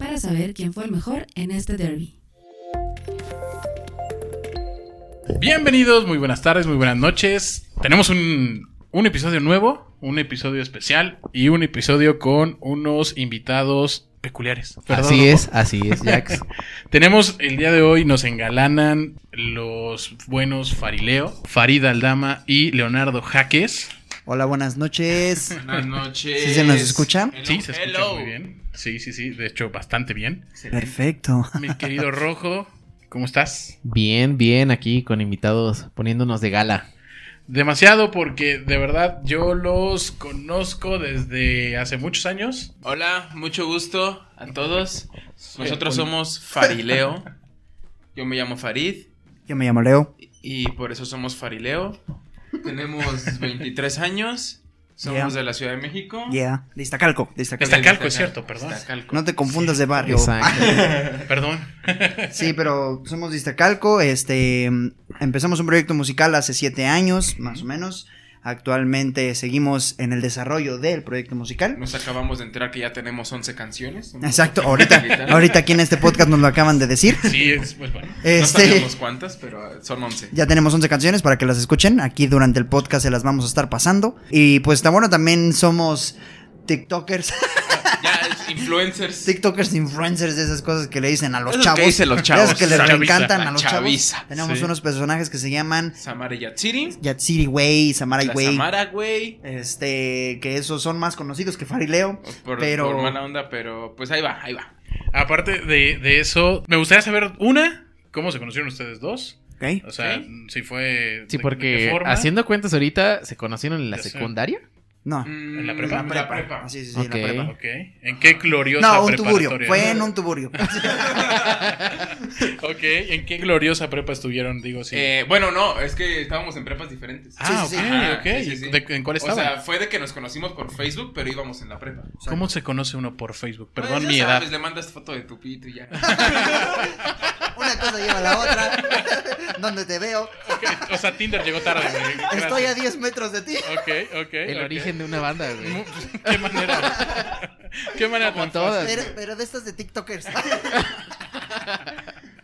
para saber quién fue el mejor en este derby. Bienvenidos, muy buenas tardes, muy buenas noches. Tenemos un, un episodio nuevo, un episodio especial y un episodio con unos invitados peculiares. Perdón, así ¿no? es, así es, Jax. Tenemos el día de hoy, nos engalanan los buenos Farileo, Farid Aldama y Leonardo Jaques. Hola, buenas noches. Buenas noches. ¿Sí se nos escucha? Hello, Sí, se escucha hello. muy bien. Sí, sí, sí, de hecho bastante bien. Perfecto. Mi querido Rojo, ¿cómo estás? Bien, bien, aquí con invitados poniéndonos de gala. Demasiado porque de verdad yo los conozco desde hace muchos años. Hola, mucho gusto a todos. Nosotros somos Farileo. Yo me llamo Farid Yo me llamo Leo. y por eso somos Farileo. Tenemos 23 años. Somos Yeah. de la Ciudad de México. Yeah. De Iztacalco. de Iztacalco. Iztacalco, es cierto, perdón. Iztacalco. No te confundas de barrio. Exacto. Perdón. Sí, pero somos de Iztacalco. Este, empezamos un proyecto musical hace siete años, más o menos. Actualmente seguimos en el desarrollo del proyecto musical. Nos acabamos de enterar que ya tenemos 11 canciones. Exacto, ahorita, ahorita aquí en este podcast nos lo acaban de decir. Sí, es pues bueno. No Este, sabemos cuántas, pero son 11. ya tenemos 11 canciones para que las escuchen. Aquí durante el podcast se las vamos a estar pasando. Y pues está bueno, también somos TikTokers. Ya, es influencers. TikTokers, influencers, de esas cosas que le dicen a los Eso chavos. que dicen los de chavos. esas que les encantan a los chaviza. chavos. Tenemos Sí. unos personajes que se llaman Samara Yatsiri. Yatsiri Way, Samarai La Way. Samara, güey. Este, que esos son más conocidos que Farileo. Por, Pero- por mala onda, pero pues ahí va, ahí va. Aparte de, de eso, me gustaría saber una, ¿cómo se conocieron ustedes dos? ¿Ok? O sea, si fue Sí, de- de porque qué forma? haciendo cuentas ahorita, ¿se conocieron en la Ya sé. No. ¿En la prepa? En la prepa. Sí, sí, sí, Ok. en la prepa. Ok. ¿En qué gloriosa No, un tuburio. Fue en un tuburio. Ok, ¿en qué gloriosa prepa estuvieron? Digo, sí. Eh, bueno, no, es que estábamos en prepas diferentes. ah, sí, ok, sí. Ajá, ok. sí, sí, sí. ¿De- ¿En cuál O estaban? sea, fue de que nos conocimos por Facebook, pero íbamos en la prepa. ¿Cómo se conoce uno por Facebook? Pues, Perdón ya mi sabes, edad. Le mandas foto de tu pito y ya. Una cosa lleva a la otra. Donde te veo. Ok, O sea, Tinder llegó tarde, güey. Gracias. Estoy a 10 metros de ti. Ok, ok. El ok. origen de una banda, güey. ¿Qué manera? ¿Qué manera Como tan todas. Pero, pero de estas de TikTokers.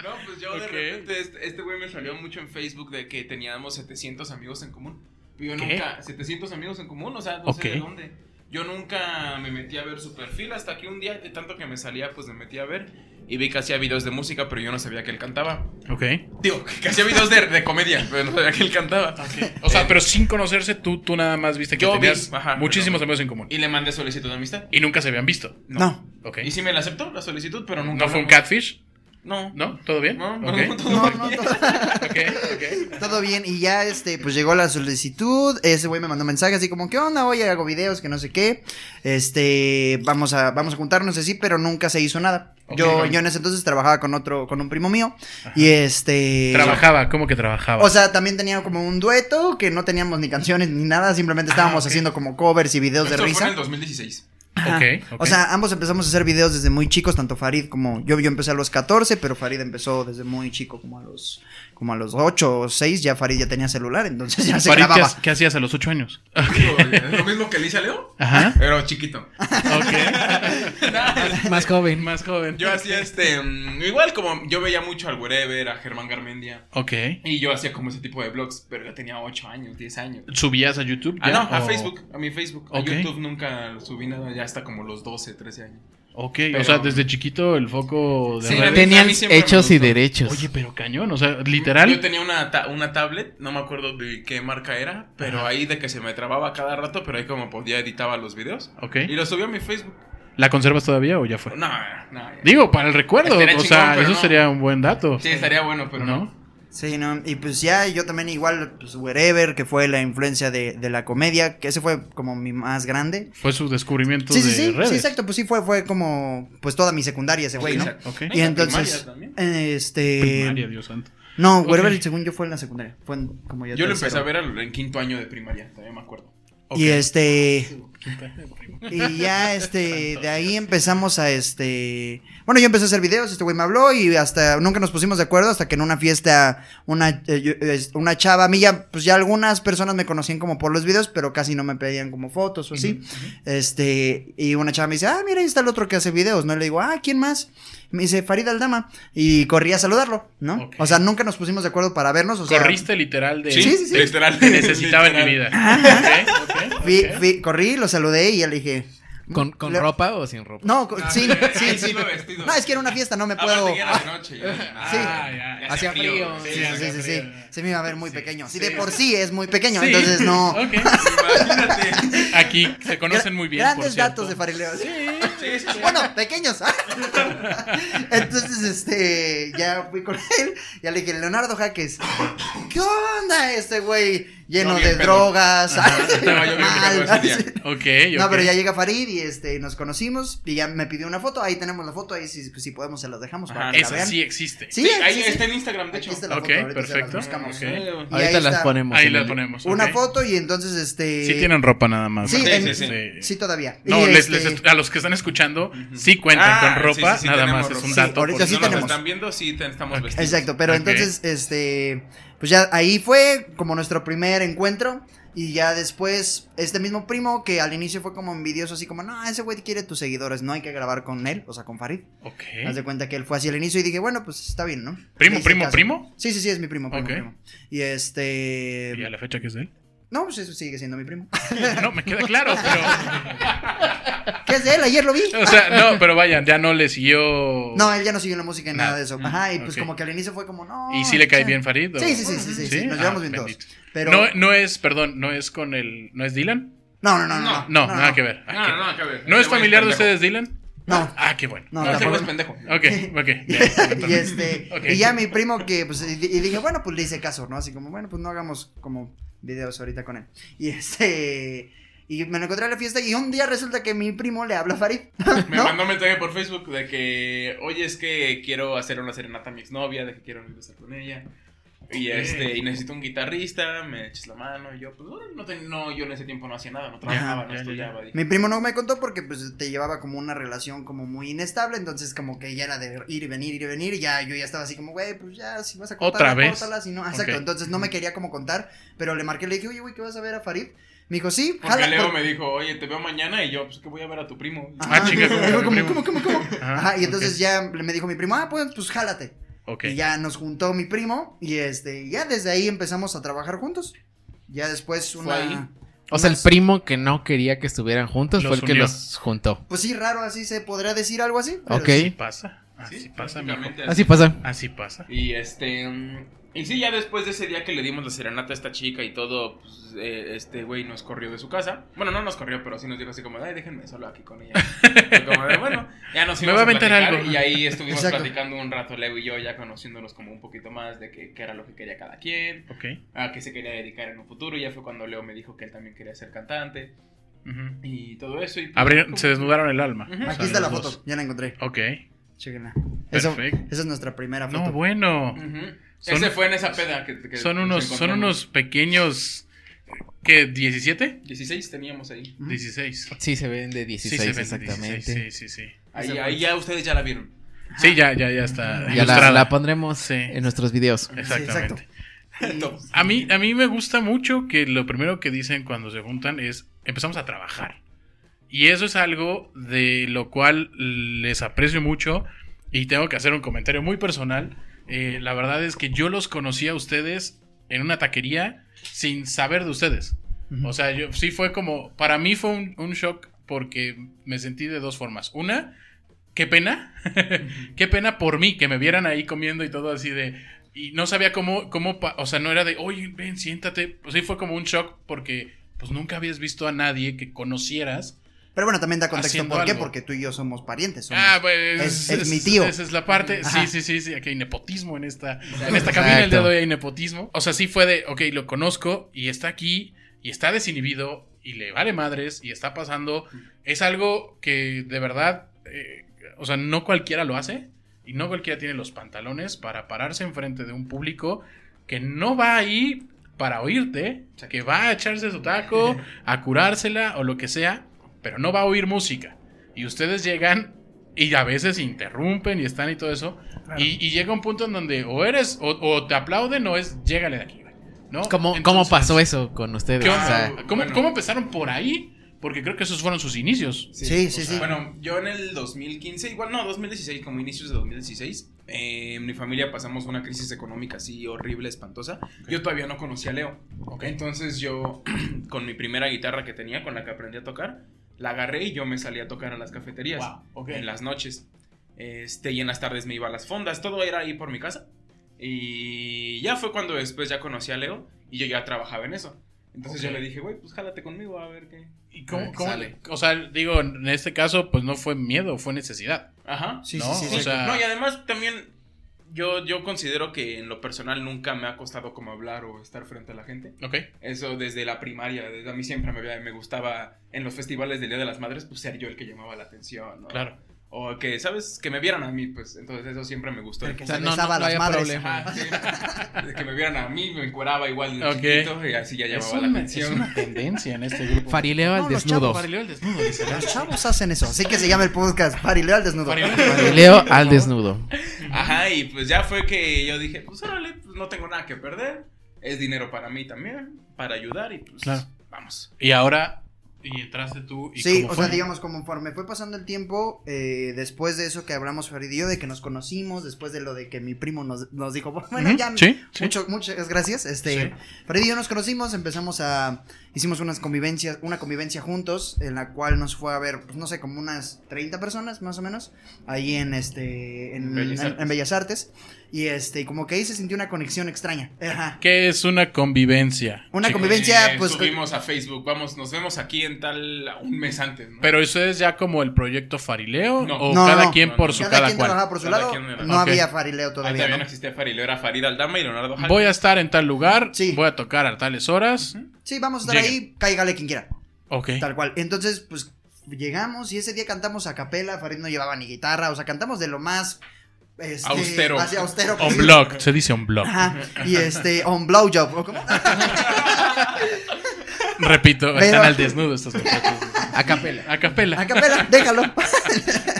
No, pues yo Ok. de repente, este este güey me salió mucho en Facebook de que teníamos 700 amigos en común. Yo ¿Qué? nunca, 700 amigos en común, o sea, no sé de dónde. Yo nunca me metí a ver su perfil hasta que un día, de tanto que me salía, pues me metí a ver y vi que hacía videos de música, pero yo no sabía que él cantaba. Ok. Digo, que hacía videos de, de comedia, pero no sabía que él cantaba. O sea, Eh, pero sin conocerse, tú, tú nada más viste que Yo vi, tenías ajá, muchísimos amigos en común. Y le mandé solicitud de amistad. Y nunca se habían visto. No. Ok. Y sí me la aceptó, la solicitud, pero nunca. ¿No fue un catfish? No. ¿No? ¿Todo bien? No, no, no, todo No, no, bien. todo, Ok, ok. todo bien. Y ya, este, pues llegó la solicitud. Ese güey me mandó mensaje así como, ¿qué onda? Oye, hago videos, que no sé qué. Este, vamos a, vamos a juntarnos así, pero nunca se hizo nada. Yo, yo en ese entonces trabajaba con otro, con un primo mío. Y este. Trabajaba, ¿cómo que trabajaba? O sea, también tenía como un dueto que no teníamos ni canciones ni nada, simplemente estábamos ok. haciendo como covers y videos de Esto fue risa. en el 2016. Ajá. Ok, ok. O sea, ambos empezamos a hacer videos desde muy chicos, tanto Farid como yo. Yo empecé a los 14, pero Farid empezó desde muy chico, como a los como a los 8 o 6. Ya Farid ya tenía celular, entonces ya se Farid, ¿qué, grababa. qué hacías a los ocho años? Digo, Es lo mismo que le hice a Leo, Ajá. pero chiquito. Ok. Más joven. Más joven. Yo hacía este. mm, igual como yo veía mucho al Wherever, a Germán Garmendia. Ok. Y yo hacía como ese tipo de vlogs, pero ya tenía 8 años, 10 años. ¿Subías a YouTube? Ah, ya? no, a ¿O- Facebook, a mi Facebook. A. YouTube nunca subí nada, ya hasta como los 12, 13 años. Ok, Pero- o sea, desde chiquito el foco de Sí, redes- Tenían hechos y derechos. Oye, pero cañón, o sea, literal. Yo tenía una, ta- una tablet, no me acuerdo de qué marca era, pero Ajá. ahí de que se me trababa cada rato, pero ahí como podía editaba los videos. Ok. Y los subí a mi Facebook. ¿La conservas todavía o ya fue? No, no. ya. Digo, para el recuerdo, Estaría o sea, chingón, eso no. sería un buen dato. Sí, estaría bueno, pero no. ¿No? Sí, ¿no? Y pues ya yo también igual, pues Wherever, que fue la influencia de, de la comedia, que ese fue como mi más grande. Fue su descubrimiento Sí, sí, de sí, redes. sí, exacto, pues sí fue, fue como, pues toda mi secundaria ese güey, ¿no? Exacto. Ok. Y la entonces, primaria también. este... Primaria, Dios santo. No, Ok. Wherever, según yo, fue en la secundaria. Fue en- como ya Yo lo empecé a ver al- en quinto año de primaria, todavía me acuerdo. Ok. Y este... Y ya, este, de ahí empezamos a, este... Bueno, yo empecé a hacer videos, este güey me habló y hasta nunca nos pusimos de acuerdo hasta que en una fiesta una, eh, una chava, a mí ya, pues ya algunas personas me conocían como por los videos, pero casi no me pedían como fotos o así. Este, y una chava me dice, ah, mira, ahí está el otro que hace videos, ¿no? Y le digo, ah, ¿quién más? Me dice, Farid Aldama. Y corrí a saludarlo, ¿no? O sea, nunca nos pusimos de acuerdo para vernos, o sea... Corriste literal de. Sí, Sí, sí, sí. literal. Te necesitaba en mi vida. Ok, ok, Fui, corrí, lo saludé y ya le dije... ¿Con, con Le- ropa o sin ropa? No, co- Ah, sí, sí, sí, sí. sí. No, es que era una fiesta, no me puedo. era de noche. ah, Sí. Ah, ya, ya. Hacía frío. Sí, Sí, sí, sí, sí, sí. Se me iba a ver muy Sí, pequeño. Sí, sí. de por sí es muy pequeño, Sí. entonces no. Ok. Imagínate. Aquí se conocen muy bien. Grandes por datos de Farileo. Sí, sí, sí. Bueno, pequeños. Entonces, este, ya fui con él. Ya le dije, Leonardo Jaques, ¿qué onda este güey? Lleno No, bien de pedo. drogas. Estaba yo mal. pedo ese día. Sí. Ok, No, pero ya llega Farid y este, nos conocimos y ya me pidió una foto. Ahí tenemos la foto, ahí si, si podemos se las dejamos para Ajá. que la Esa vean. sí existe. Sí, Sí, ahí sí, sí. está en Instagram, de hecho. está la Ok, foto, las perfecto. Y Ahorita ahí las está. ponemos. Ahí en la el- ponemos. Una foto y entonces este. Sí tienen ropa nada más. Sí, Sí, en- sí, sí. sí, todavía. No, les- este, les- a los que están escuchando, sí cuentan Ah, con ropa, sí, sí, sí, nada más es ropa. un dato. ahorita por sí no no nos están viendo, sí te- estamos vestidos. Exacto, pero entonces, este, pues ya ahí fue como nuestro primer encuentro y ya después este mismo primo que al inicio fue como envidioso, así como, no, ese güey quiere tus seguidores, no hay que grabar con él, o sea, con Farid. Ok. Haz de cuenta que él fue así al inicio y dije, bueno, pues está bien, ¿no? ¿Primo, primo, caso. primo? Sí, sí, sí, es mi primo, primo, Ok. primo. Y este... ¿Y a la fecha que es de él? No, pues eso sigue siendo mi primo. No, me queda claro, pero. ¿Qué es de él? Ayer lo vi. O sea, no, pero vayan, ya no le siguió. No, él ya no siguió la música ni nada, Nada. de eso. Ajá, y pues Ok. como que al inicio fue como, no. ¿Y si le cae bien Farid? o- Sí, sí, sí, sí, sí, sí, nos llevamos bien todos. bendito. Pero... No, no es, perdón, no es con el. ¿No es Dylan? No, no, no, no. No, nada que ver. Ah, No, no, no, que ver. ¿No es familiar de ustedes, Dylan? No. Ah, qué bueno. No, No, ese güey tampoco. es pendejo. Ok, ok. y este Ok. y ya mi primo que pues y, y dije bueno pues le hice caso no así como bueno pues no hagamos como videos ahorita con él y este y me lo encontré en la fiesta y un día resulta que mi primo le habla a Farid Me mandó un mensaje por Facebook de que, oye, es que quiero hacer una serenata a mi exnovia, de que quiero regresar con ella. Y este, y necesito un guitarrista, me eches la mano. Y yo, pues, no, te- no, yo en ese tiempo no hacía nada, no trabajaba, Ajá, no ya, ya, estudiaba. dije, mi primo no me contó porque pues te llevaba como una relación como muy inestable entonces como que ya era de ir y venir ir y venir y ya yo ya estaba así como güey pues ya si vas a ¿Otra cortarla vez? córtala si no exacto Ok. entonces no me quería como contar pero le marqué le dije oye güey ¿qué vas a ver a Farid? me dijo sí Porque jala, Leo por- me dijo, oye, te veo mañana. Y yo, pues, que voy a ver a tu primo. Ah, ¿cómo? ¿cómo, cómo, cómo? Ajá, Ajá, y entonces ya me dijo mi primo, ah, pues, pues jálate. Y ya nos juntó mi primo y este, ya desde ahí empezamos a trabajar juntos. Ya después Fue una... ahí. O sea, el primo que no quería que estuvieran juntos Los fue el que los juntó. Pues sí, raro, así se podría decir algo así. pero Ok. sí. Así pasa. Así Sí, pasa, mijo. prácticamente Así pasa. Así pasa. Y este. Y sí, ya después de ese día que le dimos la serenata a esta chica y todo, pues eh, este güey nos corrió de su casa. Bueno, no nos corrió, pero sí nos dijo así como, ay, déjenme solo aquí con ella. Fue como de, bueno, ya nos Me fuimos va a aventar platicar algo. Y ahí estuvimos Exacto. platicando un rato, Leo y yo, ya conociéndonos como un poquito más de qué era lo que quería cada quien, Ok. a qué se quería dedicar en un futuro. Y ya fue cuando Leo me dijo que él también quería ser cantante Ujú. y todo eso. Y pues, Abrieron- se desnudaron el alma. Aquí sea, está la foto, dos. ya la encontré. Ok. Chéquenla. Eso, Perfecto. esa es nuestra primera foto. No, bueno. Ujú. Son- Ese fue en esa peda que, que Son nos unos, son unos pequeños. ¿Qué? ¿17? 16 teníamos ahí. Ujú. 16. Sí, se ven de Sí, 16 se ven de exactamente. 16, Sí, sí, sí. Ahí, ahí ya ustedes ya la vieron. Sí, ya, ya, ya está. Ya la, pondremos Sí. en nuestros videos. Exactamente. A mí, a mí me gusta mucho que lo primero que dicen cuando se juntan es empezamos a trabajar. Y eso es algo de lo cual les aprecio mucho y tengo que hacer un comentario muy personal. Eh, la verdad es que yo los conocí a ustedes en una taquería sin saber de ustedes. O sea, yo sí fue como, para mí fue un, un shock porque me sentí de dos formas. Una, qué pena, qué pena por mí que me vieran ahí comiendo y todo así de... Y no sabía cómo, cómo, o sea, no era de, oye, ven, siéntate. Pues sí fue como un shock porque pues nunca habías visto a nadie que conocieras Pero bueno, también da contexto por qué, algo. porque tú y yo somos parientes. somos- Ah, pues Es- es mi tío. Esa es la parte. Ajá. Sí, sí, sí, sí. Aquí hay nepotismo en esta, en esta cabina. El día de hoy hay nepotismo. O sea, sí fue de, ok, lo conozco y está aquí y está desinhibido y le vale madres y está pasando. Es algo que de verdad, eh, o sea, no cualquiera lo hace y no cualquiera tiene los pantalones para pararse enfrente de un público que no va ahí para oírte, que va a echarse su taco, a curársela o lo que sea, pero no va a oír música. Y ustedes llegan y a veces interrumpen y están y todo eso. Y, y llega un punto en donde o eres, o, o te aplauden o es, llégale de aquí, güey. ¿no? ¿Cómo, ¿Cómo Entonces, pasó eso con ustedes? ¿Qué O onda? sea, ¿Cómo, bueno. cómo empezaron por ahí? Porque creo que esos fueron sus inicios. Sí, sí, sí. Bueno, yo en el 2015, igual no, 2016, como inicios de 2016, eh, en mi familia pasamos una crisis económica así horrible, espantosa. Yo todavía no conocía a Leo. Entonces yo, con mi primera guitarra que tenía, con la que aprendí a tocar, la agarré y yo me salí a tocar a las cafeterías. Wow. En las noches. Este, y en las tardes me iba a las fondas. Todo era ahí por mi casa. Y ya fue cuando después ya conocí a Leo y yo ya trabajaba en eso. Entonces yo le dije, güey, pues jálate conmigo a ver qué. ¿Y cómo, cómo- sale. o sea, digo, en este caso, pues no fue miedo, fue necesidad. Ajá. Sí, ¿no? sí, sí, O sí. sea, No, y además también yo, yo considero que en lo personal nunca me ha costado como hablar o estar frente a la gente. ok. Eso desde la primaria, desde a mí siempre me, había- me gustaba en los festivales del Día de las Madres, pues ser yo el que llamaba la atención, ¿no? Claro. O que, ¿sabes? Que me vieran a mí, pues entonces eso siempre me gustó. Que O sea, se no, no, no las había madres. problema. Ajá, sí. De que me vieran a mí, me encueraba igual de Ok. chiquito y así ya llamaba la una, es atención. una tendencia en este grupo. Farileo al No, desnudo. chavos, Farileo al desnudo, dice. Los chavos hacen eso. Así que se llama el podcast Farileo al desnudo. Farileo al desnudo. Farileo al desnudo. Ajá, y pues ya fue que yo dije, pues órale, pues no tengo nada que perder. Es dinero para mí también, para ayudar y pues Claro. vamos. Y ahora, y entraste tú. ¿y Sí, cómo o fue? sea, digamos, conforme fue pasando el tiempo, eh, después de eso que hablamos Farid y yo, de que nos conocimos, después de lo de que mi primo nos, nos dijo, bueno, ya, sí, muchas gracias, este, Sí. Farid y yo nos conocimos, empezamos a, hicimos unas convivencias, una convivencia juntos, en la cual nos fue a ver, pues, no sé, como unas 30 personas, más o menos, ahí en, este, en, Bellas en- Artes. en Bellas Artes, y este, como que ahí se sintió una conexión extraña, ajá. ¿Qué es una convivencia? Una chicos? convivencia, Eh, pues, subimos a Facebook, vamos, nos vemos aquí en tal un mes antes, ¿no? Pero eso es ya como el proyecto Farileo No. o No, cada no, quien no, por no. su cada, cada, quien cual. trabajaba por su Cada lado, no Ok. había Farileo Ahí todavía, ¿no? no existía Farileo, era Farid Aldama y Leonardo Hall. Voy a estar en tal lugar, Sí. voy a tocar a tales horas. Sí, vamos a estar Lleguen. ahí, cáigale quien quiera. Ok. Tal cual. Entonces, pues llegamos y ese día cantamos a capela. Farid no llevaba ni guitarra, o sea, cantamos de lo más este, Austero. así austero. On blog, se dice on blog. Ajá. Y este, on blowjob. ¿o cómo? Repito, Pero- están al desnudo estos. A capela. A capela. A capela, déjalo.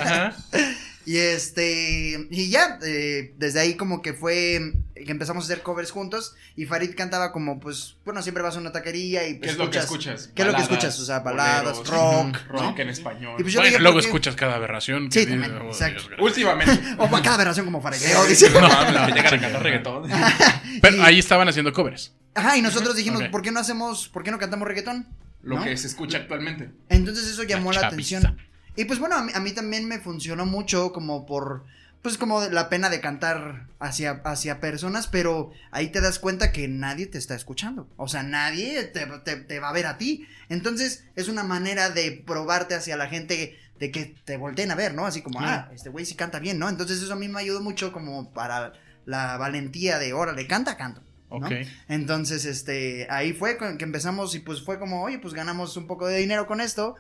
Ajá. Y este, y ya, eh, desde ahí como que fue que empezamos a hacer covers juntos y Farid cantaba como, pues, bueno, siempre vas a una taquería y ¿Qué pues, es lo que escuchas-? ¿Qué es lo que escuchas? O sea, baladas, boleros, rock, rock ¿no? en español. Y pues yo Bueno, dije, luego ¿por qué? escuchas cada aberración. que Sí, dice, también, oh, exacto. Dios. Últimamente. O cada versión como Farid. No, dice. no, mames, No, que llegan a sí, cantar no. reggaetón. Pero Y- ahí estaban haciendo covers. Ajá, y nosotros dijimos, Ok. ¿por qué no hacemos, por qué no cantamos reggaetón? Lo ¿No? que se escucha actualmente. Entonces eso llamó la, La atención. Y pues bueno, a mí, a mí también me funcionó mucho como por, pues como la pena de cantar hacia, hacia personas, pero ahí te das cuenta que nadie te está escuchando. O sea, nadie te, te- te va a ver a ti. Entonces es una manera de probarte hacia la gente de que te volteen a ver, ¿no? Así como, ah, este güey sí canta bien, ¿no? Entonces eso a mí me ayudó mucho como para la valentía de, órale, canta, canto. ¿no? Ok. Entonces, este, ahí fue que empezamos y pues fue como, oye, pues ganamos un poco de dinero con esto.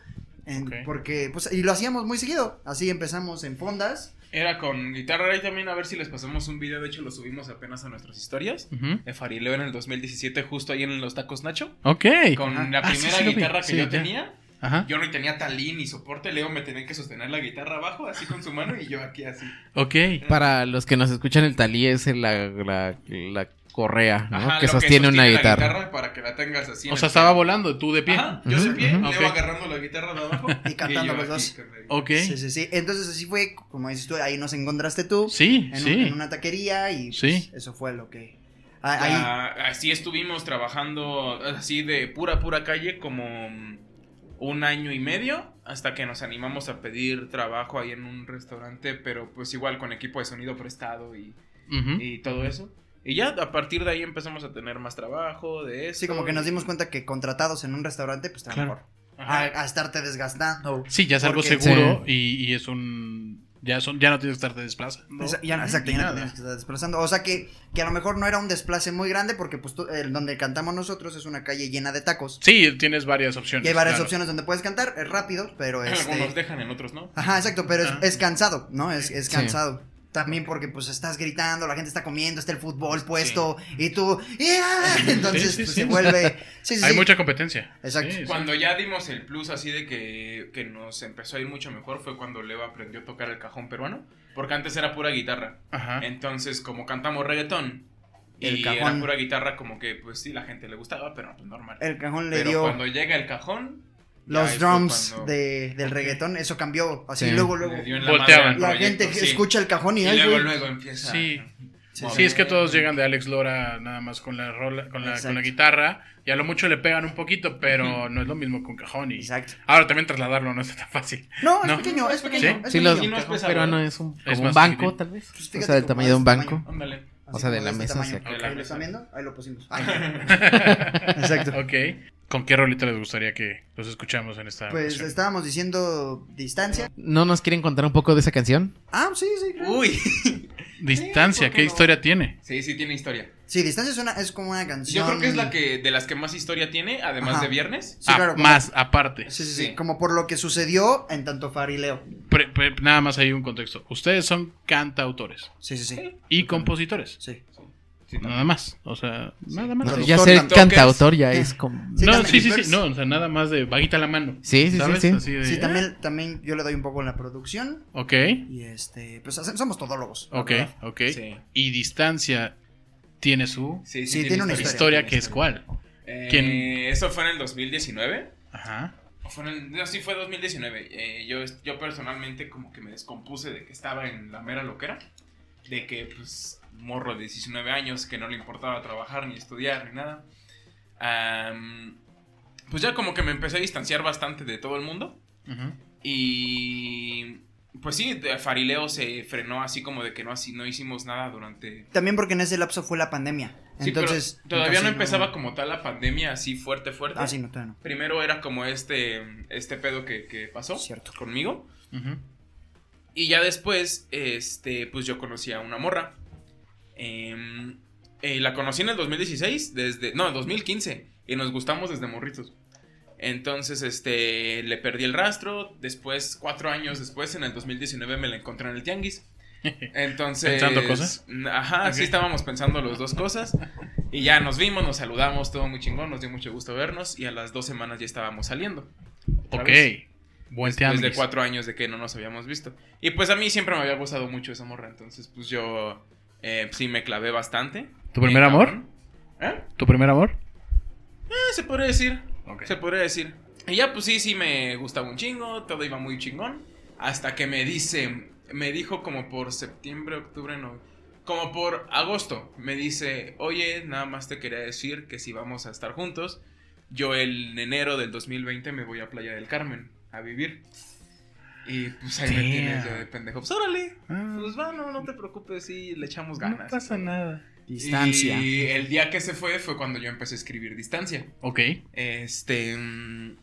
en-. Porque, pues, y lo hacíamos muy seguido. Así empezamos en fondas. Era con guitarra ahí también, a ver si les pasamos un video. De hecho, lo subimos apenas a nuestras historias. Ujú. De Farileo en el 2017, justo ahí en los tacos Nacho. Ok. Con la Ah, primera sí guitarra que Sí, yo ya. tenía. Ajá. Yo no tenía talín ni soporte. Leo me tenía que sostener la guitarra abajo, así con su mano, y yo aquí así. Ok. Para los que nos escuchan, el talí es la, la, la correa, ¿no? Ajá, que sostiene una la guitarra. para que la tengas así. O sea, estaba pie. volando, tú de pie. Ajá, yo de pie, ujú. Leo Ok. agarrando la guitarra de abajo. Y cantando los dos. Ok. Sí, sí, sí. Entonces así fue, como dices tú, ahí nos encontraste tú. Sí, en, un- sí. en una taquería y pues, Sí. eso fue lo que... ah, Ahí, Ya, así estuvimos trabajando así de pura, pura calle como un año y medio hasta que nos animamos a pedir trabajo ahí en un restaurante, pero pues igual con equipo de sonido prestado y, y todo eso. Y ya a partir de ahí empezamos a tener más trabajo de eso. sí, como que nos dimos cuenta que contratados en un restaurante, pues está Claro. mejor. a, Ajá. a estarte desgastando. Sí, ya es algo Porque- seguro y, y es un. Ya, son, ya no tienes que estarte desplazando. Esa- ya, exacto, ya no nada. tienes que estar desplazando. O sea que, que a lo mejor no era un desplace muy grande porque pues tú- el donde cantamos nosotros es una calle llena de tacos. Sí, tienes varias opciones. Y hay varias claro. opciones donde puedes cantar, es rápido, pero Algunos este... dejan, en otros no. Ajá, exacto, pero es, cansado, ¿no? Es, es Sí. También porque pues estás gritando, la gente está comiendo, está el fútbol puesto y tú... ¡Yeah! Entonces Sí, sí, pues, sí. se vuelve... Sí, sí, Hay sí. mucha competencia. Exacto. Sí, sí. Cuando ya dimos el plus así de que, que nos empezó a ir mucho mejor fue cuando Leo aprendió a tocar el cajón peruano. Porque antes era pura guitarra. Ajá. Entonces, como cantamos reggaetón El y cajón. era pura guitarra, como que pues sí, la gente le gustaba, pero pues normal. El cajón le Pero dio cuando llega el cajón, los drums cuando de, del reggaetón, eso cambió. Así Sí. luego, luego... la Volteaban. La proyecto, gente sí. escucha el cajón y... Y ay, luego, luego empieza. Sí. a Sí. Sí, es que todos llegan de Alex Lora nada más con la rola, con la, Exacto. con la guitarra y a lo mucho le pegan un poquito, pero no es lo mismo con cajón y Exacto. ahora también trasladarlo no está tan fácil. No, es No. pequeño, es pequeño. ¿Sí? es Sí, los pequeño. No es cajón pesado, peruano es un, Es como un banco, tal vez. Pues o sea, del tamaño de un este banco. Ándale. O sea, de la este mesa hacia acá. ¿Lo están viendo? Ahí lo pusimos. ok. ¿Con qué rolita les gustaría que los escuchamos en esta Pues estábamos diciendo distancia. ¿No nos quieren contar un poco de esa canción? Ah, sí, sí, claro. Uy. Distancia, ¿por qué historia tiene? Sí, sí tiene historia. Sí, distancia es, una, es como una canción. Yo creo que es la que de las que más historia tiene, además Ajá. de Viernes. Sí, Ah, claro, como- más, aparte. Sí, sí, sí, Sí. Como por lo que sucedió en tanto Far y Leo. Pre- pre- nada más hay un contexto. Ustedes son cantautores Sí, sí, sí. y compositores. Sí. Sí, Nada más. O sea, nada más. Ya ser cantautor ya es como... Sí, no, sí, sí, sí. No, o sea, nada más de vaguita la mano. Sí, sí, sí, ¿Sabes? sí. Así de, Sí, ¿eh? también, también yo le doy un poco en la producción. Ok, Y este, pues somos todólogos. ok, verdad. ok. Sí. Y distancia tiene su Sí, Sí, tiene una historia, tiene que es cuál. Eh, ¿Quién? Eso fue en el 2019. Ajá. O fue en el- no, sí fue 2019. Eh, yo, yo personalmente como que me descompuse de que estaba en la mera loquera. De que, pues, morro de 19 años, que no le importaba trabajar, ni estudiar, ni nada. Pues ya como que me empecé a distanciar bastante de todo el mundo. Y... Pues sí, Farileo se frenó así como de que no, así, no hicimos nada durante... También porque en ese lapso fue la pandemia. Sí, Entonces. pero todavía no empezaba como tal la pandemia así fuerte, fuerte. Ah, sí, no, todavía no. Primero era como este, este pedo que, que pasó Cierto. conmigo. Y ya después, este, pues yo conocí a una morra. Em, eh, la conocí en el 2016, desde, no, 2015. Y nos gustamos desde morritos. Entonces, este, le perdí el rastro. Después, cuatro años después, en el 2019, me la encontré en el tianguis. Entonces. ¿Pensando cosas? Ajá, sí estábamos pensando los dos cosas. Y ya nos vimos, nos saludamos, todo muy chingón, nos dio mucho gusto vernos. Y a las dos semanas ya estábamos saliendo. Ok. ¿Sabes? Buen Después de tianguis. cuatro años de que no nos habíamos visto. Y pues a mí siempre me había gustado mucho esa morra. Entonces, pues yo eh, sí me clavé bastante. ¿Tu primer amor? ¿Eh? ¿Tu primer amor? Eh, se podría decir. Se podría decir. Y ya, pues sí, sí me gustaba un chingo. Todo iba muy chingón. Hasta que me dice. Me dijo como por septiembre, octubre, no. Como por agosto. Me dice, oye, nada más te quería decir que si vamos a estar juntos. Yo el enero del 2020 me voy a Playa del Carmen a vivir. Y pues ahí me tienes yo de pendejo. Pues órale. Ah, Pues va, no, no te preocupes, sí, le echamos no ganas. pasa nada. Distancia. Y el día que se fue fue cuando yo empecé a escribir distancia. Ok. Este. mm,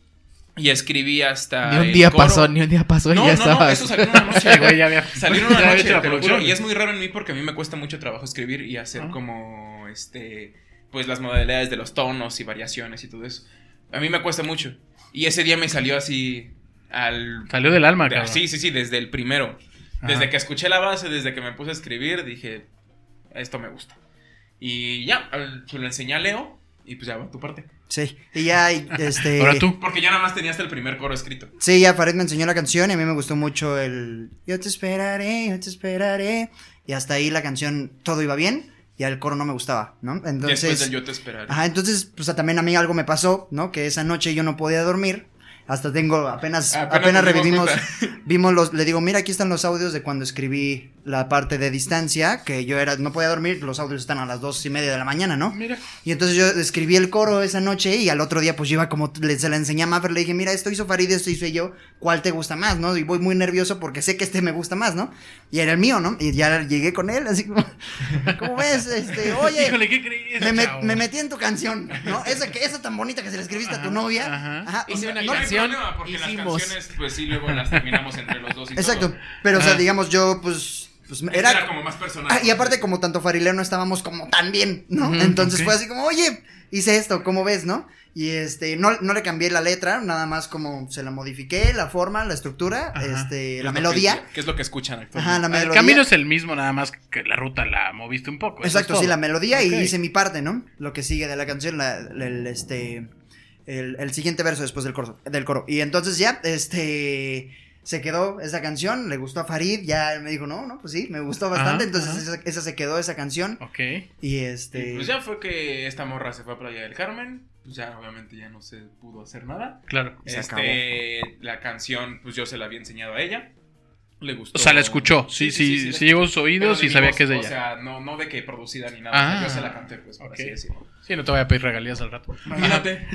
Y escribí hasta. Ni un día coro. pasó, ni un día pasó y No, ya no, no, estaba. eso salió una noche. Sí, güey, ya había. Salió una noche, te lo juro. Y es muy raro en mí porque a mí me cuesta mucho trabajo escribir y hacer Ah. como. Este. Pues las modalidades de los tonos y variaciones y todo eso. A mí me cuesta mucho. Y ese día me salió así. Al. Salió del alma, cabrón. Sí, sí, sí, desde el primero. Ajá. Desde que escuché la base, desde que me puse a escribir, dije, esto me gusta. Y ya, se lo enseñé a Leo y pues ya va tu parte. Sí. Y ya, este. Ahora tú. Porque ya nada más tenía hasta el primer coro escrito. Sí, ya Farid me enseñó la canción y a mí me gustó mucho el Yo te esperaré, yo te esperaré. Y hasta ahí la canción todo iba bien y al coro no me gustaba, ¿no? Después Entonces, del yo te esperaré. ajá, entonces pues también a mí algo me pasó, ¿no? Que esa noche yo no podía dormir. Hasta tengo apenas Apenas apenas, revivimos vimos los le digo, "Mira, aquí están los audios de cuando escribí la parte de distancia, que yo era no podía dormir, los audios están a las dos y media de la mañana, ¿no? Mira. Y entonces yo escribí el coro esa noche y al otro día pues yo iba como le, se la enseñé a Maffer, le dije, mira, esto hizo Farid, esto hice yo, ¿cuál te gusta más, no? Y voy muy nervioso porque sé que este me gusta más, ¿no? Y era el mío, ¿no? Y ya llegué con él, así como, ¿cómo ves? Este, oye, Híjole, ¿qué crees? me, me- me metí en tu canción, ¿no? Esa, que, esa tan bonita que se le escribiste a tu novia. ajá. Ajá, o Hice sea, una no, canción problema, porque hicimos. las canciones, pues sí, luego las terminamos entre los dos y Exacto. todo. Pero, o sea, digamos, yo, pues. Pues Era, era. como más personal. Ah, y aparte, como tanto Farileo no estábamos como tan bien, ¿no? Entonces fue así como, oye, hice esto, ¿cómo ves, no? Y este, no, no le cambié la letra, nada más como se la modifiqué, la forma, la estructura, Ajá. este, ¿Qué es la que- melodía. ¿Qué es lo que escuchan Ajá, actualmente? El camino es el mismo, nada más que la ruta la moviste un poco. es Exacto, sí, la melodía y hice mi parte, ¿no? Lo que sigue de la canción, la- el, este, el, el siguiente verso después del coro, del coro. Y entonces ya, este, se quedó esa canción, le gustó a Farid, ya me dijo, no, no, pues sí, me gustó bastante, Ajá, entonces ajá. Esa, esa se quedó, esa canción. Ok. Y Y, este... Pues ya fue que esta morra se fue a Playa del Carmen. Pues ya, obviamente, ya no se pudo hacer nada. Claro. Se este, la canción, pues yo se la había enseñado a ella. Le gustó. O sea, la escuchó. Sí, sí, sí, le llegó a sus oídos y sabía voz, que es de O ella. sea, no, no de que producida ni nada. Ah, o sea, yo se la canté, pues, por así decirlo. Sí, no te voy a pedir regalías al rato. Imagínate.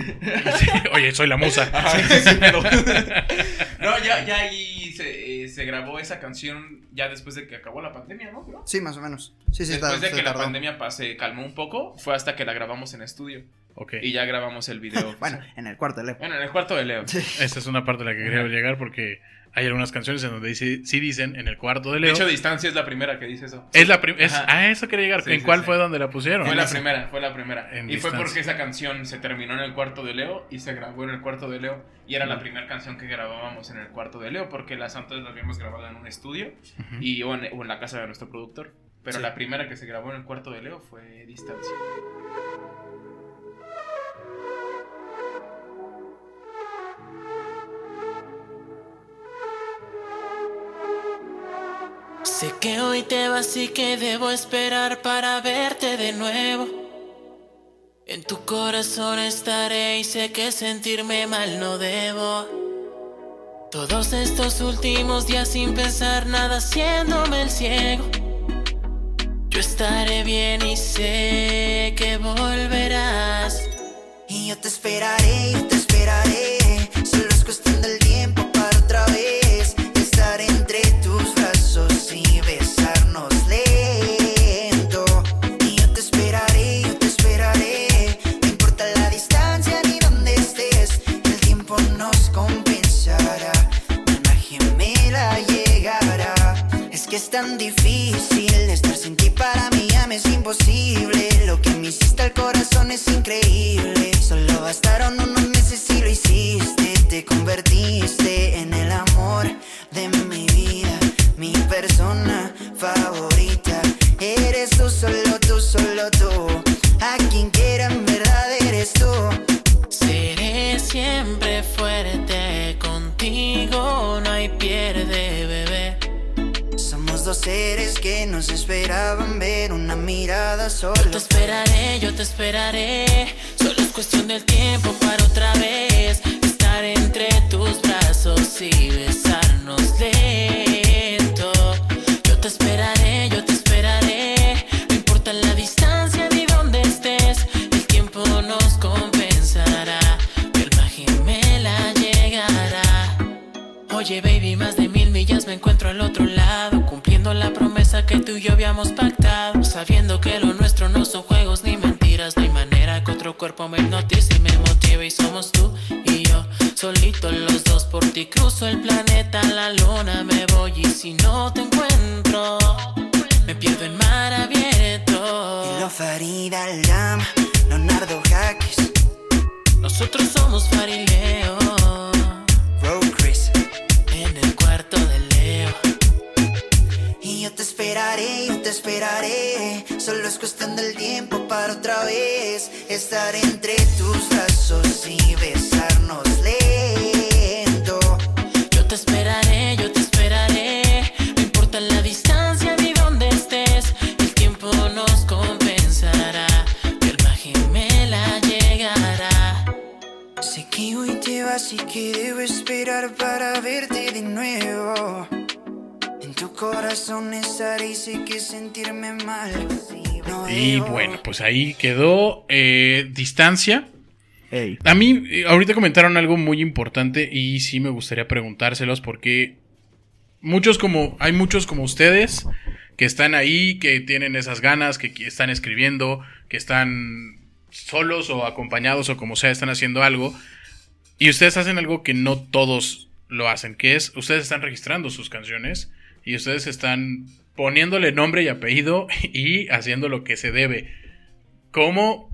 Sí, Oye, soy la musa. Ajá, sí, pero- no, ya, ya ahí se, eh, se grabó esa canción ya después de que acabó la pandemia, ¿no? Sí, más o menos. Sí, sí, después está, de que la pandemia pa- se calmó un poco, fue hasta que la grabamos en estudio. Ok. Y ya grabamos el video. Bueno, en el cuarto de Leo. Bueno, en el cuarto de Leo. Sí. Esta es una parte a la que quería llegar porque hay algunas canciones en donde dice, sí dicen en el cuarto de De Leo. hecho, Distancia es la primera que dice eso. es la primera. Ah, eso quería llegar. Sí, ¿En sí, cuál sí. fue donde la pusieron? Fue la esa. primera, fue la primera. En y fue distancia. porque esa canción se terminó en el cuarto de Leo y se grabó en el cuarto de Leo. Y era la primera canción que grabábamos en el cuarto de Leo porque las antes las habíamos grabado en un estudio Ujú. y, o, en, o en la casa de nuestro productor. Pero la primera que se grabó en el cuarto de Leo fue Distancia. Sé que hoy te vas y que debo esperar para verte de nuevo. En tu corazón estaré y sé que sentirme mal no debo. Todos estos últimos días sin pensar nada, haciéndome el ciego. Yo estaré bien y sé que volverás. Y yo te esperaré, yo te esperaré. Ahí quedó eh, distancia. A mí, eh, ahorita comentaron algo muy importante y sí me gustaría preguntárselos porque muchos como, hay muchos como ustedes que están ahí, que tienen esas ganas, que están escribiendo, que están solos o acompañados o como sea, están haciendo algo. Y ustedes hacen algo que no todos lo hacen, que es, ustedes están registrando sus canciones y ustedes están poniéndole nombre y apellido y haciendo lo que se debe. ¿Cómo?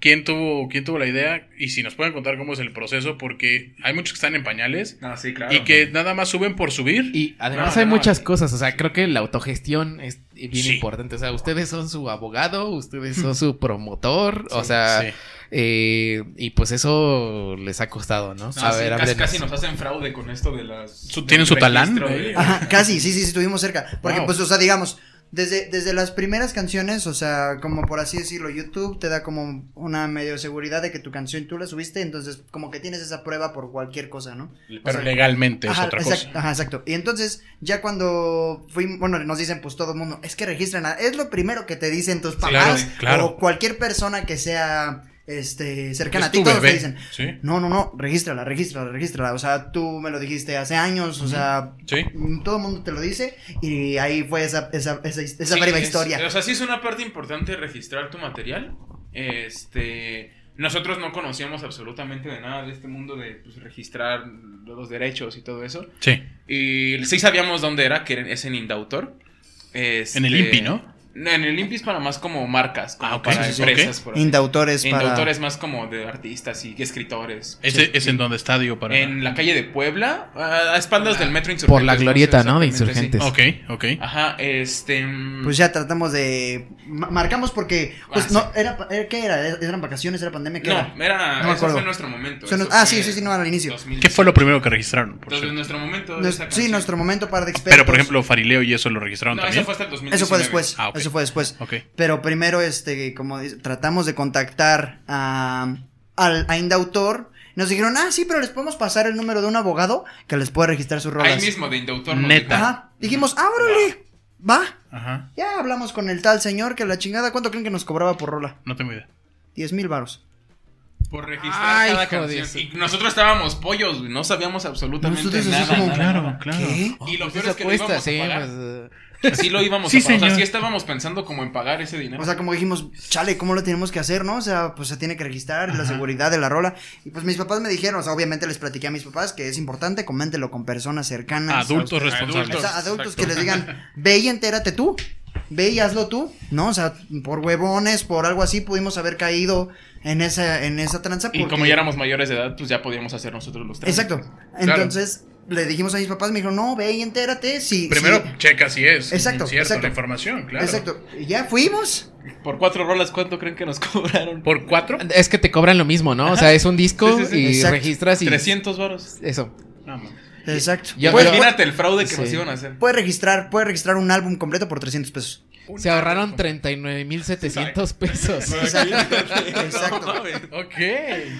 ¿Quién tuvo, ¿Quién tuvo la idea? Y si nos pueden contar cómo es el proceso, porque hay muchos que están en pañales No, sí, claro. y que nada más suben por subir. Y además No, hay no, muchas no. cosas, o sea, creo que la autogestión es bien Sí. importante. O sea, ustedes son su abogado, ustedes son su promotor, o sea, Sí. eh, y pues eso les ha costado, ¿no? No, sí, ver, casi, nos hacen fraude con esto de las. ¿tienen su talán? registro de- Ajá, casi, sí, sí, sí, estuvimos cerca. Porque, Wow. pues, o sea, digamos, desde, desde las primeras canciones, o sea, como por así decirlo, YouTube te da como una medio seguridad de que tu canción tú la subiste, entonces como que tienes esa prueba por cualquier cosa, ¿no? Pero sea, legalmente es otra cosa. ajá, exacto. Y entonces, ya cuando fuimos, bueno, nos dicen pues todo el mundo, es que registran, a- es lo primero que te dicen tus papás Claro, claro. o cualquier persona que sea este cercana Es a ti, todos te dicen, Sí. no, no, no, regístrala, regístrala, regístrala. O sea, tú me lo dijiste hace años, o sea, Sí. todo el mundo te lo dice y ahí fue esa, esa, esa, esa Sí, breve es- historia. O sea, sí es una parte importante registrar tu material. Este. Nosotros no conocíamos absolutamente de nada de este mundo de pues, registrar los derechos y todo eso. Sí. Y sí sabíamos dónde era, que es en Indautor. Este, En el INPI, ¿no? En el INPI es para más como marcas, como Ah, ok, para sí, sí, empresas. ok. por. Indautores para... Indautor es más como de artistas y escritores. Ese Sí. es en donde está, digo, para. En la calle de Puebla, a espaldas del metro Insurgentes. Por la glorieta, ¿no? De exactamente, sí. insurgentes. Ok, ok. Ajá, este. Pues ya tratamos de... ma- Marcamos porque... Pues Ah, no, era, era- ¿qué era? ¿Eran vacaciones? ¿Era pandemia? ¿Qué No, era? era. No me eso acuerdo. fue nuestro momento. Eso ah, sí, sí, sí, no, al inicio. 2000. ¿Qué fue lo primero que registraron? por Entonces, nuestro momento. sí, nuestro momento para de expertos. Pero, por ejemplo, Farileo y eso lo registraron No, también. eso fue hasta el 2019. Eso fue después. Ah, ok. Eso fue después. Ok. Pero primero, este, como dice, tratamos de contactar a, al, a Indautor. Nos dijeron, ah, sí, pero les podemos pasar el número de un abogado que les puede registrar sus rolas. Ahí mismo, de Indautor. Neta. Ajá. Dijimos, ah, órale, va. Ajá. Ya hablamos con el tal señor que la chingada, ¿cuánto creen que nos cobraba por rola? No tengo idea. 10 mil varos. Por registrar Ay, cada canción. Y nosotros estábamos pollos, güey, no sabíamos absolutamente Nosotros nada. como, nada, claro, claro. ¿Qué? Y lo Pues peor es que lo cuesta, íbamos a sí, pagar. pues, eh, Sí lo íbamos Sí, a pagar. O sea, sí estábamos pensando como en pagar ese dinero. O sea, como dijimos, chale, ¿cómo lo tenemos que hacer, no? O sea, pues se tiene que registrar la seguridad de la rola. Y pues mis papás me dijeron, o sea, obviamente les platiqué a mis papás que es importante, coméntelo con personas cercanas. Adultos responsables. O sea, adultos Exacto. que les digan, ve y entérate tú. Ve y hazlo tú, ¿no? O sea, por huevones, por algo así, pudimos haber caído en esa, en esa tranza. Y como ya éramos mayores de edad, pues ya podíamos hacer nosotros los trámites. Exacto. Entonces, le dijimos a mis papás, me dijeron, no, ve y entérate. Si, Primero, si- checa si es Exacto, cierta exacto. la información, claro. Exacto. Y ya fuimos. Por cuatro rolas, ¿cuánto creen que nos cobraron? ¿Por cuatro? Es que te cobran lo mismo, ¿no? O sea, es un disco Sí, sí, sí. y Exacto. registras y... 300 varos. Eso. No. Exacto. Yo- Puedes- pero- Imagínate el fraude que Sí. nos iban a hacer. Puede registrar, puede registrar un álbum completo por 300 pesos. Se ahorraron 39,700 pesos. Exacto. Exacto. Ok.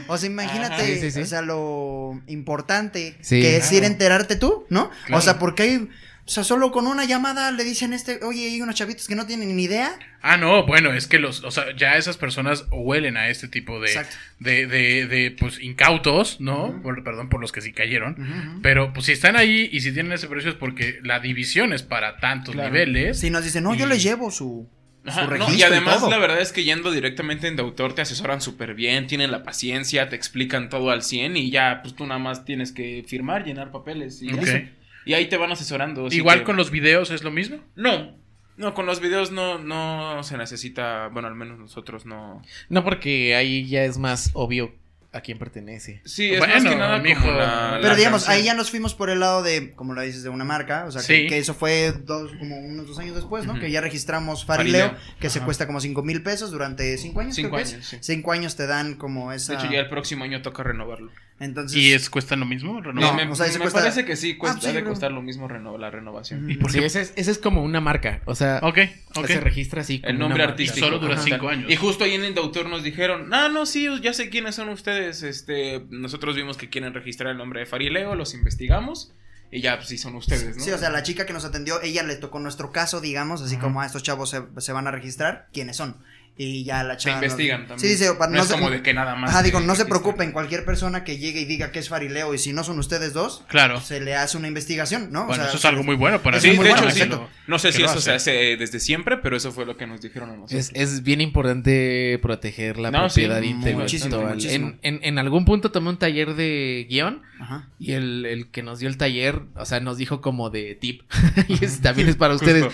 O sea, imagínate, Ajá. Sí, sí, sí. o sea, lo importante Sí. que es ir a enterarte tú, ¿no? Claro. O sea, porque hay, o sea, solo con una llamada le dicen este, oye, hay unos chavitos que no tienen ni idea. Ah, no, bueno, es que los, o sea, ya esas personas huelen a este tipo de, de, de, de, pues, incautos, ¿no? Por- perdón por los que sí cayeron. Pero, pues, si están ahí y si tienen ese precio es porque la división es para tantos Claro. niveles. Sí, nos dicen, no, yo les llevo su, Ajá, no, y además la verdad es que yendo directamente en de autor te asesoran súper bien, tienen la paciencia, te explican todo al 100 y ya pues tú nada más tienes que firmar, llenar papeles y, listo. Y ahí te van asesorando. Igual que- con los videos es lo mismo. No, no, con los videos no, no se necesita, bueno, al menos nosotros no. No, porque ahí ya es más obvio a quién pertenece. Sí, es Bueno, más que nada mijo, como la, Pero la digamos, canción. ahí ya nos fuimos por el lado de, como lo dices, de una marca. O sea, que, Sí. que eso fue dos, como unos dos años después, ¿no? Que ya registramos Farileo, Farileo. que se cuesta como cinco mil pesos durante cinco años. Cinco creo que es. años, sí. Cinco años te dan como esa. De hecho, ya el próximo año toca renovarlo. Entonces. ¿Y es cuesta lo mismo? No, ¿Renovar? me, o sea, ese me cuesta- parece que sí, cuesta, Ah, sí, ha de costar lo mismo reno- la renovación. ¿Y por Sí, ese es, ese es como una marca. O sea, Ok, ok. se registra así. como El una nombre marca. artístico. Solo dura Ajá. cinco años. Y justo ahí en el autor nos dijeron, ah, no, sí, ya sé quiénes son ustedes. Este, nosotros vimos que quieren registrar el nombre de Farileo, los investigamos y ya, pues sí son ustedes, ¿no? Sí, o sea, la chica que nos atendió, ella le tocó nuestro caso, digamos, así Ajá. como a estos chavos se, se van a registrar, ¿quiénes son? Y ya la Te chava. nos- investigan también. Sí, sí, para- no, no es se- como de que nada más. Ajá, digo, no se preocupen, cualquier persona que llegue y diga que es farileo y si no son ustedes dos, Claro. se le hace una investigación, ¿no? O Bueno, sea, eso es algo muy bueno para Sí, de bueno, hecho, sí. No sé si eso se hace. desde siempre, pero eso fue lo que nos dijeron a nosotros. Es, es bien importante proteger la No, sí, propiedad muchísimo, intelectual. muchísimo. En, en- en algún punto tomé un taller de guion Ajá. y el, el que nos dio el taller, o sea, nos dijo como de tip, y es- también es para ustedes,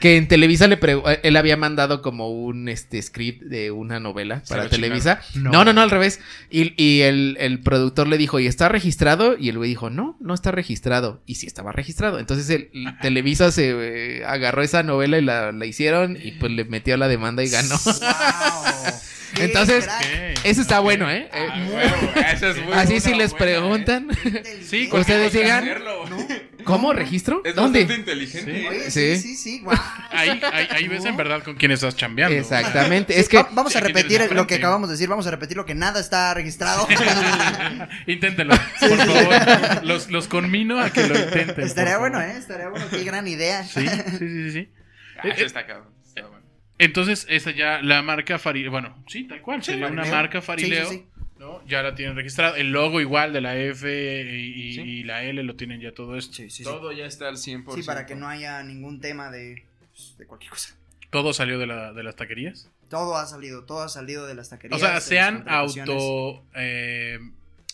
que en Televisa le eh, él había mandado como un este script de una novela Se para Televisa. No. No, no, no, al revés. Y, y el, el productor le dijo, ¿y está registrado? Y el güey dijo, no, no está registrado. Y sí estaba registrado. Entonces el, el Televisa se eh, agarró esa novela y la, la hicieron y pues le metió la demanda y ganó. Wow. Entonces, Eso está bueno, ¿eh? Eh, Ah, es muy Así buena, si les buena, ¿eh? preguntan, Sí, ustedes digan, Hacerlo. ¿Cómo registro? Es ¿Dónde? bastante inteligente. Sí. Oye, sí, Sí. sí, sí, wow. Ahí, ahí, ahí ves en verdad con quién estás chambeando. Exactamente. es que va- vamos a repetir lo que acabamos de decir, vamos a repetir lo que nada está registrado. Inténtenlo, por favor. Los, los conmino a que lo intenten. Estaría bueno. ¿eh? Estaría bueno, qué gran idea. Sí, sí, sí, sí. sí. Ah, está cabrón. está bueno. Entonces, esa ya, la marca Farileo, bueno, sí, tal cual, sería una marca Farileo, Sí, sí, ¿no? Ya la tienen registrada. El logo igual de la F y, y- Sí. y la L lo tienen ya todo esto. Sí, sí, sí. Todo ya está al 100%. Sí, para que no haya ningún tema de, pues, de cualquier cosa. Todo salió de, la, de las taquerías. Todo ha salido, todo ha salido de las taquerías. O sea, se han auto... eh,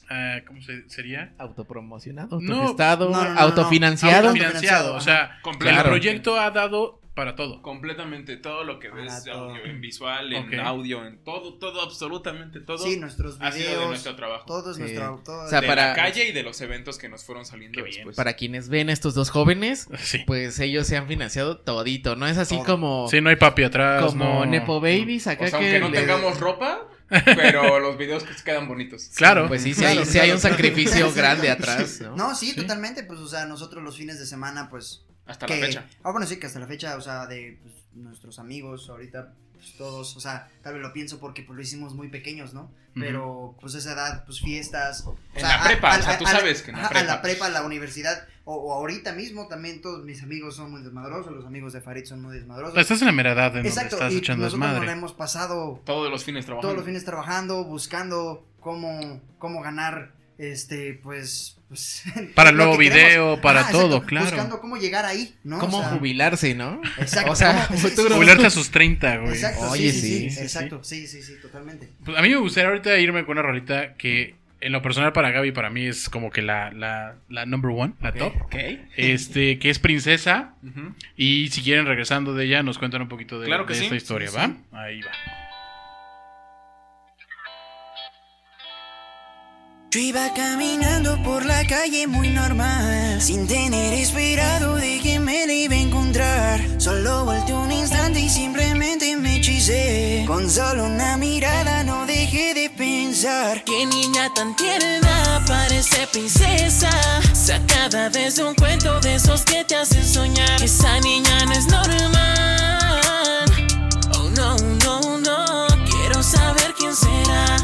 ah, ¿Cómo se, sería? autopromocionado, No, autogestado, no, no, no, no. autofinanciado. Autofinanciado. O sea, el proyecto ha dado para todo. Completamente todo lo que Para ves todo. audio, en visual, en audio, en todo, todo, absolutamente todo. Sí, nuestros ha sido de videos. nuestro trabajo. Todo es Sí. nuestro. Todo O sea, de para- la calle y de los eventos que nos fueron saliendo Qué bien. después. Para quienes ven estos dos jóvenes, Sí. pues ellos se han financiado todito, ¿no? Es así Todo. como, Sí, no hay papi atrás. como no. Nepo Babies acá o sea, que aunque no le- tengamos ropa, pero los videos que quedan bonitos. Claro. Pues sí, sí, Claro, hay, sí hay un claro. sacrificio grande atrás, ¿no? No, sí, Sí. totalmente. Pues, o sea, nosotros los fines de semana, pues. Hasta que- la fecha. Ah, bueno, sí, que hasta la fecha, o sea, de pues, nuestros amigos, ahorita, pues todos, o sea, tal vez lo pienso porque pues lo hicimos muy pequeños, ¿no? Pero, pues esa edad, pues fiestas. o En sea, la prepa, o sea, tú a sabes que en la prepa. A la prepa, a la universidad, o, o ahorita mismo también todos mis amigos son muy desmadrosos, los amigos de Farid son muy desmadrosos. Estás en la mera edad en donde Exacto, estás y echando desmadre. hemos pasado Todos los fines trabajando. todos los fines trabajando, buscando cómo, cómo ganar, este, pues... pues Para el nuevo video, para todo, exacto, claro. Buscando cómo llegar ahí, ¿no? Cómo O sea, jubilarse, ¿no? Exacto. O sea, futuro. Jubilarte a sus 30, güey. Exacto, Oye, sí, sí, sí, sí, sí, sí. exacto, sí, sí, sí, totalmente. Pues a mí me gustaría ahorita irme con una rolita que en lo personal para Gaby para mí es como que la, la, la number one, la top. Ok. Este, que es Princesa. Y si quieren regresando de ella, nos cuentan un poquito de, Claro que de sí, esta historia, sí, ¿va? sí. Ahí va. Yo iba caminando por la calle muy normal, sin tener esperado de que me la iba a encontrar. Solo volteé un instante y simplemente me hechicé. Con solo una mirada no dejé de pensar. Qué niña tan tierna, parece princesa. Sacada desde un cuento de esos que te hacen soñar. Esa niña no es normal. Oh no, no, no. Quiero saber quién será.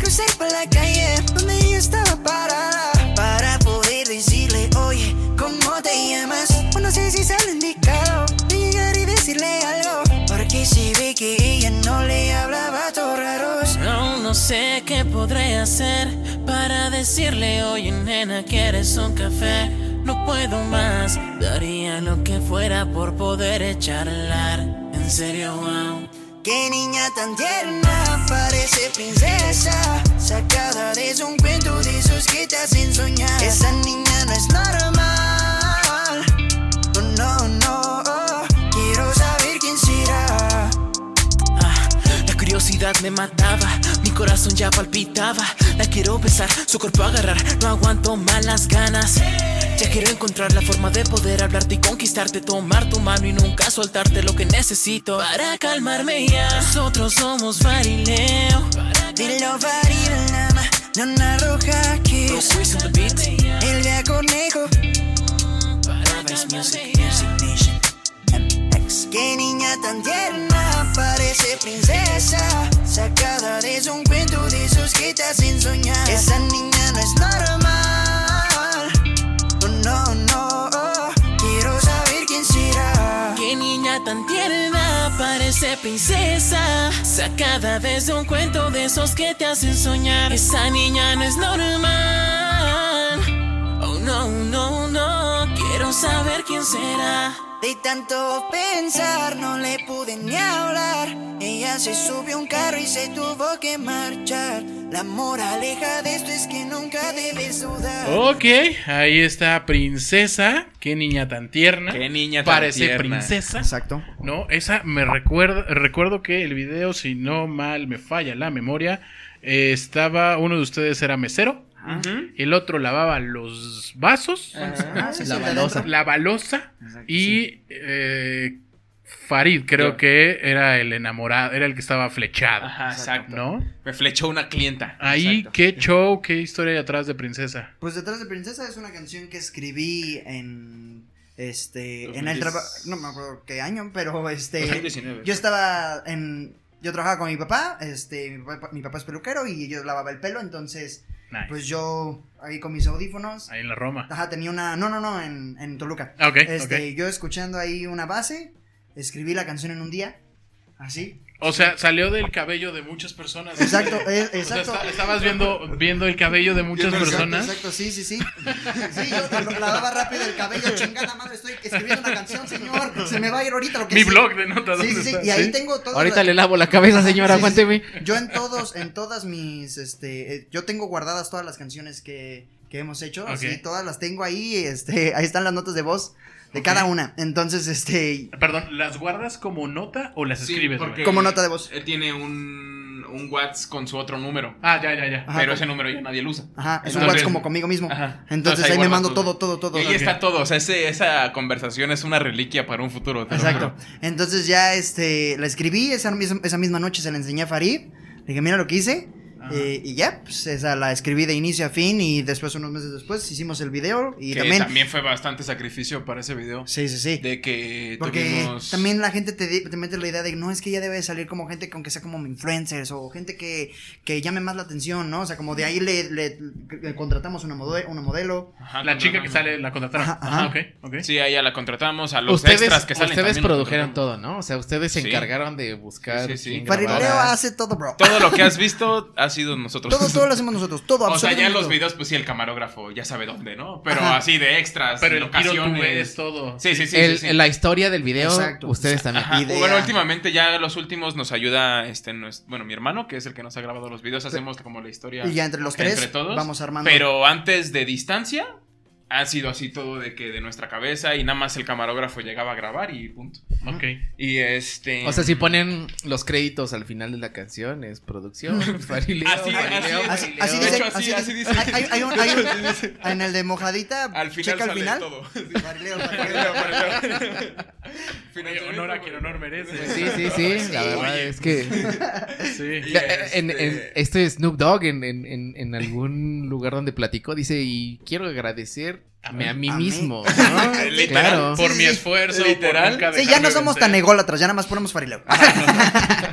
Cruzar por la calle donde ella estaba parada para poder decirle, oye, ¿cómo te llamas? O no sé si el indicado de llegar y decirle algo, porque se ve que ella no le hablaba todo raros. Aún no sé qué podré hacer para decirle, oye nena, ¿quieres un café? No puedo más, daría lo que fuera por poder charlar. En serio, wow. Qué niña tan tierna, parece princesa, sacada de un cuento de esos que te hacen soñar. Esa niña no es normal, oh, no, no, oh. quiero saber quién será. Ah, la curiosidad me mataba, corazón ya palpitaba. La quiero besar, su cuerpo agarrar, no aguanto más las ganas. Ya quiero encontrar la forma de poder hablarte y conquistarte, tomar tu mano y nunca soltarte lo que necesito para calmarme ya. Nosotros somos Farileo. Dilo Farilama, Nana Roja que Bro Quiz on the beat. El vea conejo, Para Music, Music MX. Qué niña tan tierna, parece princesa, sacada de un cuento de esos que te hacen soñar. Esa niña no es normal, oh, no, no, oh. quiero saber quién será. Qué niña tan tierna, parece de princesa, sacada desde un cuento de esos que te hacen soñar. Esa niña no es normal. Oh no, no, no, quiero saber quién será. De tanto pensar no le pude ni hablar. Ella se subió a un carro y se tuvo que marchar. La moraleja de esto es que nunca debes dudar. Ok, ahí está Princesa. Qué niña tan tierna. Qué niña tan Parece tierna. princesa. Exacto. No, esa me recuerda. Recuerdo que el video, si no mal me falla la memoria, eh, estaba. Uno de ustedes era mesero. El otro lavaba los vasos. Ah, sí, sí, La balosa. La balosa. Y eh, Farid, creo Yo. que era el enamorado. Era el que estaba flechado. Ajá, exacto. ¿No? Me flechó una clienta. Ahí, Exacto. qué show, qué historia hay atrás de Princesa. Pues Detrás de Princesa es una canción que escribí en. Este. En 2010. el trabajo. No me acuerdo qué año, pero este. 2019. Yo estaba en. Yo trabajaba con mi papá, este, mi papá, mi papá es peluquero y yo lavaba el pelo, entonces, Nice. pues yo ahí con mis audífonos, Ahí en la Roma. ajá, tenía una, no, no, no, en, en Toluca. Ah, Este, ok. yo escuchando ahí una base, escribí la canción en un día, así. O sea, salió del cabello de muchas personas. Exacto, O sea, exacto. está- estabas viendo, viendo el cabello de muchas Exacto, personas. Exacto, sí, sí, sí. Sí, yo lo- lavaba rápido el cabello, chingada madre, estoy escribiendo una canción, señor. Se me va a ir ahorita lo que Mi sí. blog de notas. Sí, sí, ¿dónde sí. Y ahí ¿Sí? tengo todo. Ahorita le lavo la cabeza, señora, Sí, sí, aguánteme. Yo en todos, en todas mis, este, eh, yo tengo guardadas todas las canciones que, que hemos hecho, Ok. así, todas las tengo ahí, este, ahí están las notas de voz de cada una. Entonces, este, Perdón, ¿las guardas como nota o las Sí, escribes? porque Como nota de voz. Él tiene un, un WhatsApp con su otro número. Ah, ya, ya, ya. Ajá, pero ese número ya nadie lo usa. ajá, es un WhatsApp como conmigo mismo. Ajá. Entonces, ahí ahí me mando todo, todo, todo. Y ahí está todo. O sea, ese- esa conversación es una reliquia para un futuro. Exacto. Entonces ya este la escribí, esa, esa misma noche se la enseñé a Farid. Le dije, mira lo que hice. Eh, y ya, pues esa la escribí de inicio a fin. Y después, unos meses después, hicimos el video. Y que también. también... fue bastante sacrificio para ese video. Sí, sí, sí. De que Porque tuvimos... también la gente te, te mete la idea de no es que ya debe salir como gente con que sea como influencers o gente que, que llame más la atención, ¿no? O sea, como de ahí le, le- le contratamos una, mode- una modelo. Ajá, La chica que sale, la contrataron. Ajá, Ajá, ajá. ok, ok. Sí, a ella la contratamos. A los Ustedes, extras que salen ustedes produjeron todo, ¿no? O sea, ustedes se Sí. encargaron de buscar. Sí, sí, sí. hace todo, bro. Todo lo que has visto ha sido nosotros. Todo, todo lo hacemos nosotros. Todo, O sea, ya en los videos, pues sí, el camarógrafo ya sabe dónde, ¿no? Pero Ajá. así de extras, Pero locaciones. ves todo. Sí, sí, sí. El- sí, sí. La historia del video, Exacto. ustedes también. Ajá. idea. Bueno, últimamente ya los últimos nos ayuda, este, bueno, mi hermano, que es el que nos ha grabado los videos, hacemos como la historia. Y ya entre los tres entre todos. vamos armando. Pero antes de distancia, ha sido así todo de que de nuestra cabeza y nada más el camarógrafo llegaba a grabar y punto. Ok. Y este... O sea, si ponen los créditos al final de la canción, es producción, Farileo, Así- Farileo, así- Así, Farileo. así De dice, hecho, así- así dice. Hay, hay- un, hay un- en el de mojadita, al final checa al final. todo. Farileo, farileo. Oye, honor a quien honor merece. Sí, sí, sí, la verdad Oye. es que Sí. Y en, en- este- este Snoop Dogg en, en- en- en algún lugar donde platicó dice y quiero agradecerme a mí A mí. mismo, ¿no? Literal, claro. Por Sí, mi sí. esfuerzo. Literal. por nunca Sí, ya no somos vencer. tan ególatras, ya nada más ponemos farileo.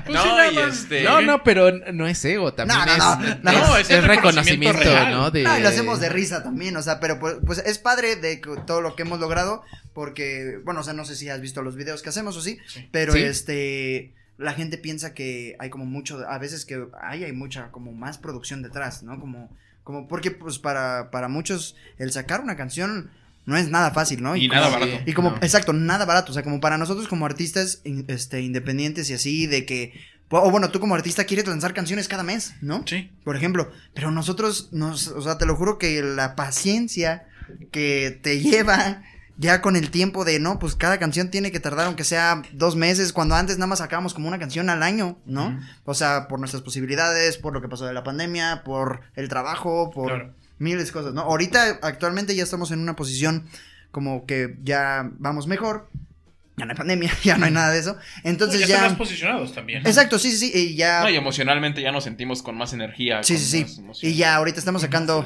Pues no, nada y este... No, no, pero no es ego, también No, no, es, no, no, es, es reconocimiento, reconocimiento real. ¿no? De, No, y lo hacemos de risa también, o sea, pero pues, pues es padre de que todo lo que hemos logrado, porque, bueno, o sea, no sé si has visto los videos que hacemos o sí, Sí. pero Sí. este, la gente piensa que hay como mucho, a veces que hay, hay mucha, como más producción detrás, ¿no? Como, como, porque pues para, para muchos el sacar una canción no es nada fácil, ¿no? Y como- nada barato. Y como, No. exacto, nada barato. O sea, como para nosotros como artistas este, independientes y así, de que. O bueno, tú como artista quieres lanzar canciones cada mes, ¿no? Sí. Por ejemplo. Pero nosotros, nos, o sea, te lo juro que la paciencia que te lleva ya con el tiempo de, no, pues cada canción tiene que tardar aunque sea dos meses, cuando antes nada más sacábamos como una canción al año, ¿no? O sea, por nuestras posibilidades, por lo que pasó de la pandemia, por el trabajo, por Claro. miles de cosas, ¿no? Ahorita, actualmente ya estamos en una posición como que ya vamos mejor, ya no hay pandemia, ya no hay nada de eso, entonces ya, ya... están más posicionados también. Exacto, sí, sí, sí, y ya... No, y emocionalmente ya nos sentimos con más energía. Sí, con sí, sí. Y ya ahorita estamos sacando...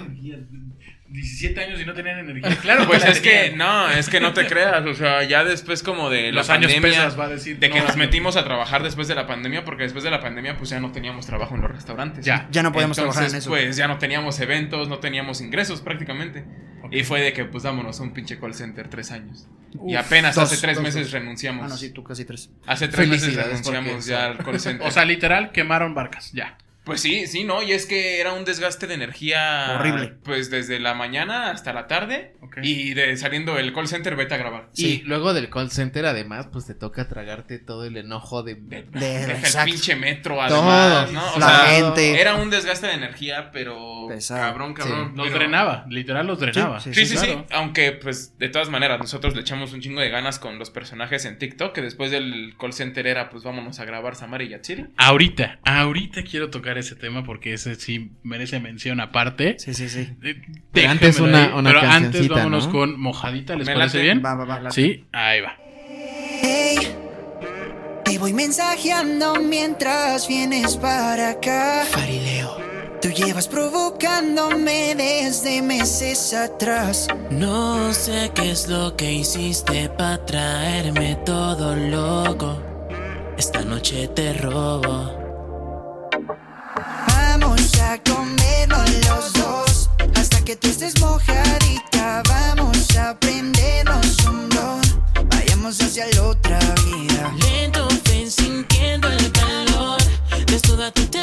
17 años y no tenían energía. Claro, Pues es que, no, es que no te creas, o sea, ya después como de Los la años pandemia, pesas, va a decir, de que no, nos no. metimos a trabajar después de la pandemia, porque después de la pandemia pues ya no teníamos trabajo en los restaurantes. Ya. Ya no podemos Entonces, trabajar en eso. pues ya no teníamos eventos, no teníamos ingresos prácticamente. Y fue de que pues vámonos a un pinche call center tres años. y apenas dos, hace tres dos, meses dos. renunciamos. Ah, no, sí, tú casi tres. Hace tres meses renunciamos porque ya al call center. O sea, literal, quemaron barcas. Ya. Pues sí, sí, no, y es que era un desgaste de energía Horrible. Pues desde la mañana hasta la tarde Ok. y de saliendo el call center vete a grabar. Y luego del call center, además, pues te toca tragarte todo el enojo de. De, Deja el pinche metro Todo. además, ¿no? O La sea, gente. era un desgaste de energía, pero Pesado. cabrón, cabrón. Los pero- drenaba, literal los drenaba. Sí, Sí, sí, sí, claro. aunque pues de todas maneras nosotros le echamos un chingo de ganas con los personajes en TikTok, que después del call center era pues vámonos a grabar Samara y Yatsiri. Ahorita, ahorita quiero tocar ese tema porque ese sí merece mención aparte. Sí, sí, sí. Eh, Pero antes una- una Pero antes vámonos ¿no? con mojadita, ¿les Me parece late. bien? Va, va, va. Sí, ahí va. Hey, te voy mensajeando mientras vienes para acá. Farileo. Tú llevas provocándome desde meses atrás. No sé qué es lo que hiciste para traerme todo loco. Esta noche te robo. Vamos a comernos los dos hasta que tú estés mojadita. Vamos a prendernos un blon. Vayamos hacia la otra vida. Lento ven sintiendo el calor. Desnuda tú te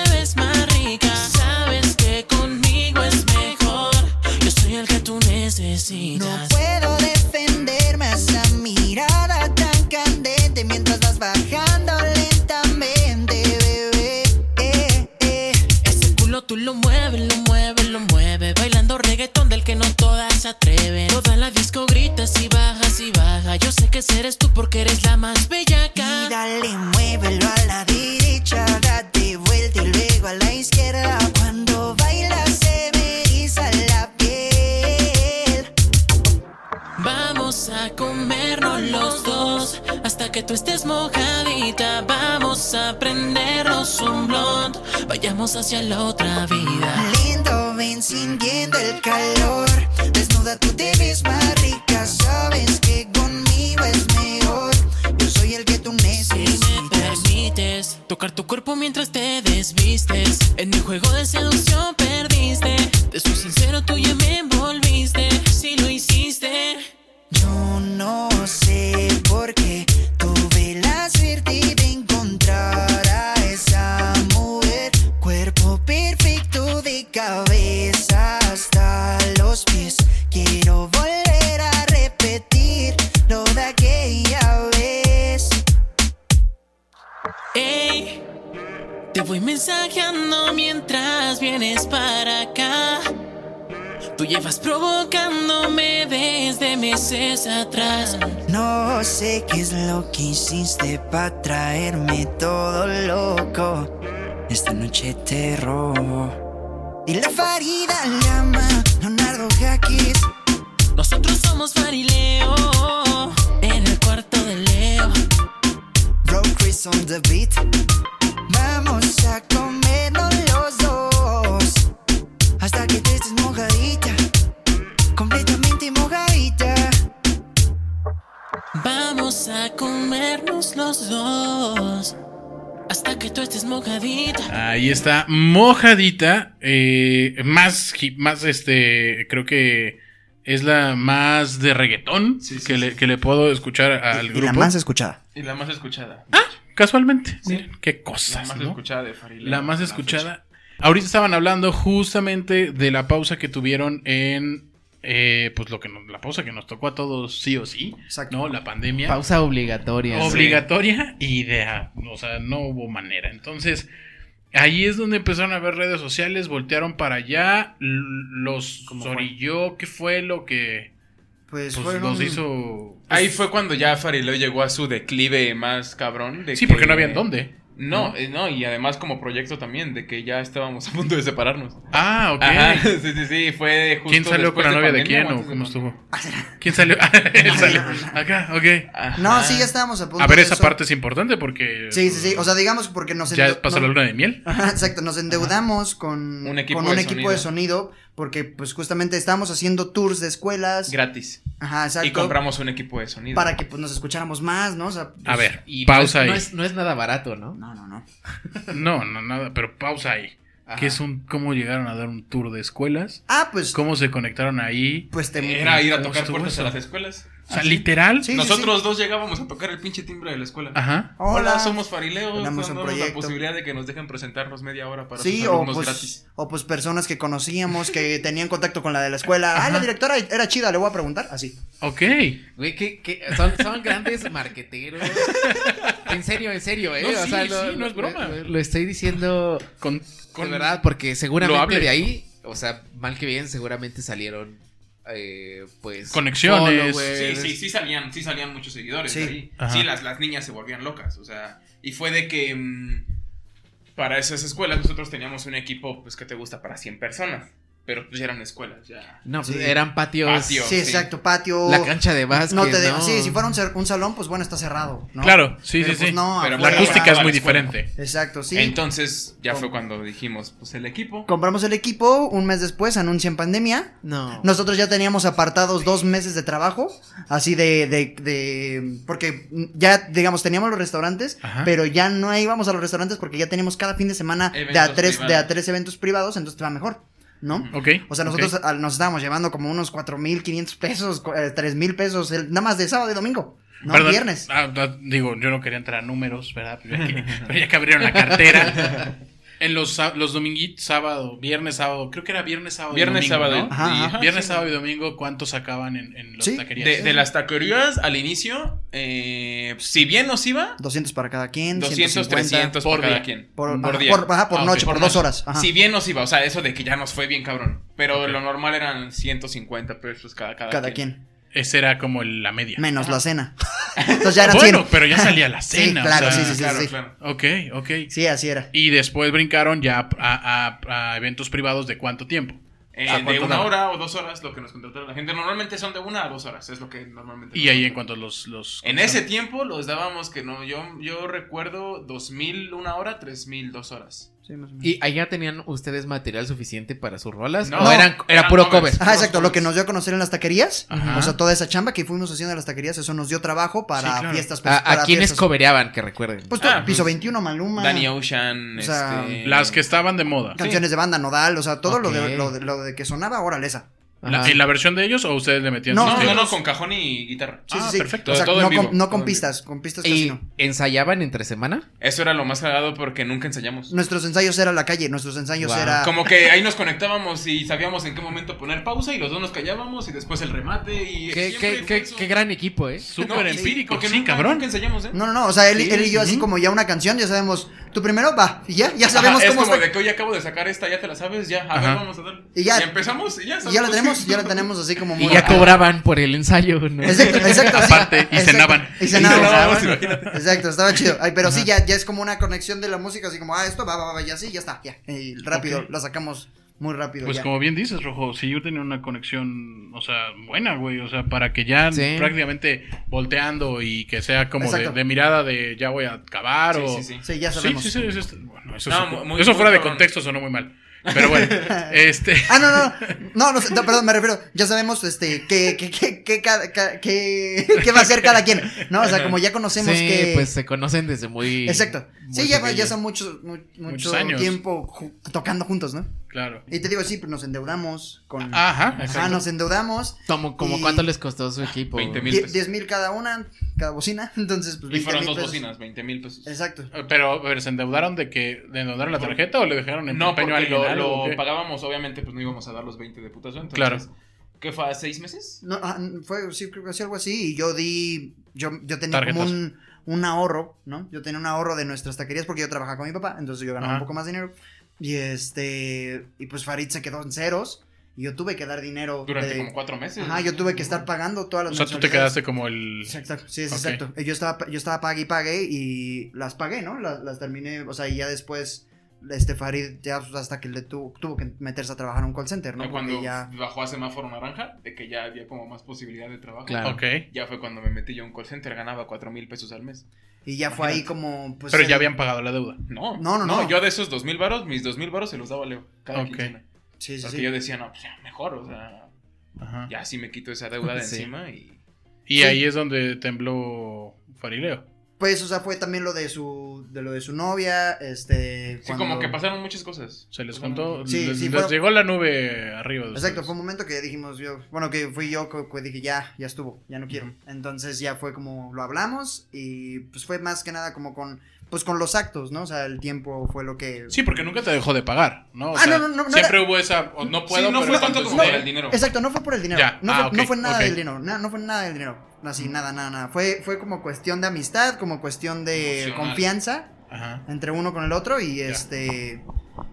Vayamos hacia mojadita. eh, más, más este, creo que es la más de reggaetón Sí, sí, que, Le, sí. que le puedo escuchar al Y grupo. la más escuchada. Y la más escuchada. Casualmente, miren, qué la cosas, más ¿no? escuchada de Farileo. La más escuchada. Ahorita estaban hablando justamente de la pausa que tuvieron en. eh, pues lo que nos, la pausa que nos tocó a todos sí o sí, Exacto. ¿no? La pandemia. Pausa obligatoria. obligatoria y de, ah, o sea, no hubo manera. Entonces, ahí es donde empezaron a ver redes sociales, voltearon para allá, los orilló, ¿qué fue lo que Pues, pues, fueron- los hizo? Ahí fue cuando ya Farileo llegó a su declive más cabrón. de Sí, que- porque no habían dónde. No, eh, no, y además como proyecto también, de que ya estábamos a punto de separarnos. Ah, ok. Ajá, sí, sí, sí, fue justo ¿Quién salió con la novia de quién o de cómo estuvo? ¿Quién salió? Él salió. Acá, ok. Ajá. No, sí, ya estábamos a punto A ver, de esa eso. parte es importante porque. Sí, sí, sí. O sea, digamos porque nos Ya pasó no- la luna de miel. Ajá, exacto, nos endeudamos con Un equipo con un de equipo de sonido porque pues justamente estábamos haciendo tours de escuelas. Gratis. Ajá, exacto. Y compramos un equipo de sonido. para que pues nos escucháramos más, ¿no? O sea, A pues, ver, Y pausa no ahí. no, es, no es nada barato, ¿no? No, no, no. No, no, nada, pero pausa ahí. Ajá. ¿Qué es un, ¿Cómo llegaron a dar un tour de escuelas? Ah, pues ¿Cómo se conectaron ahí? pues te Era ir a ¿Cómo tocar puertas eso? a las escuelas. O sea, literal. Sí, sí, Nosotros dos llegábamos a tocar el pinche timbre de la escuela. Ajá. Hola, Hola, somos Farileos. Dándonos la posibilidad de que nos dejen presentarnos media hora para Sí, o pues, gratis. o pues personas que conocíamos que tenían contacto con la de la escuela. Ah, la directora era chida, le voy a preguntar. Así. Ok. Güey, que, que son, son grandes marqueteros. En serio, en serio, ¿eh? No, o sí, sea, sí, no es broma. Lo, lo estoy diciendo Con, con verdad, porque seguramente de ahí, o sea, mal que bien, seguramente salieron, eh, pues... Conexiones. followers. Sí, sí, sí salían, sí salían muchos seguidores Sí. de ahí. Ajá. Sí, las, las niñas se volvían locas, o sea, y fue de que mm, para esas escuelas nosotros teníamos un equipo, pues, que te gusta para 100 personas, pero pues ya eran escuelas, ya. No, pues Sí. eran patios. Patio. Sí, sí. exacto, patio. La cancha de básquet, No te de- ¿no? Sí, si fuera un, cer- un salón, pues bueno, está cerrado. ¿no? Claro, sí, Pero, sí, pues, sí. no, Pero La acústica es muy diferente. Exacto, sí. Entonces ya Com- fue cuando dijimos, pues el equipo. Compramos el equipo, un mes después anuncian pandemia. No. Nosotros ya teníamos apartados dos meses de trabajo, así de, de, de- porque ya, digamos, teníamos los restaurantes, Ajá. pero ya no íbamos a los restaurantes porque ya teníamos cada fin de semana de a, tres, de a tres eventos privados, entonces te va mejor, ¿no? Ok. O sea, nosotros nos estábamos llevando como unos 4.500 pesos, cu- eh, 3.000 pesos, el- nada más de sábado y domingo, no Perdón, viernes. ah, ah, digo, yo no quería entrar a números, ¿verdad? Pero ya que, pero ya que abrieron la cartera. En los, los dominguitos, sábado, viernes, sábado, creo que era viernes, sábado. y Viernes, domingo, sábado. ¿no? y- Ajá, y- ajá. ajá, Viernes, sí. sábado y domingo, ¿cuánto sacaban en, en los Sí, taquerías? De, de las taquerías al inicio, eh, si bien nos iba, 200 para cada quien, 200, 150 300 por por, cada día. quien. por, por ajá, día. por, ajá, por Ah, ok, noche, por por, dos horas. Ajá. Si bien nos iba, o sea, eso de que ya nos fue bien cabrón. Pero lo normal eran 150 pesos cada, cada, cada quien. Esa era como la media. Menos la cena. Entonces ya eran bueno, 100. pero ya salía la Sí, cena. o claro, sea, sí, sí, sí. Claro, claro. Ok, ok. Sí, así era. Y después brincaron ya a, a- a eventos privados de cuánto tiempo. Eh, ¿A de una daba? hora o dos horas lo que nos contrataron la gente. Normalmente son de una a dos horas, es lo que normalmente. Y ahí en cuanto los... los En ese tiempo los dábamos que no, yo, yo recuerdo 2000 una hora, 3000 dos horas. Sí, más o menos. ¿Y allá tenían ustedes material suficiente para sus rolas? No. ¿O eran, era Eran puro covers. cover? Ajá, exacto. Lo que nos dio a conocer en las taquerías, Ajá. o sea, toda esa chamba que fuimos haciendo en las taquerías, eso nos dio trabajo para Sí, claro. fiestas. pues, ¿A, a para quiénes fiestas. covereaban, que recuerden? Pues todo, Ah, Piso pues, 21, Maluma. Danny Ocean, O sea, este, Las que estaban de moda. Canciones de banda, Nodal, o sea, todo lo, de, Ok. lo, de, lo de que sonaba, órale esa. La- Ajá. ¿En la versión de ellos o ustedes le metían No, No, no, con cajón y guitarra. Sí, Ah, sí, sí. perfecto. O sea, Todo en no, vivo, con, no pistas, con pistas casi ¿Y no. ensayaban entre semana? Eso era lo más cagado porque nunca ensayamos. Nuestros ensayos era la calle, nuestros ensayos Wow. era... Como que ahí nos conectábamos y sabíamos en qué momento poner pausa y los dos nos callábamos y después el remate y Qué, gran equipo, ¿eh? Súper No, empírico, porque sí, nunca, cabrón. nunca ensayamos, ¿eh? No, no, no, o sea, él, Sí, él y yo así como ya una canción, ya sabemos, tú primero va, y ya, ya Ajá, sabemos es cómo como está. de que hoy acabo de sacar esta, ya te la sabes, ya, a ver, Ajá. vamos a darle. Y ya- empezamos y ya Y ya la sabemos. Tenemos, ya la tenemos así como Y ya cobraban por el ensayo, ¿no? Exacto, exacto. sí. Aparte, y Exacto. cenaban. Y Y cenaban. imagínate. Exacto, estaba chido. Ay, pero sí, ya, ya es como una conexión de la música, así como, ah, esto va, va, va, ya sí, ya está, ya. Y rápido, Ok. la sacamos muy rápido. Pues ya. como bien dices, Rojo, si yo tenía una conexión, o sea, buena, güey, o sea, para que ya Sí. prácticamente volteando y que sea como de, mirada de ya voy a acabar Sí, o... sí, sí. Sí, ya Sí, sabemos. sí, sí, bueno, eso, No, sí- mu- muy- eso muy fuera de contexto sonó muy mal. Pero bueno, este... Ah, no, no, no, no, no, perdón, me refiero, ya sabemos, este, qué, qué, qué, qué, cada- ca- qué, qué va a hacer cada quien, ¿no? O sea, como ya conocemos sí, que... pues se conocen desde muy... Exacto. muy Sí, ya, ya son muchos, mu- mucho Muchos años. tiempo ju- tocando juntos, ¿no? Claro. Y te digo, sí, pues nos endeudamos con... Ajá, exacto. nos endeudamos. Como, como Y- cuánto les costó su equipo. 20 mil pesos. 10 mil cada una, cada bocina. Entonces, pues Y 20 fueron dos pesos. bocinas, 20 mil pesos. Exacto. Pero, pero se endeudaron de que de endeudaron la tarjeta o le dejaron en No, porque lo, lo pagábamos, obviamente, pues no íbamos a dar los 20 de putazo. Entonces, Claro. ¿Qué fue? ¿A seis meses? No, ah, fue, sí, creo que sí, algo así. Y yo di, yo, yo tenía como un, un ahorro, ¿no? Yo tenía un ahorro de nuestras taquerías porque yo trabajaba con mi papá, entonces yo ganaba Ajá. un poco más de dinero. Y este, y pues Farid se quedó en ceros y yo tuve que dar dinero. Durante de- como cuatro meses. Ajá, yo tuve que estar pagando todas las O sea, tú te quedaste como el... Exacto, sí, es exacto. Yo estaba, yo estaba pague y pague y las pagué, ¿no? Las, las terminé, o sea, y ya después, este Farid, ya hasta que le tuvo, tuvo que meterse a trabajar en un call center, ¿no? Porque cuando ya... bajó a semáforo naranja, de que ya había como más posibilidad de trabajo. Claro. Ok. Ya fue cuando me metí yo a un call center, ganaba cuatro mil pesos al mes. Y ya fue ahí como, pues... Pero el- ya habían pagado la deuda. No, No, no, no. Yo de esos dos mil varos, mis dos mil varos se los daba Leo cada Ok. quincena. Sí, sí, Porque sí. yo decía, no, pues ya, mejor, o sea, Ajá. ya sí me quito esa deuda de Sí. encima y... Y Sí. ahí es donde tembló Farileo. Pues, o sea, fue también lo de su, de lo de su novia, este... Sí, cuando- como que pasaron muchas cosas. Se les juntó, Sí, les, sí, les fueron- llegó la nube arriba. de Exacto, ustedes. fue un momento que dijimos yo, bueno, que fui yo que, que dije ya, ya estuvo, ya no quiero. Entonces ya fue como lo hablamos y pues fue más que nada como con, pues con los actos, ¿no? O sea, el tiempo fue lo que... Sí, porque nunca te dejó de pagar, ¿no? O Ah, sea, no, no, no, no Siempre hubo esa, o no puedo, Sí, no pero fue ¿cuánto tanto como el dinero. Exacto, no fue por el dinero. Ya, No, ah, fue, no fue nada del dinero, na- no fue nada del dinero. Así, nada, nada, nada. Fue, fue como cuestión de amistad, como cuestión de Emocional. confianza Ajá. entre uno con el otro y este...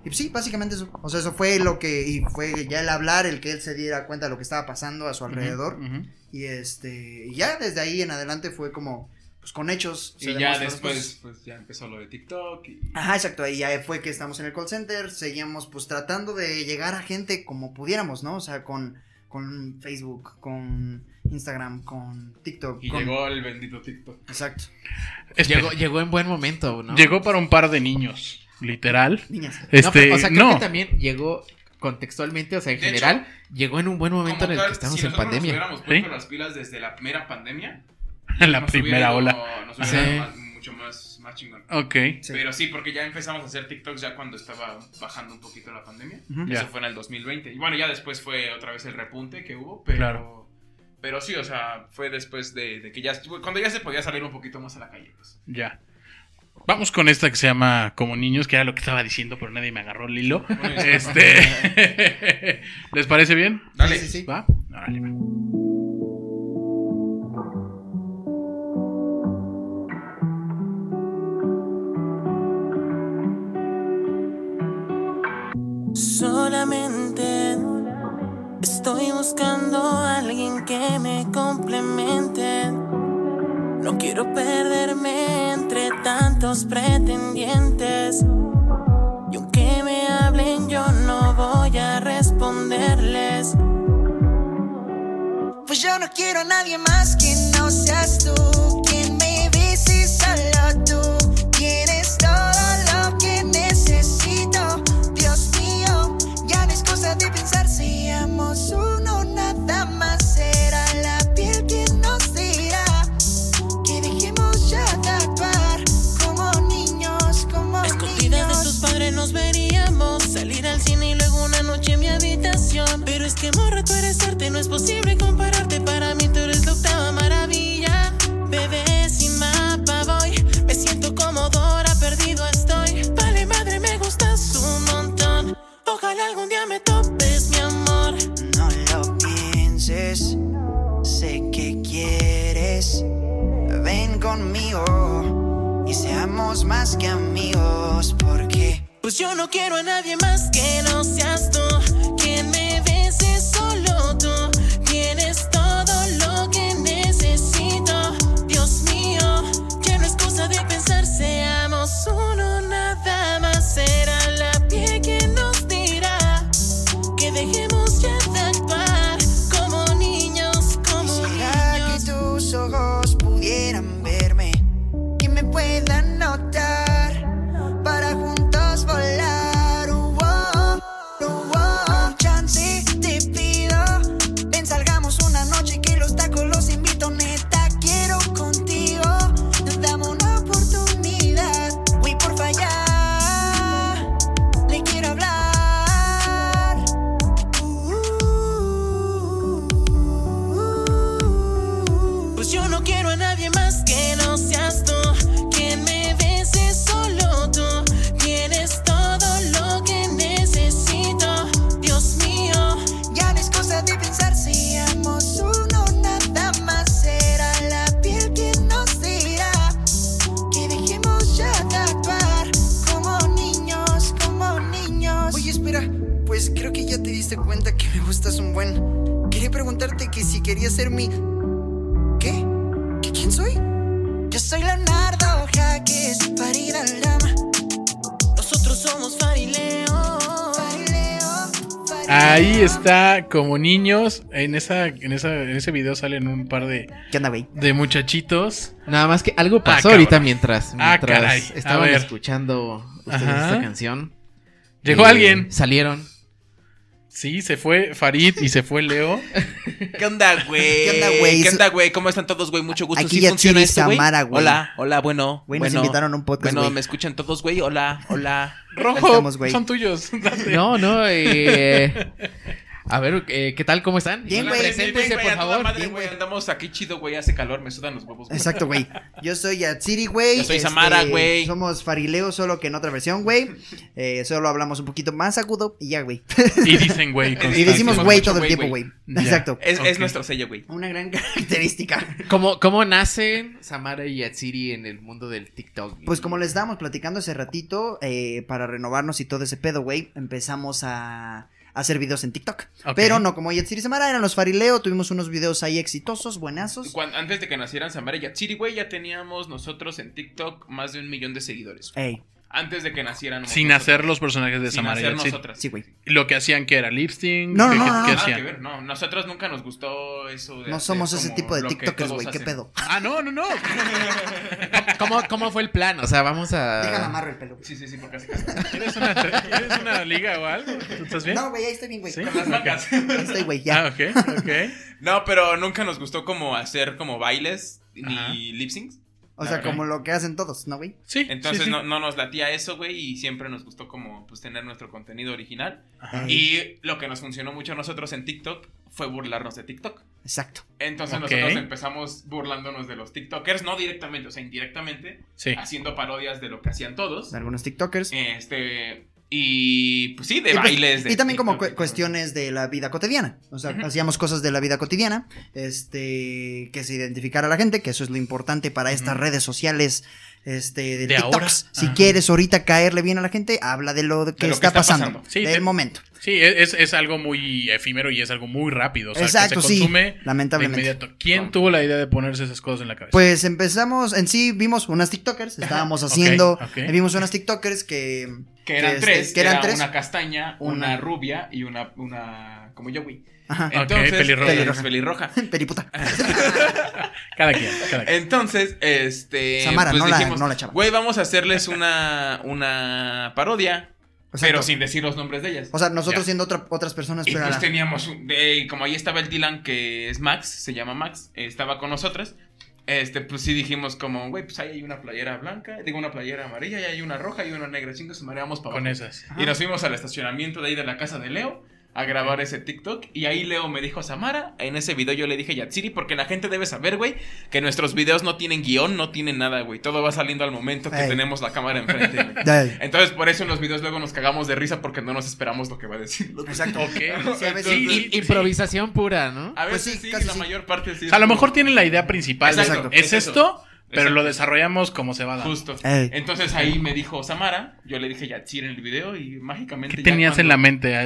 Y pues sí, básicamente eso. O sea, eso fue lo que... Y fue ya el hablar, el que él se diera cuenta de lo que estaba pasando a su alrededor. Y este, y ya desde ahí en adelante fue como, pues con hechos. Y ya después, cosas. pues ya empezó lo de TikTok y... Ajá, exacto, ahí ya fue que estamos en el call center, seguíamos pues tratando de llegar a gente como pudiéramos, ¿no? O sea, con, con Facebook, con Instagram, con TikTok. Y con- llegó el bendito TikTok. Exacto. Llegó, llegó en buen momento, ¿no? Llegó para un par de niños, literal. Niñas. No, Este, pero, o sea, creo no. que también llegó contextualmente, o sea, en De general, llegó en un buen momento en el tal, que estamos si en pandemia. Nos hubiéramos puesto ¿Sí? las pilas desde la primera pandemia. En la nos primera ola. Nos Sí. más- mucho más, más chingón. Ok. Sí. Pero sí, porque ya empezamos a hacer TikToks ya cuando estaba bajando un poquito la pandemia. Ya. Eso fue en el 2020. Y bueno, ya después fue otra vez el repunte que hubo, pero... Claro. Pero sí, o sea, fue después de, de que ya... Cuando ya se podía salir un poquito más a la calle, pues. Ya. Vamos con esta que se llama Como Niños, que era lo que estaba diciendo, pero nadie me agarró el hilo. Este. ¿Les parece bien? Dale. Sí, sí, sí. ¿Va? Órale, va. Solamente estoy buscando a alguien que me complemente. No quiero perderme entre tantos pretendientes. Y aunque me hablen, yo no voy a responderles. Pues yo no quiero a nadie más que no seas tú. Es que morra, tú eres arte, no es posible compararte. Para mí tú eres la octava maravilla. Bebé, sin mapa voy. Me siento como Dora, perdido estoy. Vale madre, me gustas un montón. Ojalá algún día me topes, mi amor. No lo pienses, sé que quieres. Ven conmigo y seamos más que amigos, porque Pues yo no quiero a nadie más que no seas tú. Ahí está, como niños. En esa, en esa, en ese video salen un par de, ¿Qué onda, güey? de muchachitos. Nada más que algo pasó cabrón. ahorita mientras, Ah, mientras estaban escuchando ustedes esta canción. Llegó Eh, alguien. Salieron Sí, se fue Farid y se fue Leo. ¿Qué onda, güey? ¿Qué onda, güey? ¿Qué onda, güey? ¿Cómo están todos, güey? Mucho gusto. Aquí ¿Sí ya funciona esto, güey? Samara, güey. Hola, hola, bueno. Güey, nos bueno. invitaron a un podcast, Bueno, güey. ¿me escuchan todos, güey? Hola, hola. Rojo, Estamos, güey. son tuyos. Date. No, no, eh, a ver, eh, ¿qué tal? ¿Cómo están? Bien, güey, Preséntense, por favor. madre, Bien, güey. Andamos aquí chido, güey. Hace calor, me sudan los huevos. güey. Exacto, güey. Yo soy Yatsiri, güey. Yo soy Samara, güey. Somos Farileo, solo que en otra versión, güey. Eh, solo hablamos un poquito más agudo y ya, güey. Y dicen, güey. Y decimos güey todo el tiempo, güey. Exacto. Es, nuestro sello, güey. Una gran característica. ¿Cómo, ¿Cómo nacen Samara y Yatsiri en el mundo del TikTok? Pues como les estábamos platicando hace ratito, eh, para renovarnos y todo ese pedo, güey, empezamos a hacer videos en TikTok. Ok. Pero no como Yatsiri y Samara, eran los Farileo. Tuvimos unos videos ahí exitosos, buenazos. Antes de que nacieran Samara y Yatsiri, güey, ya teníamos nosotros en TikTok más de un millón de seguidores. Ey, Antes de que nacieran. Sin nosotros. hacer los personajes de Sin Samara y hacer nosotras. sí, güey. Lo que hacían que era lip sync. No, no, ¿qué- no, qué- no, qué no. Hacían? que ver, no. Nosotros nunca nos gustó eso de. No somos ese tipo de TikTokers, güey. ¿Qué pedo? Ah, no, no, no. ¿Cómo, ¿Cómo fue el plan? O sea, vamos a... Déjame amarro el pelo. güey. Sí, sí, sí, porque así. ¿Quieres una, ¿Quieres una liga o algo? ¿Tú estás bien? No, güey, ahí estoy bien, güey. Sí. Con las mangas. Ahí estoy, güey, ya. Ah, ok, ok. No, pero nunca nos gustó como hacer como bailes ni lip syncs. O sea, como lo que hacen todos, ¿no, güey? Sí. Entonces sí, sí. No, no nos latía eso, güey, y siempre nos gustó como pues tener nuestro contenido original. Ajá. Y lo que nos funcionó mucho a nosotros en TikTok fue burlarnos de TikTok. Exacto. Entonces nosotros empezamos burlándonos de los TikTokers, no directamente, o sea, indirectamente, Sí. haciendo parodias de lo que hacían todos. De algunos TikTokers. Este, y pues sí, de Y, pues, bailes. de y también como cu- cuestiones de la vida cotidiana. O sea, hacíamos cosas de la vida cotidiana, este, que se identificara a la gente, que eso es lo importante para estas redes sociales, este, de, De TikToks. ahora. Si Ajá. quieres ahorita caerle bien a la gente, habla de lo que, lo que está, está pasando, pasando. Sí, del te- momento. Sí, es, es algo muy efímero y es algo muy rápido. O sea, Exacto, que se sí, de lamentablemente. inmediato. ¿Quién tuvo la idea de ponerse esas cosas en la cabeza? Pues empezamos, en sí vimos unas TikTokers, estábamos haciendo, ok. vimos unas TikTokers que... Que eran tres, que eran era tres. una castaña, una, Una- rubia y una, una como yo, güey. Ajá, Entonces, pelirroja. pelirroja. pelirroja. periputa. Cada quien, cada quien. Entonces, este. Samara, pues no la- dijimos, no la chava. Güey, vamos a hacerles una, una parodia, Exacto. pero sin decir los nombres de ellas. O sea, nosotros Ya. siendo otra- otras personas, y pero... pues la- teníamos, un- de- como ahí estaba el Dylan, que es Max, se llama Max, eh, estaba con nosotras. Este, pues sí dijimos como, güey, pues ahí hay una playera blanca, digo una playera amarilla, y hay una roja y una negra, chingos, mareamos para Con abajo. esas. Y nos fuimos al estacionamiento de ahí de la casa de Leo a grabar ese TikTok. Y ahí Leo me dijo, Samara, en ese video yo le dije Yatsiri, porque la gente debe saber, güey, que nuestros videos no tienen guion, no tienen nada, güey. Todo va saliendo al momento que Ey. tenemos la cámara enfrente. Entonces, por eso en los videos luego nos cagamos de risa porque no nos esperamos lo que va a decir. Exacto. Ok. Sí, a veces- Sí, I- improvisación pura, ¿no? A Pues veces sí, sí, casi la sí. mayor parte sí. O sea, a lo es mejor tienen la idea principal. Exacto, es es eso. Pero lo desarrollamos como se va a dar. Justo. Ey. Entonces ahí me dijo Samara, yo le dije Yatsiri en el video y mágicamente ¿Qué ya tenías en la mente? A,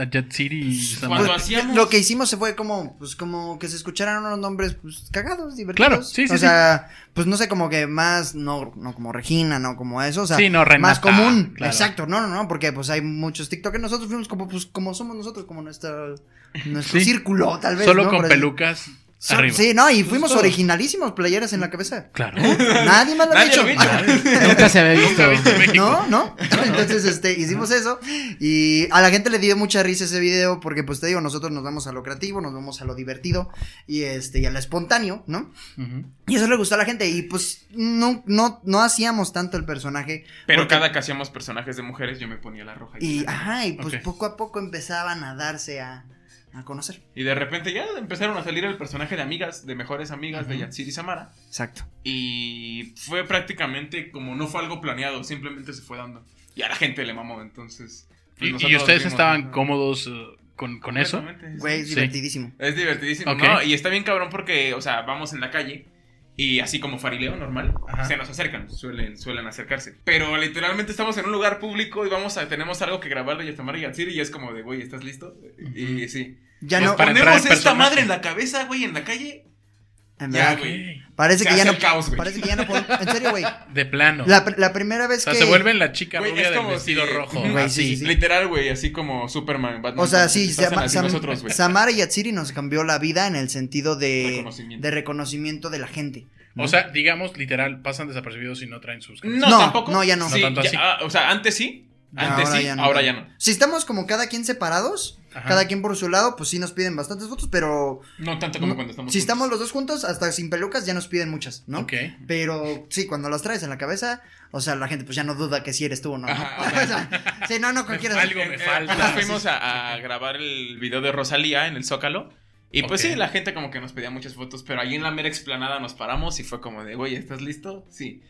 a- Yatsiri y Samara. Cuando Pues, hacíamos- Lo que hicimos se fue como, pues, como que se escucharan unos nombres, pues, cagados, divertidos. Claro, sí, sí, O sí. sea, pues, no sé, como que más, no, no como Regina, no como eso, o sea, Sí, no, Renata, más común. claro. Exacto, no, no, no, porque, pues, hay muchos TikTokers, nosotros fuimos como, pues, como somos nosotros, como nuestra, nuestro Sí. círculo, tal vez, Solo ¿no? con Por así- pelucas So-. Sí, no, y fuimos todo. originalísimos, playeras en la cabeza. Claro. Nadie más lo ha Nadie hecho. lo había. Nunca se había visto. No, no. Entonces, este, hicimos eso. Y a la gente le dio mucha risa ese video. Porque, pues te digo, nosotros nos vamos a lo creativo, nos vamos a lo divertido. Y este, y a lo espontáneo, ¿no? Y eso le gustó a la gente. Y pues, no, no, no hacíamos tanto el personaje. Pero porque- cada que hacíamos personajes de mujeres, yo me ponía la roja. Y, negra. ajá, y pues poco a poco empezaban a darse a, a conocer. Y de repente ya empezaron a salir el personaje de amigas, de mejores amigas de Ujú. Yatsiri y Samara. Exacto. Y fue prácticamente como no fue algo planeado, simplemente se fue dando. Y a la gente le mamó, entonces. pues ¿Y, ustedes vimos- estaban cómodos eh, con, con eso? Güey, es Sí. divertidísimo. Es divertidísimo, Ok. ¿no? Y está bien cabrón porque, o sea, vamos en la calle y así como farileo normal, Ajá. se nos acercan, suelen, suelen acercarse. Pero literalmente estamos en un lugar público y vamos a, tenemos algo que grabar de Yatamara y Yatsiri y es como de, güey, ¿estás listo? Y sí. Ya Pues no. Ponemos esta personaje. madre en la cabeza, güey, en la calle. En Ya, verdad, güey. Parece Se que ya no. caos, parece que ya no puedo. En serio, güey. De plano. La, la primera o vez sea, que. se vuelven la chica Güey, rubia es del vestido si- rojo. Ujú, Güey, así. sí, sí, sí. Literal, güey, así como Superman, Batman. O sea, sí, así Sam- nosotros, güey. Samara y Yatsiri nos cambió la vida en el sentido de Reconocimiento. de reconocimiento de la gente. ¿no? O sea, digamos, literal, pasan desapercibidos y no traen sus No, No, tampoco. no, ya no. Sí, No tanto ya- así. ah, o sea, antes sí. Antes ahora sí, ya no. ahora ya no. si estamos como cada quien separados, Ajá. Cada quien por su lado, pues sí nos piden bastantes fotos, pero No tanto como no- cuando estamos si juntos. estamos los dos juntos, hasta sin pelucas ya nos piden muchas, ¿no? Ok. Pero sí, cuando las traes en la cabeza, o sea, la gente pues ya no duda que si eres tú o no. ¿no? Ajá, O sea, sí, no, no, cualquiera. algo me Eh, falta. nos fuimos a, a grabar el video de Rosalía en el Zócalo. Y pues sí, la gente como que nos pedía muchas fotos, pero ahí en la mera explanada nos paramos y fue como de, güey, ¿estás listo? Sí.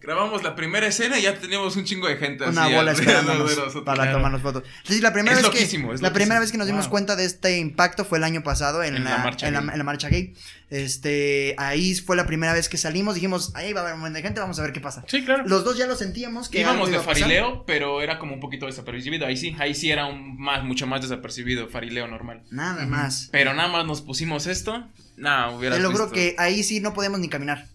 Grabamos la primera escena y ya teníamos un chingo de gente Una así bola esperándonos nosotros. para Claro. tomarnos fotos. Sí, la primera Es vez loquísimo, que es la primera vez que nos dimos Wow. cuenta de este impacto fue el año pasado en, En la, la marcha en, la, gay. en la marcha gay. Este, ahí fue la primera vez que salimos, dijimos, ahí va a haber un montón de gente, vamos a ver qué pasa. Sí, claro. Los dos ya lo sentíamos que Íbamos de farileo, pero era como un poquito desapercibido. Ahí sí, ahí sí era un más, mucho más desapercibido, farileo normal. Nada más. Pero nada más nos pusimos esto. Nada, hubiera Te logro que ahí sí no podemos ni caminar.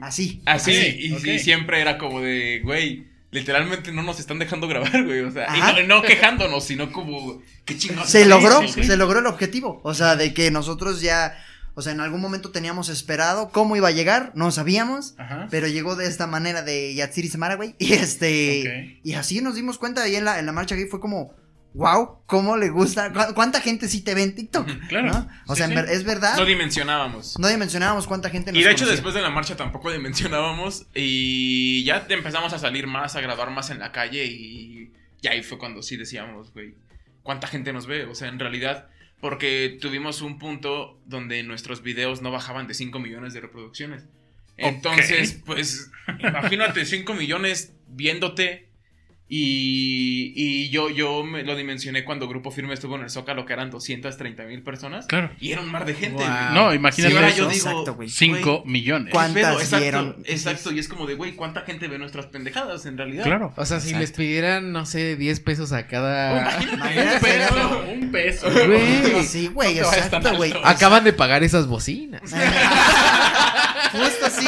Así. Así, Ok, y, siempre era como de, güey, literalmente no nos están dejando grabar, güey. O sea, y Ajá. no, no quejándonos, sino como, qué chingados. Se logró, se logró el objetivo. O sea, de que nosotros ya, o sea, en algún momento teníamos esperado cómo iba a llegar, no sabíamos. Ajá. Pero llegó de esta manera de Yatsiri Samara, güey. Y este. Y así nos dimos cuenta ahí en la, en la marcha gay. Fue como, wow, cómo le gusta. cu- ¿Cuánta gente sí te ve en TikTok? Claro. ¿no? O Sí, sea, sí. es verdad. No dimensionábamos. No dimensionábamos cuánta gente nos Y de hecho conocía. después de la marcha tampoco dimensionábamos y ya empezamos a salir más, a grabar más en la calle y, y ahí fue cuando sí decíamos, güey, ¿cuánta gente nos ve? O sea, en realidad, porque tuvimos un punto donde nuestros videos no bajaban de 5 millones de reproducciones. Entonces, pues, imagínate 5 millones viéndote y, y yo, yo me lo dimensioné cuando Grupo Firme estuvo en el Zócalo, que eran 230 mil personas. Claro. Y era un mar de gente. Wow. No, imagínate ahora eso. yo digo, Exacto, güey. 5 millones. ¿Cuán- ¿Cuántas ¿Cuántas exacto, vieron? Exacto, y es como de, güey, ¿cuánta gente ve nuestras pendejadas en realidad? Claro. O sea, si les pidieran, no sé, 10 pesos a cada... Imagínate, Pero un peso. Güey. Sí, güey, No exacto, güey. Acaban de pagar esas bocinas. Justo así.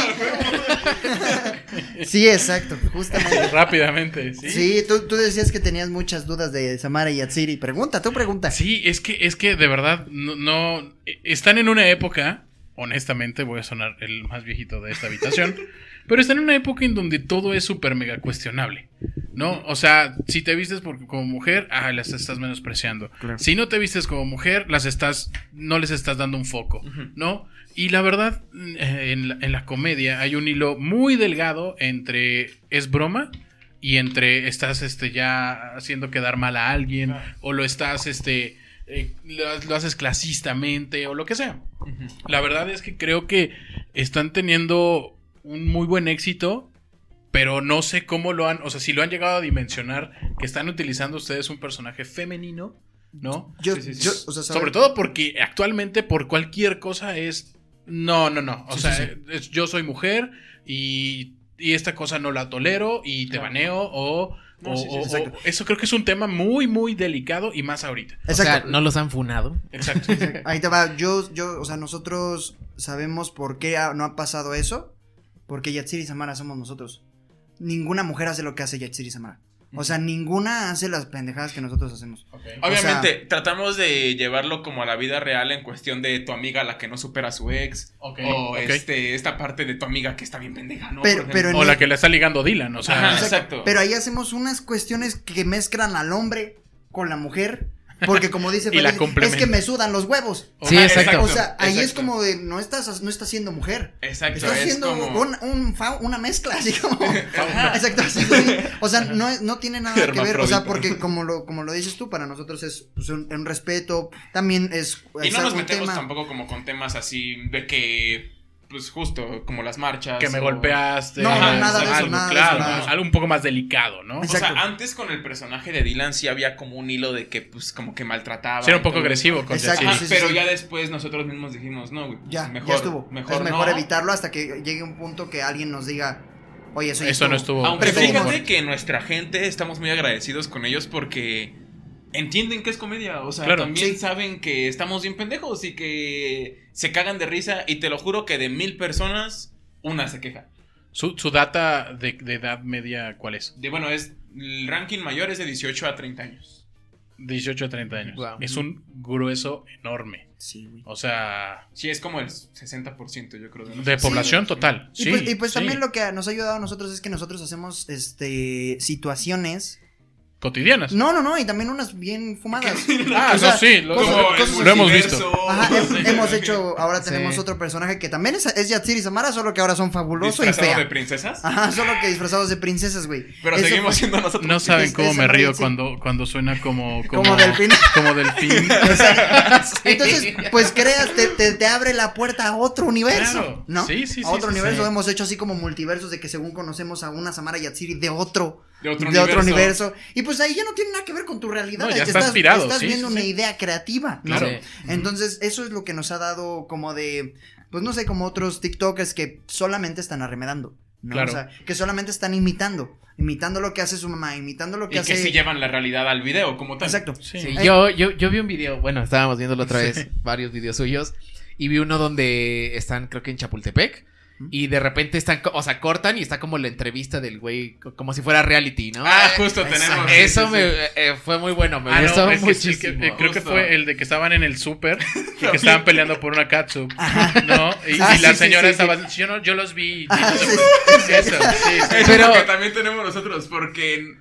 sí, exacto, justamente. Rápidamente, sí. Sí, tú, tú decías que tenías muchas dudas de Samara y Yatsiri. Pregunta, tú pregunta. Sí, es que, es que de verdad, no, no- están en una época, honestamente, voy a sonar el más viejito de esta habitación, pero están en una época en donde todo es súper mega cuestionable, ¿no? O sea, si te vistes como mujer, ah, las estás menospreciando. Claro. Si no te vistes como mujer, las estás, no les estás dando un foco, ¿no? Y la verdad, eh, en la, en la comedia hay un hilo muy delgado entre es broma y entre estás este ya haciendo quedar mal a alguien o lo estás este eh, lo, lo haces clasistamente o lo que sea. La verdad es que creo que están teniendo un muy buen éxito, pero no sé cómo lo han, o sea, si lo han llegado a dimensionar que están utilizando ustedes un personaje femenino, ¿no? Yo, Sí, sí, sí. yo, o sea, Sobre todo porque actualmente por cualquier cosa es no, no, no, o Sí, sea, sí, es- yo soy mujer y, y esta cosa no la tolero y te Claro. baneo o, No, o- sí, sí, o- exacto. o- eso creo que es un tema muy muy delicado y más ahorita. O sea, Exacto. no los han funado. Exacto. Ahí te va. Yo, yo, o sea, nosotros sabemos por qué ha- no ha pasado eso. Porque Yatsiri y Samara somos nosotros. Ninguna mujer hace lo que hace Yatsiri y Samara. O sea, ninguna hace las pendejadas que nosotros hacemos. Obviamente, tratamos de llevarlo como a la vida real en cuestión de tu amiga la que no supera a su ex. O este, esta parte de tu amiga que está bien pendeja, ¿no? Pero- Por pero ejemplo. O la que le está ligando Dylan, o sea, Ajá, exacto. Pero ahí hacemos unas cuestiones que mezclan al hombre con la mujer. Porque como dice Feliz, es que me sudan los huevos. Sí, exacto. O sea, ahí es como de, no estás, no estás siendo mujer. Exacto, Estás es haciendo como... un- un fa- una mezcla, así como. Exacto, sí. O sea, no, es- no tiene nada que ver. O sea, porque como lo, como lo dices tú, para nosotros es pues, un, un respeto. También es. Y no nos metemos tema- tampoco como con temas así de que, pues justo, como las marchas. que me o- golpeaste. No, no, nada de eso, algo, nada de claro, eso, nada algo un poco más delicado, ¿no? O sea, antes con el personaje de Dylan sí había como un hilo de que, pues, como que maltrataba. Sí, era un poco todo agresivo con Exacto. Ajá, sí, sí, pero sí. ya después nosotros mismos dijimos, no, güey. pues, Ya, mejor, ya estuvo. Mejor es mejor no. evitarlo hasta que llegue un punto que alguien nos diga, oye, eso, ya Eso no estuvo. Aunque fíjate que nuestra gente estamos muy agradecidos con ellos porque entienden que es comedia. O sea, Claro. también Sí. saben que estamos bien pendejos y que se cagan de risa. Y te lo juro que de mil personas, una se queja. Su, su data de, de edad media, ¿cuál es? De bueno, es el ranking mayor es de 18 a 30 años. 18 a 30 años. Wow. Es un grueso enorme. Sí, güey. O sea, Sí, es como el 60%, yo creo. de población total. Y Sí, pues, y pues sí. también lo que nos ha ayudado a nosotros es que nosotros hacemos este situaciones cotidianas. No, no, no, y también unas bien fumadas. Ah, sea, eso sí, lo, cosas- lo- cosas lo hemos visto. Ajá, hem- hemos hecho, ahora Sí. tenemos otro personaje que también es, es Yatsiri Samara, solo que ahora son fabuloso y ¿Disfrazado fea. de princesas? Ajá, solo que disfrazados de princesas, güey. Pero Eso seguimos fue- siendo nosotros. No saben Es- cómo es me río sí. cuando, cuando suena como... Como delfín. Como delfín. Entonces, pues creas, te, te, te abre la puerta a otro universo, Claro. ¿no? Sí, sí, A sí, otro sí, universo. sí. Hemos hecho así como multiversos de que según conocemos a una Samara Yatsiri de otro, De otro de otro universo. universo. Y pues ahí ya no tiene nada que ver con tu realidad. No, ya te está estás, inspirado, estás sí, viendo sí, una sí. idea creativa, ¿no? Claro. Entonces, eso es lo que nos ha dado como de, pues no sé, como otros TikTokers que solamente están arremedando, ¿no? Claro. O sea, que solamente están imitando, imitando lo que hace su mamá, imitando lo que Y hace... que sí llevan la realidad al video como tal. Exacto. Sí. Sí, Eh, yo, yo, yo vi un video, bueno, estábamos viéndolo otra vez, varios videos suyos, y vi uno donde están, creo que en Chapultepec, y de repente están, o sea, cortan y está como la entrevista del güey, co- como si fuera reality, ¿no? Ah, justo tenemos. Eso sí, sí, me sí. eh, fue muy bueno, me Ah, no, gustó es que sí, muchísimo. que, eh, creo que fue el de que estaban en el súper y que estaban peleando por una catsup, ¿no? Y, Ah, y la sí, sí, señora sí, estaba yo no yo los vi. Ah, sí, Eso, sí, sí. Eso Pero- es lo que también tenemos nosotros, porque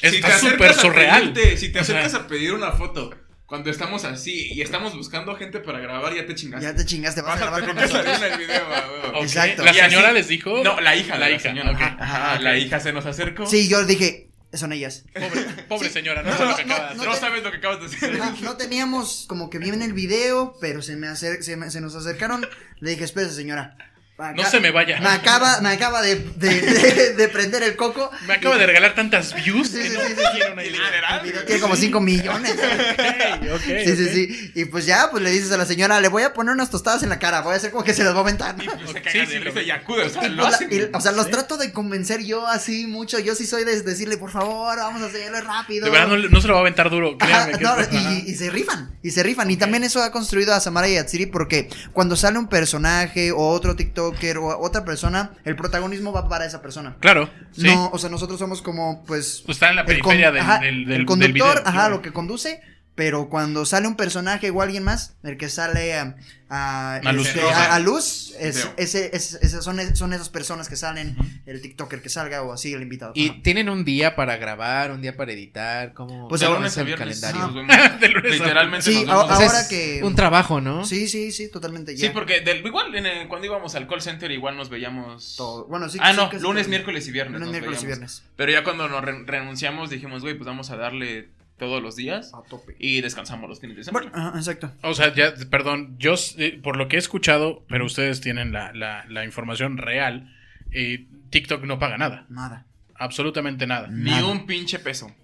Está súper surreal. pedirte- si te Ajá. acercas a pedir una foto cuando estamos así y estamos buscando gente para grabar, ya te chingaste. Ya te chingaste, vas Vas a grabar con que nosotros. el video, a huevo. Ok, Exacto. La señora les dijo. No, la hija, La de hija, señora. ok. Ajá, Ajá, La ok. hija se nos acercó. Sí, yo dije, son ellas. Pobre, pobre señora, no, No, lo no, que no, acaba de no hacer. No sabes lo que acabas de decir. No teníamos como que bien el video, pero se me, acer- se, me- se nos acercaron. Le dije, espérese, señora. Acá- No se me vaya. Me acaba, me acaba de, de, de- de prender el coco. Me acaba de regalar tantas views Sí, que sí, no sí, sí. tiene una idea. Literal. El video tiene como 5 millones. Ok, ok, Sí, sí, sí. Y pues ya, pues le dices a la señora, le voy a poner unas tostadas en la cara. Voy a hacer como que se las va a aventar. Y pues se Sí, caga sí, de risa y acude. O sea, lo O la- hacen. y- o sea, los Sí. trato de convencer yo así mucho. Yo sí soy de decirle, por favor, vamos a hacerlo rápido. De verdad no, no se lo va a aventar duro. Ajá, Créanme que no, y, y se rifan, y se rifan. Y también eso ha construido a Samara y Atsiri porque cuando sale un personaje o otro TikToker o otra persona, el protagonismo va para esa persona. Claro, sí. No, o sea, nosotros somos como, pues. Pues está en la el con- periferia del, ajá, del, del, el del conductor, video, ajá, claro. lo que conduce. Pero cuando sale un personaje o alguien más, el que sale a, a, A luz este, roja. a- a luz, es- ese, es- ese- son, son esas personas que salen, el TikToker que salga o así, el invitado. Y Ajá. tienen un día para grabar, un día para editar, ¿cómo Pues de ahora es el viernes. calendario? nos vemos. De lunes a- Literalmente Sí, nos ahora que- un trabajo, ¿no? Sí, sí, sí, totalmente. Sí, ya. porque del- igual en el- cuando íbamos al call center igual nos veíamos Todo. Bueno, sí, ah, sí, no, lunes, miércoles y viernes. Lunes, miércoles y viernes. Pero ya cuando nos re- renunciamos dijimos, güey, pues vamos a darle todos los días A tope. y descansamos los fines de semana. Bueno, ajá, exacto. O sea, ya, perdón, yo eh, por lo que he escuchado, pero ustedes tienen la, la, la información real, eh, TikTok no paga nada, Nada, absolutamente nada. Ni un pinche peso.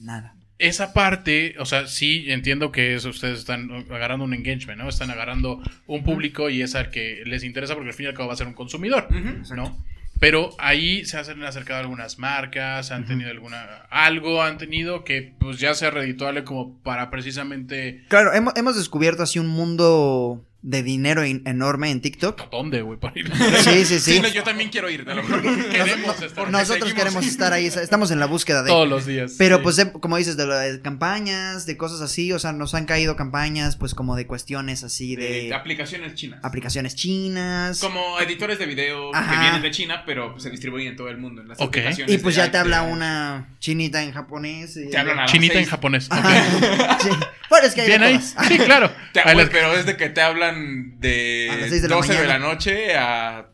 nada. Esa parte, o sea, sí entiendo que eso ustedes están agarrando un engagement, ¿no? Están agarrando un público y es al que les interesa porque al fin y al cabo va a ser un consumidor. ¿no? Pero ahí se han acercado algunas marcas, han tenido alguna algo han tenido que pues ya sea redituable como para precisamente Claro, hemos, hemos descubierto así un mundo de dinero in- enorme en TikTok. ¿a dónde, güey? Para ir. Sí, sí, sí. Sí, no, yo también quiero ir, te lo juro. Queremos estar porque Nosotros queremos estar ahí, estamos en la búsqueda de... todos los días. Pero sí. pues, como dices, de, de campañas, de cosas así, o sea, nos han caído campañas, pues como de cuestiones así de, De aplicaciones chinas. aplicaciones chinas. Como editores de video que vienen de China, pero pues, se distribuyen en todo el mundo. En las Ok. aplicaciones Y pues ya te habla una chinita en japonés. y- Te hablan a Chinita en japonés. ok. Ajá. Sí. Bueno, es que hay de Bien ahí. Sí, claro. Te- las- pero es de que te hablan de, A las seis de la 12 de la noche a.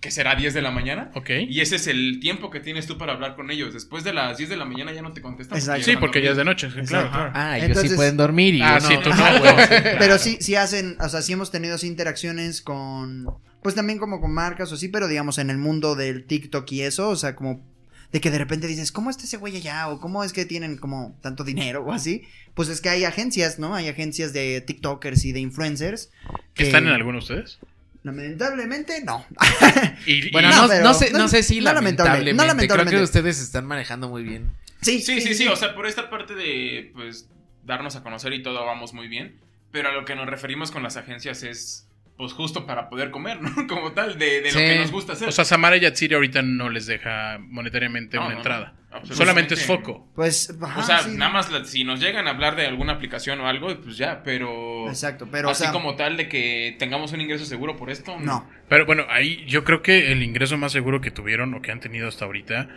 ¿Qué será? 10 de la mañana. Ok. Y ese es el tiempo que tienes tú para hablar con ellos. Después de las 10 de la mañana ya no te contestan. Exacto. Sí, porque ya es de noche. Claro. Ah, ellos Entonces- sí pueden dormir y Ah, uno- sí, tú no. Pero sí, sí hacen, o sea, sí hemos tenido así interacciones con, pues también como con marcas o así, pero digamos en el mundo del TikTok y eso, o sea, como de que de repente dices, ¿cómo está ese güey allá? O ¿cómo es que tienen como tanto dinero o así? Pues es que hay agencias, ¿no? Hay agencias de TikTokers y de influencers. que- ¿Están en alguno de ustedes? Lamentablemente, no. Y, Bueno, no, No, pero- no sé, no- no sé si lamentablemente. no lamentablemente. Creo que ustedes se están manejando muy bien. Sí, Sí, sí, sí. O sea, por esta parte de pues darnos a conocer y todo vamos muy bien. Pero a lo que nos referimos con las agencias es pues justo para poder comer, ¿no? Como tal, de, de lo que nos gusta hacer. o sea, Samara y Yatsiri ahorita no les deja monetariamente No, una no, entrada. no. Solamente es foco. Pues, ajá, o sea, sí. nada más la- si nos llegan a hablar de alguna aplicación o algo, pues ya, pero. Exacto, pero, o así sea, como tal de que tengamos un ingreso seguro por esto. no. Pero bueno, ahí yo creo que el ingreso más seguro que tuvieron o que han tenido hasta ahorita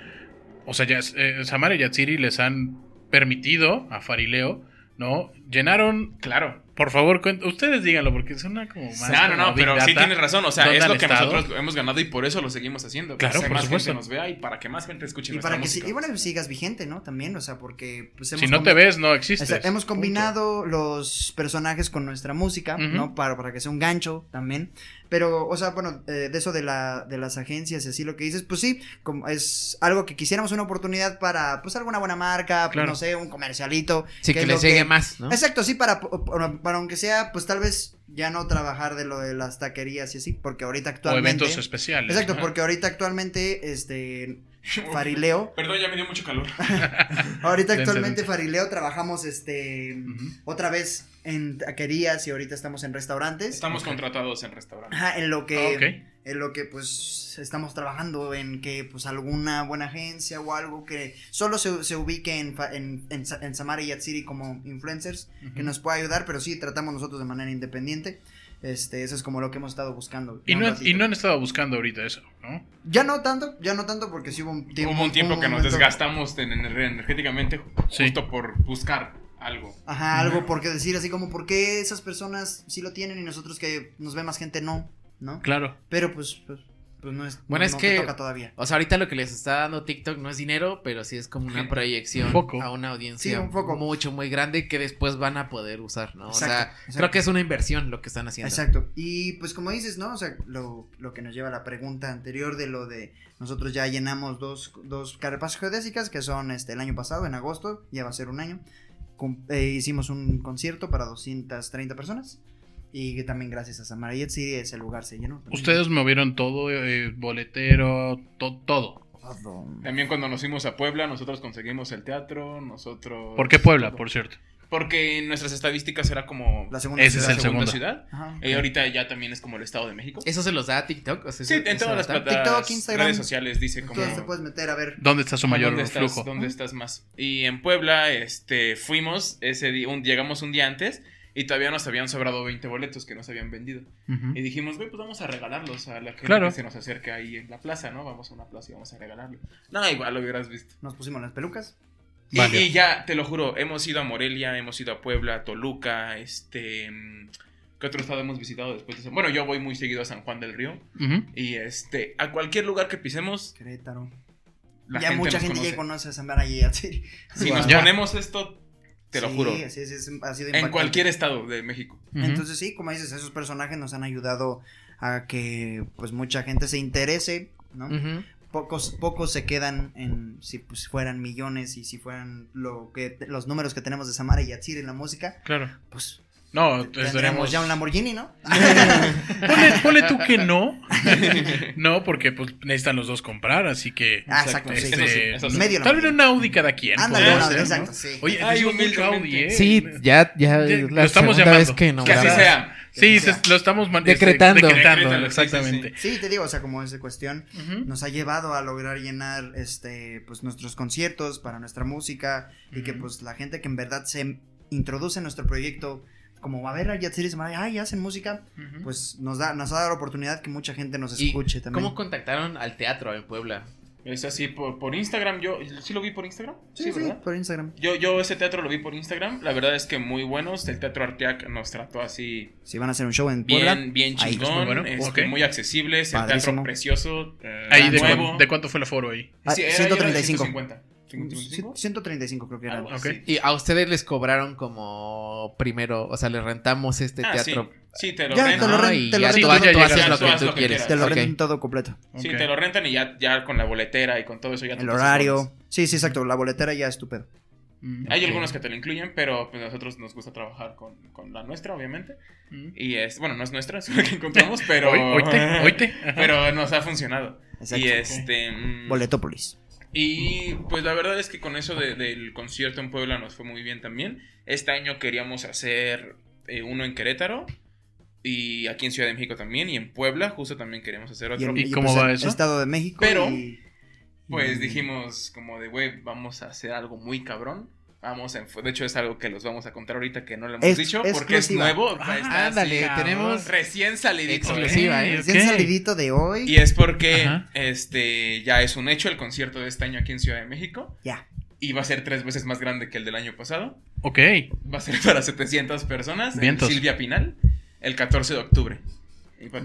o sea, ya, eh, Samara y Yatsiri les han permitido a Farileo, ¿no? Llenaron, Claro. Por favor, ustedes díganlo, porque suena como más. No, no, no, Big pero sí tienes razón. O sea, ¿Dónde es lo que estado? nosotros hemos ganado y por eso lo seguimos haciendo. Claro, que por más supuesto. gente nos vea y para que más gente escuche Y nuestra para que y bueno, sigas vigente, ¿no? También, o sea, porque pues, Si hemos no te ves, no existes. Hemos Punto. combinado los personajes con nuestra música. ¿no? Para, para que sea un gancho también. Pero, o sea, bueno, eh, de eso de, la, de las agencias y así lo que dices, pues sí, como es algo que quisiéramos una oportunidad para, pues, alguna buena marca, pues, Claro. no sé, un comercialito. Sí, que, lo llegue más, ¿no? Exacto, sí, para, para, para aunque sea, pues tal vez ya no trabajar de lo de las taquerías y así, porque ahorita O actualmente... eventos especiales. Exacto, Ajá. porque ahorita actualmente, este, Farileo, Perdón, ya me dio mucho calor. ahorita actualmente. Farileo trabajamos, este, otra vez en taquerías y ahorita estamos en restaurantes. Estamos contratados en restaurantes. Ajá, en lo que, Ah, en lo que pues estamos trabajando en que pues alguna buena agencia o algo que solo se, se ubique en, en, en, en Samara y Yatsiri como influencers que Ujú. nos pueda ayudar, pero sí tratamos nosotros de manera independiente. Este, eso es como lo que hemos estado buscando. Y no, y no han estado buscando ahorita eso, ¿no? Ya no tanto, ya no tanto porque sí hubo un tiempo. Hubo un tiempo que nos desgastamos en- en- energéticamente Sí. justo por buscar algo. Ajá, algo porque decir así como, ¿por qué esas personas sí lo tienen y nosotros que nos ve más gente no? ¿No? Claro. Pero pues, pues, pues no es. Bueno, no, es no que- toca todavía. O sea, ahorita lo que les está dando TikTok no es dinero, pero sí es como una proyección Un foco. a una audiencia Sí, un foco. mucho, muy grande que después van a poder usar, ¿no? o sea, exacto. creo que es una inversión lo que están haciendo. Exacto. Y pues como dices, ¿no? O sea, lo, lo que nos lleva a la pregunta anterior de lo de nosotros ya llenamos dos, dos carpas geodésicas que son este el año pasado, en agosto, ya va a ser un año. Eh, hicimos un concierto para 230 personas. Y que también gracias a Samara Yetzi ese lugar se llenó. también. Ustedes movieron todo, eh, boletero, to- todo. Todo. También cuando nos fuimos a Puebla, nosotros conseguimos el teatro, nosotros... ¿Por qué Puebla, todo. por cierto? Porque en nuestras estadísticas era como La segunda Ese es la el segunda segundo. ciudad. Ajá. Y ahorita ya también es como el Estado de México. ¿Eso se los da a TikTok? O sea, Sí, en todas las plataformas, TikTok, Instagram. redes sociales dice como... Entonces te puedes meter a ver. ¿Dónde está su mayor ¿Dónde estás, flujo? ¿Dónde estás más? Y en Puebla, este, fuimos ese día, un- llegamos un día antes y todavía nos habían sobrado 20 boletos que no se habían vendido. Ujú. Y dijimos, güey, pues vamos a regalarlos a la gente Claro. que se nos acerque ahí en la plaza, ¿no? Vamos a una plaza y vamos a regalarlo. No, igual lo hubieras visto. Nos pusimos las pelucas. Y, ya, te lo juro, hemos ido a Morelia, hemos ido a Puebla, Toluca, este... mm, ¿Qué otro estado hemos visitado después de eso? Bueno, yo voy muy seguido a San Juan del Río. Y este, a cualquier lugar que pisemos, Querétaro. la ya gente mucha gente conoce. ya conoce a Samara Yetzi. Si Wow. nos Ya. ponemos esto, te lo Sí, juro. así es, es- ha sido En cualquier estado de México. Entonces sí, como dices, esos personajes nos han ayudado a que pues mucha gente se interese, ¿no? Ujú. Pocos, pocos se quedan en si pues fueran millones y si fueran lo que los números que tenemos de Samara y Yatsir en la música, Claro. pues No, tendríamos estaremos... ya un Lamborghini, ¿no? Ponle, ponle tú que no. no, porque pues necesitan los dos comprar, así que... Ah, exacto, sí. este, Eso sí, eso sí. Medio Tal vez un Audi cada quien. Ándale, un Audi, exacto, sí. Oye, Ay, decimos mucho humildemente. Audi, ¿eh? Sí, ya, ya lo estamos llamando. vez que así sea. Sí, se- lo estamos Decretando. este, decretando, sí, sí, exactamente. Sí, te digo, o sea, como esa cuestión Ujú. nos ha llevado a lograr llenar este pues nuestros conciertos para nuestra música y que pues la gente que en verdad se introduce en nuestro proyecto como va a ver a Yatsir y Samara, ay, hacen música, pues nos da nos ha dado la oportunidad que mucha gente nos ¿Y escuche también. ¿Cómo contactaron al teatro en Puebla? Es así por, por Instagram. Yo sí lo vi por Instagram. Sí, Sí, por Instagram. Yo, yo ese teatro lo vi por Instagram. La verdad es que muy buenos. El Teatro Arteac nos trató así Si van a hacer un show en Puebla, bien, bien ahí. chingón. Muy bueno, este, ok. Muy accesibles. El Padrísimo. teatro precioso. eh, Ahí, ¿de, nuevo. cuán- de cuánto fue el aforo ahí? Ah, Sí, era- era 135. 150. 135. 135 creo que era. Algo Ok. así. Y a ustedes les cobraron como primero, o sea, les rentamos este Ah, teatro. Sí, sí, te lo Ya, rentan. te lo rentan. tú, Sí, tú ya haces lo que tú quieres. Te lo rentan todo completo. Sí, te lo rentan y ya, ya con la boletera y con todo eso ya te El horario. Sí, sí, exacto. La boletera ya es tu pedo. Mm, Hay ok. algunos que te lo incluyen, pero pues, nosotros nos gusta trabajar con, con la nuestra, obviamente. Mm. Y es, bueno, no es nuestra, es la que encontramos, pero. Oíte. Ajá. Pero nos ha funcionado. Exacto. Y este. mm, Boletópolis. Y pues la verdad es que con eso de- del concierto en Puebla nos fue muy bien también. Este año queríamos hacer eh, uno en Querétaro. Y aquí en Ciudad de México también. Y en Puebla, justo también queríamos hacer otro. en- ¿Y cómo pues, va en eso? Estado de México. Pero- y- Pues y- dijimos como de, güey, vamos a hacer algo muy cabrón. Vamos, en- de hecho es algo que los vamos a contar ahorita que no lo hemos Es- dicho porque es nuevo. Ah, ándale, así, tenemos recién salidito. exclusiva, ¿eh? Recién salidito de hoy. Y es porque Ajá. este ya es un hecho el concierto de este año aquí en Ciudad de México Ya. y va a ser tres veces más grande que el del año pasado. Ok. Va a ser para 700 personas Vientos. en Silvia Pinal el 14 de octubre.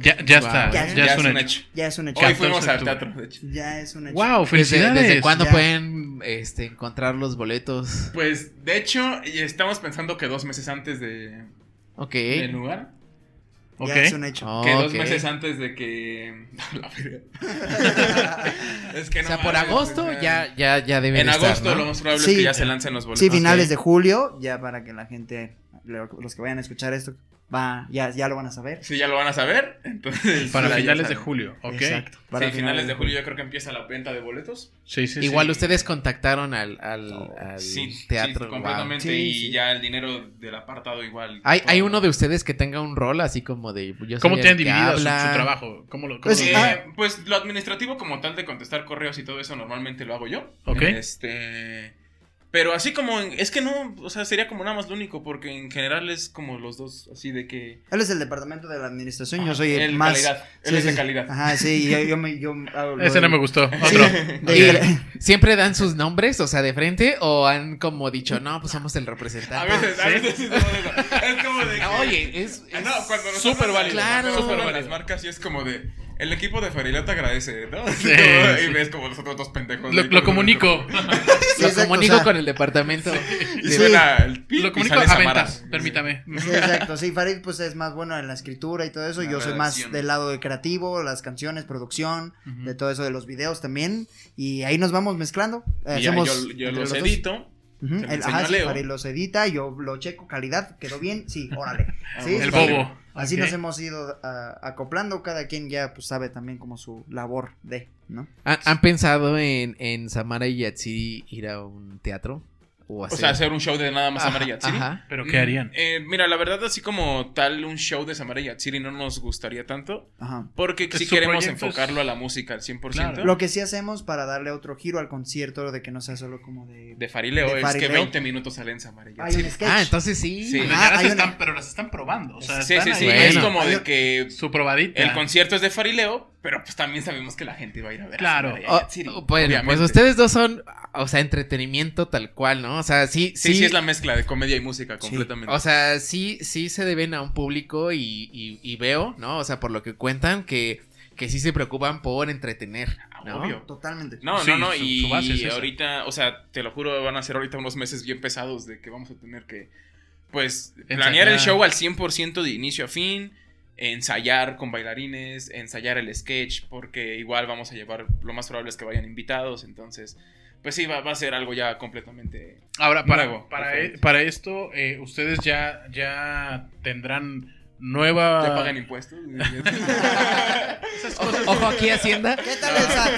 Ya, ya Wow. está. Ya- Ya, es un hecho. Ya es un hecho. Hoy 14 fuimos al teatro, de hecho. Ya es un hecho. Wow, ¿Desde, felicidades. desde cuándo Ya. pueden este, encontrar los boletos? Pues de hecho estamos pensando que dos meses antes de, Ok. del lugar. Ok. Ya es un hecho. Oh, Que dos meses antes de que. Es que O no sea, por agosto o sea, ya, ya, ya deben En estar, agosto ¿no? lo más probable Sí. es que ya se lancen los boletos. Sí, finales de julio, ya para que la gente, lo- los que vayan a escuchar esto, va, ya, ya lo van a saber. Sí, ya lo van a saber. Entonces. Para finales de julio. Ok. Exacto. Sí, Para finales de julio yo creo que empieza la venta de boletos. Sí, sí, sí. Igual ustedes contactaron al, al, al Sí, teatro. sí, wow. completamente. Sí, y sí. ya el dinero del apartado igual. ¿Hay, todo. hay uno de ustedes que tenga un rol así como de... Yo ¿Cómo tienen dividido su, trabajo? ¿Cómo lo, cómo Pues, lo- Eh, ah. pues lo administrativo como tal de contestar correos y todo eso normalmente lo hago yo. Ok. Este, pero así como en- es que no, o sea, sería como nada más lo único porque en general es como los dos así de que Él es el departamento de la administración, yo soy el, el más... calidad, él Sí, es de calidad. Ajá, sí, yo, yo me... Yo hago lo Ese de- no me gustó. Otro. ¿Y de- siempre dan sus nombres, o sea, de frente? ¿O han como dicho, no, pues somos el A representante? veces, a veces sí somos eso. es como de que- Oye, es... Ah, es- no, cuando nosotros súper válido, claro. súper las válido. marcas sí es como de el equipo de Farileo te agradece, ¿no? Sí, sí. Y ves como los otros dos pendejos. Lo, comunico. Sí, Lo exacto, comunico o sea, con el departamento. Y Sí. suena el pip Lo y comunico sale a ventas. Permítame. Sí, exacto. Sí, Farid pues es más bueno en la escritura y todo eso. La Yo soy más del lado de creativo, las canciones, producción, de todo eso de los videos también. Y ahí nos vamos mezclando. Y ya yo, yo los edito. El- ajá, sí. Farid los edita, yo lo checo, calidad, quedó bien, sí, órale. Sí, El bobo. Así nos hemos ido ah, acoplando, cada quien ya pues sabe también como su labor de, ¿no? ¿Han, han pensado en, en Samara y Yatsiri ir a un teatro? O, sea, hacer un show de nada más Ajá, Samara Yatsiri. ajá. ¿Pero qué harían? Eh, mira, la verdad, así como tal, un show de Samara Yatsiri no nos gustaría tanto. Ajá. Porque Pues sí queremos es- enfocarlo a la música al 100%. Claro. Lo que sí hacemos para darle otro giro al concierto de que no sea solo como de... De Farileo De es que Farileo. 20 minutos salen Samara Yatsiri. Ah, entonces sí. Sí. Pero, ya las una- están, pero las están probando. O sea, Sí, están sí, sí. Es como Hay de que Su probadita. el concierto es de Farileo, pero pues también sabemos que la gente iba a ir a ver. a Claro. Oh, oh, bueno, obviamente. pues ustedes dos son, o sea, entretenimiento tal cual, ¿no? O sea, sí, Sí, sí, es la mezcla de comedia y música completamente. O sea, sí, sí se deben a un público y, y- y veo, ¿no? O sea, por lo que cuentan, que, que sí se preocupan por entretener, ¿no? Obvio. Totalmente. No, Sí, no, no, su- y su base es ahorita, o sea, te lo juro, van a ser ahorita unos meses bien pesados de que vamos a tener que, pues, planear el show al 100% de inicio a fin, ensayar con bailarines, ensayar el sketch, porque igual vamos a llevar, lo más probable es que vayan invitados, entonces, pues sí, va, va a ser algo ya completamente... Ahora, para, Nuevo, para, e- para esto, eh, ustedes ya, ya tendrán nueva. ¿Ya pagan impuestos? Esas cosas. Ojo aquí, Hacienda. ¿Qué tal el SAT?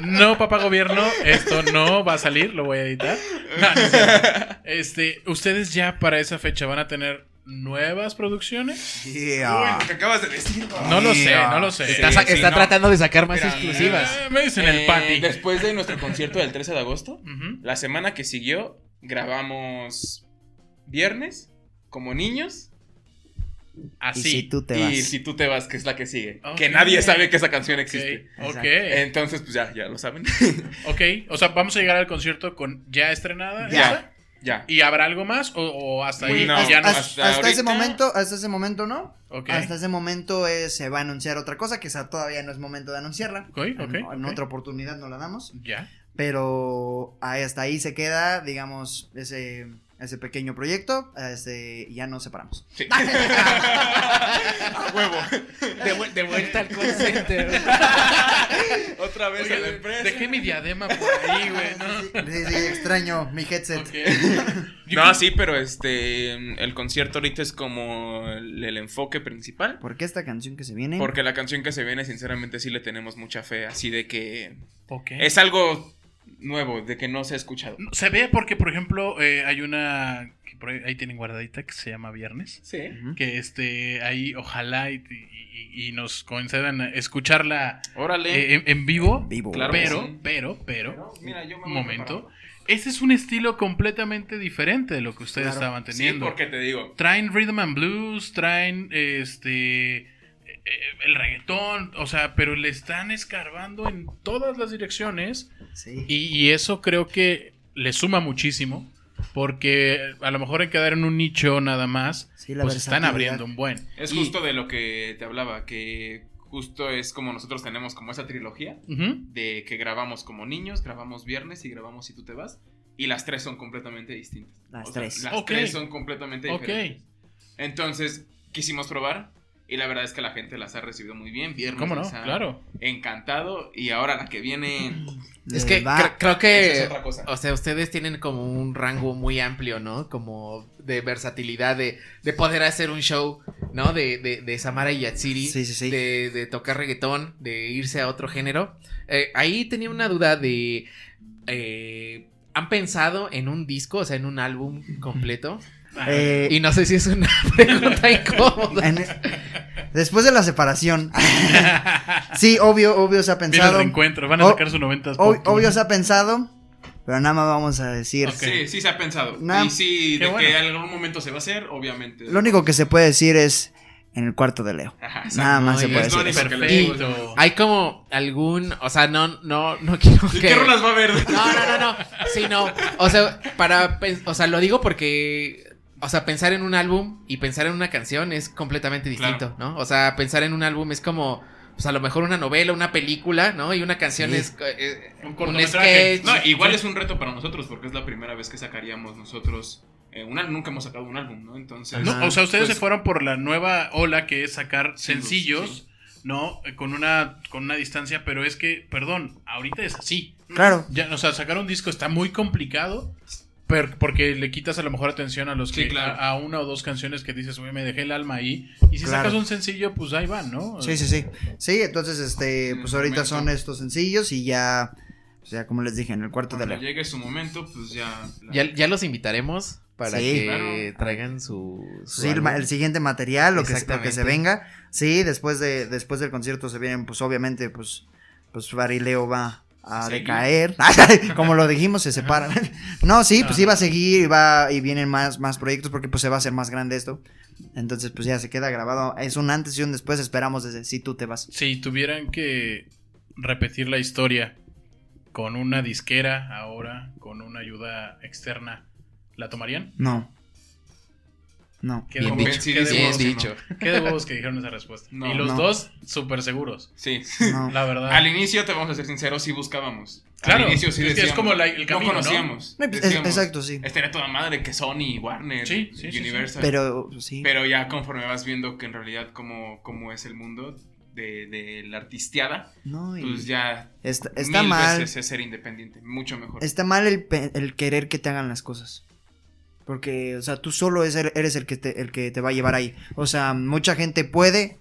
No, papá gobierno, esto no va a salir, lo voy a editar. No, no este, ustedes ya para esa fecha van a tener nuevas producciones. Yeah. Uy, lo que acabas de decir. No lo sé, no lo sé. Está, Sí, sa- sí, está no. tratando de sacar más Mira, exclusivas. Eh, me dicen el Eh, patty. Después de nuestro concierto del 13 de agosto. La semana que siguió grabamos viernes como niños Y Así. si tú te y vas. si tú te vas, que es la que sigue. Que nadie sabe que esa canción existe. ok. Entonces, pues ya, ya lo saben. Ok, o sea, vamos a llegar al concierto con ya estrenada. Ya. esa? Ya. ¿Y habrá algo más? ¿O, o hasta ahí No, ya no? hasta, hasta hasta ese momento, hasta ese momento no. Ok. Hasta ese momento eh, se va a anunciar otra cosa, que todavía no es momento de anunciarla. Ok, ok, en, en otra oportunidad no la damos. Ya. Pero ahí- hasta ahí se queda, digamos, ese, ese pequeño proyecto. Este, ya nos separamos. Sí. A huevo. De, vu- de vuelta al call center. Otra vez a la empresa. Dejé mi diadema por ahí, güey, ¿no? Sí, sí, extraño mi headset. No, sí, pero este. El concierto ahorita es como el, el enfoque principal. ¿Por qué esta canción que se viene? Porque la canción que se viene, sinceramente, sí le tenemos mucha fe. Así de que. Ok. Es algo nuevo, de que no se ha escuchado. Se ve porque, por ejemplo, eh, hay una que por ahí, ahí tienen guardadita que se llama Viernes. Sí. Que este, ahí ojalá y, y- y nos concedan escucharla Órale. eh, en, en vivo. Vivo. Claro pero, sí. pero, pero, Mira, yo me voy momento. Ese es un estilo completamente diferente de lo que ustedes Claro. estaban Sí, teniendo. porque te digo. traen rhythm and blues, traen este el reggaetón, o sea, pero le están escarbando en todas las direcciones Sí. y, y eso creo que le suma muchísimo porque a lo mejor en quedar en un nicho nada más, Sí, la pues están abriendo un buen. Es Y- justo de lo que te hablaba, que justo es como nosotros tenemos como esa trilogía de que grabamos como niños, grabamos viernes y grabamos si tú te vas. Y las tres son completamente distintas. Las O sea, tres. las tres son completamente Ok. diferentes. Entonces, quisimos probar. Y la verdad es que la gente las ha recibido muy bien. Viernes ¿Cómo no? les ha Claro. encantado. Y ahora la que viene. Es que cre- creo que, es otra cosa. o sea, ustedes tienen como un rango muy amplio, ¿no? Como de versatilidad, de, de poder hacer un show, ¿no? De, de, de Samara y Yatsiri, Sí, sí, sí. De, de tocar reggaetón, de irse a otro género. Eh, ahí tenía una duda de, eh, ¿han pensado en un disco, o sea, en un álbum completo? Eh, Y no sé si es una pregunta incómoda. en- después de la separación. sí, obvio, obvio se ha Viene el pensado. reencuentro, van a O- sacar su 90 ob- obvio se ha pensado. Pero nada más vamos a decir. Ok. Sí, sí se ha pensado. Nah. y sí, de bueno. que en algún momento se va a hacer, obviamente. Lo único que se puede decir es en el cuarto de Leo. Ajá. Nada más No, se puede decir. eso. Hay como algún, o sea, no, no, no quiero ¿Y que... qué rolas va a haber? No, no, no, no. Sí, no. O sea, para, o sea, lo digo porque, o sea, pensar en un álbum y pensar en una canción es completamente distinto, ¿no? O sea, pensar en un álbum es como, pues a lo mejor una novela, una película, ¿no? Y una canción Sí. es eh, Un un, cortometraje. sketch. No, igual es un reto para nosotros porque es la primera vez que sacaríamos nosotros eh, un álbum. Nunca hemos sacado un álbum, ¿no? Entonces. No, o sea, ustedes pues, se fueron por la nueva ola que es sacar sencillos, ¿no? Eh, Con una, con una distancia, pero es que, perdón, ahorita es así. Claro. Ya, o sea, sacar un disco está muy complicado. Per- porque le quitas a lo mejor atención a los Sí, que claro. a, a una o dos canciones que dices, "Oye, me dejé el alma ahí. Y si Claro. sacas un sencillo, pues ahí van, ¿no? Sí, sí, sí. Sí, entonces, este, En pues ahorita momento. son estos sencillos y ya, o sea, como les dije, en el cuarto de Cuando Leo. llegue su momento, pues ya. la- Ya, ya los invitaremos para Sí. que Claro. traigan su, su Sí, el, siguiente material, lo que, lo que se venga. Sí, después de después del concierto se vienen, pues obviamente, pues, pues Barileo va a decaer. Como lo dijimos, se separan. no, sí, pues iba a seguir y va y vienen más, más proyectos porque pues se va a hacer más grande esto. Entonces, pues ya se queda grabado. Es un antes y un después. Esperamos desde si tú te vas. Si tuvieran que repetir la historia con una disquera ahora, con una ayuda externa, ¿la tomarían? No. No. Qué Bien de dicho, huevos, qué de bien dicho. no. Qué de huevos que dijeron esa respuesta. No, y los no. dos, súper seguros. Sí. No. La verdad. Al inicio, te vamos a ser sinceros, sí buscábamos. Claro, Al inicio sí es que es decíamos. como la- el camino, ¿no? No conocíamos. Es- exacto, sí. Estaría toda madre que Sony, Warner, Sí, sí, sí, sí. Universal. Pero sí. Pero ya conforme vas viendo que en realidad cómo, cómo es el mundo de, de la artisteada, no, y pues ya está, está mil mal. veces es ser independiente, mucho mejor. Está mal el, pe- el querer que te hagan las cosas. Porque, o sea, tú solo eres el que, te, el que te va a llevar ahí. O sea, mucha gente puede,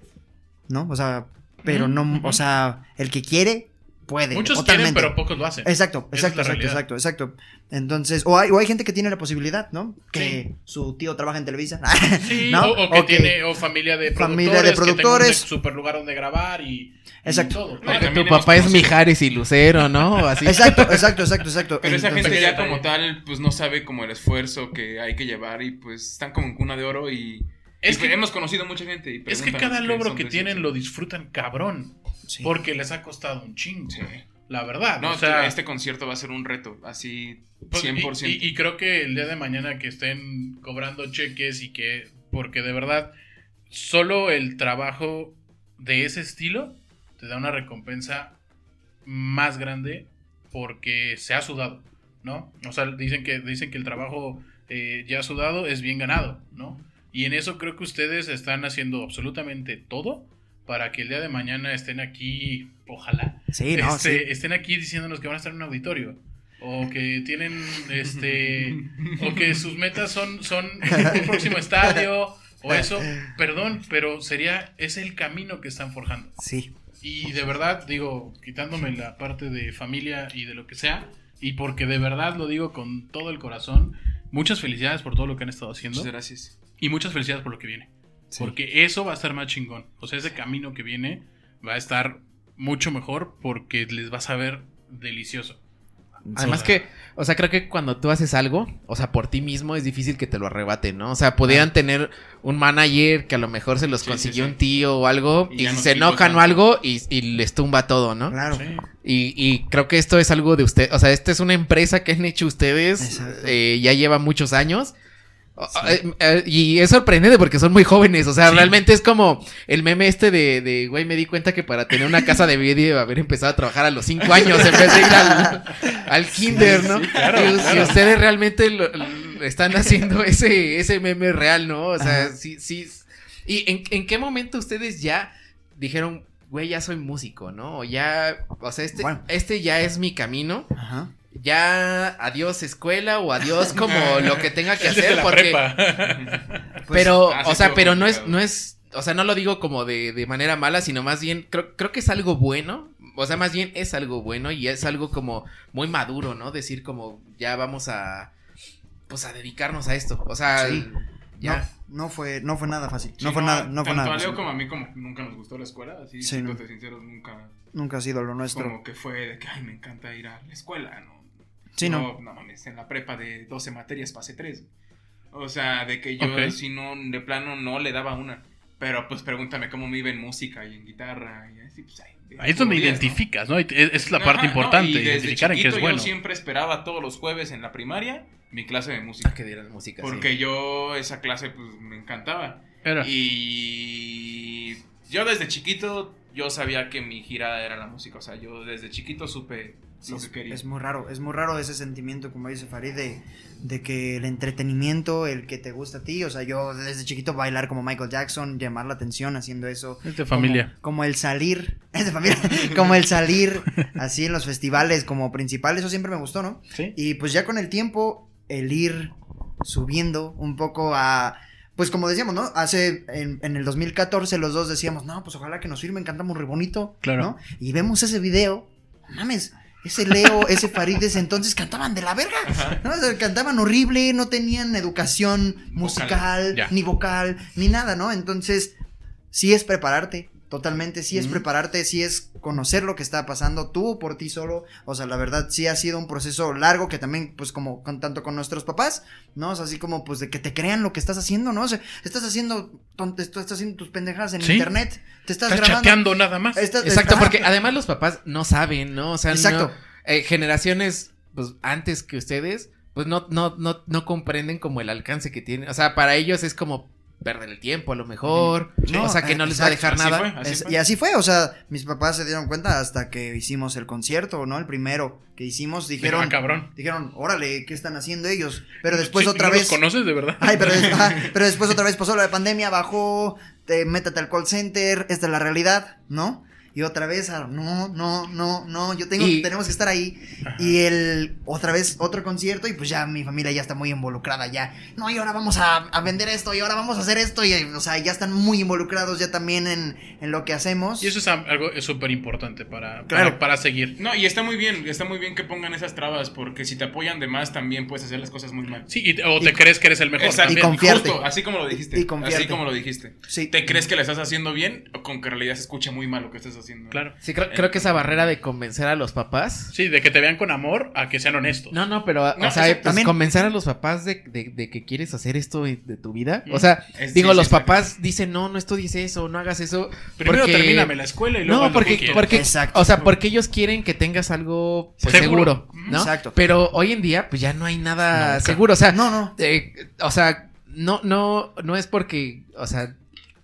¿no? O sea, pero no, o sea, el que quiere, puede. Muchos totalmente. quieren, pero pocos lo hacen. Exacto, es exacto, exacto, exacto, exacto. Entonces, o hay, o hay gente que tiene la posibilidad, ¿no? Que Sí. su tío trabaja en Televisa. Sí, ¿no? o, o que O que- tiene o familia de productores, Familia de productores. que un super lugar donde grabar y, y Exacto. todo. No, tu papá es Mijares y Lucero, ¿no? Así. Exacto, exacto, exacto, exacto. Pero esa gente ya como tal, pues no sabe como el esfuerzo que hay que llevar y pues están como en cuna de oro y, Es y que- hemos conocido mucha gente. y Es que cada logro que tienen lo disfrutan cabrón. Sí. Porque les ha costado un chingo. Sí. La verdad. No, o sea, este concierto va a ser un reto, así pues, y- 100%. Y, y creo que el día de mañana que estén cobrando cheques y que. Porque de verdad, solo el trabajo de ese estilo te da una recompensa más grande porque se ha sudado, ¿no? O sea, dicen que, dicen que el trabajo eh, ya sudado es bien ganado, ¿no? Y en eso creo que ustedes están haciendo absolutamente todo para que el día de mañana estén aquí, ojalá, Sí, no, este, sí. estén aquí diciéndonos que van a estar en un auditorio. O que tienen, este, o que sus metas son, son un próximo estadio, o eso, perdón, pero sería, es el camino que están forjando. Sí. Y de verdad, digo, quitándome la parte de familia y de lo que sea, Y porque de verdad lo digo con todo el corazón, muchas felicidades por todo lo que han estado haciendo. Muchas gracias. Y muchas felicidades por lo que viene. Porque eso va a estar más chingón. O sea, ese camino que viene va a estar mucho mejor porque les va a saber delicioso. Además Sí. que, o sea, creo que cuando tú haces algo, o sea, por ti mismo es difícil que te lo arrebaten, ¿no? O sea, podrían tener un manager que a lo mejor se los Sí, consiguió sí, sí. un tío o algo Y se enojan tanto. o algo y, y les tumba todo, ¿no? Claro. Sí. Y, y creo que esto es algo de usted, o sea, esta es una empresa que han hecho ustedes, eh, ya lleva muchos años. O- eh, eh, y es sorprendente porque son muy jóvenes, o sea, Sí. realmente es como el meme este de, de, güey, me di cuenta que para tener una casa de vídeo haber empezado a trabajar a los cinco años en vez de ir al, al kinder, ¿no? claro, y, ustedes realmente lo- lo- están haciendo ese, ese meme real, ¿no? O sea, Ajá. sí, sí. ¿Y en, en qué momento ustedes ya dijeron, güey, ya soy músico, ¿no? O ya, o sea, este, Bueno. este ya es mi camino. Ajá. Ya adiós escuela o adiós como lo que tenga que hacer la porque prepa. pero ah, sí, o sea, pero no es no es o sea, no lo digo como de, de manera mala, sino más bien creo, creo que es algo bueno. O sea, más bien es algo bueno y es algo como muy maduro, ¿no? Decir como ya vamos a pues a dedicarnos a esto. O sea, Sí. ya. No, no fue, no fue nada fácil. Sí, no fue nada, no fue nada a Leo fácil. como a mí como nunca nos gustó la escuela, así, Sí, no. sinceros, nunca Nunca ha sido lo nuestro. como que fue de que, ay, me encanta ir a la escuela, ¿no? Sí, Yo, no. No mames, en la prepa de 12 materias pasé 3. O sea, de que yo Ok. si no, de plano no le daba una. Pero pues pregúntame cómo me iba en música y en guitarra y así, pues ahí. Ahí es donde días, ¿no? identificas, ¿no? Y te- Esa es la Ajá, parte no, importante, y desde identificar en qué es chiquito bueno. Yo siempre esperaba todos los jueves en la primaria mi clase de música. que dieran música. sí. Porque yo esa clase pues me encantaba. Era. Y yo desde chiquito yo sabía que mi gira era la música. O sea, yo desde chiquito supe Sí, lo es, que quería. es muy raro, es muy raro ese sentimiento, como dice Farid, de, de que el entretenimiento, el que te gusta a ti, o sea, yo desde chiquito bailar como Michael Jackson, llamar la atención haciendo eso. Es de familia. Como, como el salir, es de familia, como el salir así en los festivales como principal, eso siempre me gustó, ¿no? Sí. Y pues ya con el tiempo, el ir subiendo un poco a... Pues como decíamos, ¿no? Hace, en, en el 2014 los dos decíamos, no, pues ojalá que nos firmen, cantamos re bonito, Claro. ¿no? Y vemos ese video, mames, ese Leo, ese Farid de ese entonces cantaban de la verga, ¿no? O sea, cantaban horrible, no tenían educación musical, ni vocal, ni nada, ¿no? Entonces, sí es prepararte, totalmente, sí es prepararte, sí es conocer lo que está pasando tú por ti solo, o sea, la verdad sí ha sido un proceso largo que también, pues como con, tanto con nuestros papás, ¿no? O sea, así como pues de que te crean lo que estás haciendo, ¿no? O sea, estás haciendo, estás haciendo tus pendejadas en Sí. internet, te estás, Estás grabando. chateando nada más. estás- Exacto, porque además los papás no saben, ¿no? O sea, no- Exacto. eh, generaciones pues antes que ustedes pues no no no no comprenden como el alcance que tiene, o sea, para ellos es como perder el tiempo a lo mejor, No, o sea, que eh, no les va a dejar así nada. fue. Así Es- fue. y así fue, o sea, mis papás se dieron cuenta hasta que hicimos el concierto, ¿no? El primero que hicimos, dijeron, Ah, cabrón. dijeron, órale, ¿qué están haciendo ellos? Pero después Sí, otra ¿no vez... los conoces de verdad? Ay, pero, des- pero después otra vez pasó la pandemia, bajó, te, métete al call center, esta es la realidad, ¿no? Y otra vez, no, no, no, no, yo tengo, Y- tenemos que estar ahí. Y el, otra vez, otro concierto, y pues ya mi familia ya está muy involucrada, ya. No, y ahora vamos a, a vender esto, y ahora vamos a hacer esto, y, o sea, ya están muy involucrados ya también en, en lo que hacemos. Y eso es algo es súper importante para, Claro. para, para seguir. No, y está muy bien, está muy bien que pongan esas trabas, porque si te apoyan de más también puedes hacer las cosas muy mal. Sí, y- o te crees que eres el mejor Exacto, y confiarte. Justo, así como lo dijiste. Y confiarte. Así como lo dijiste. Sí. ¿Te crees que le estás haciendo bien o con que en realidad se escucha muy mal lo que estás haciendo? Claro. Sí, creo, creo que esa barrera de convencer a los papás. Sí, de que te vean con amor a que sean honestos. No, no, pero, No, o sea, pues, También- convencer a los papás de, de- de que quieres hacer esto de, de tu vida. Mm. O sea, Es- digo, sí, los sí, papás dicen, no, no estudies eso, no hagas eso. Primero porque- termíname la escuela y luego No, que porque, porque, Exacto. o sea, porque ellos quieren que tengas algo pues, Seguro. seguro, ¿no? Exacto. Pero hoy en día, pues ya no hay nada Nunca. seguro. O sea, No, no. eh, o sea, no, no, no es porque, o sea,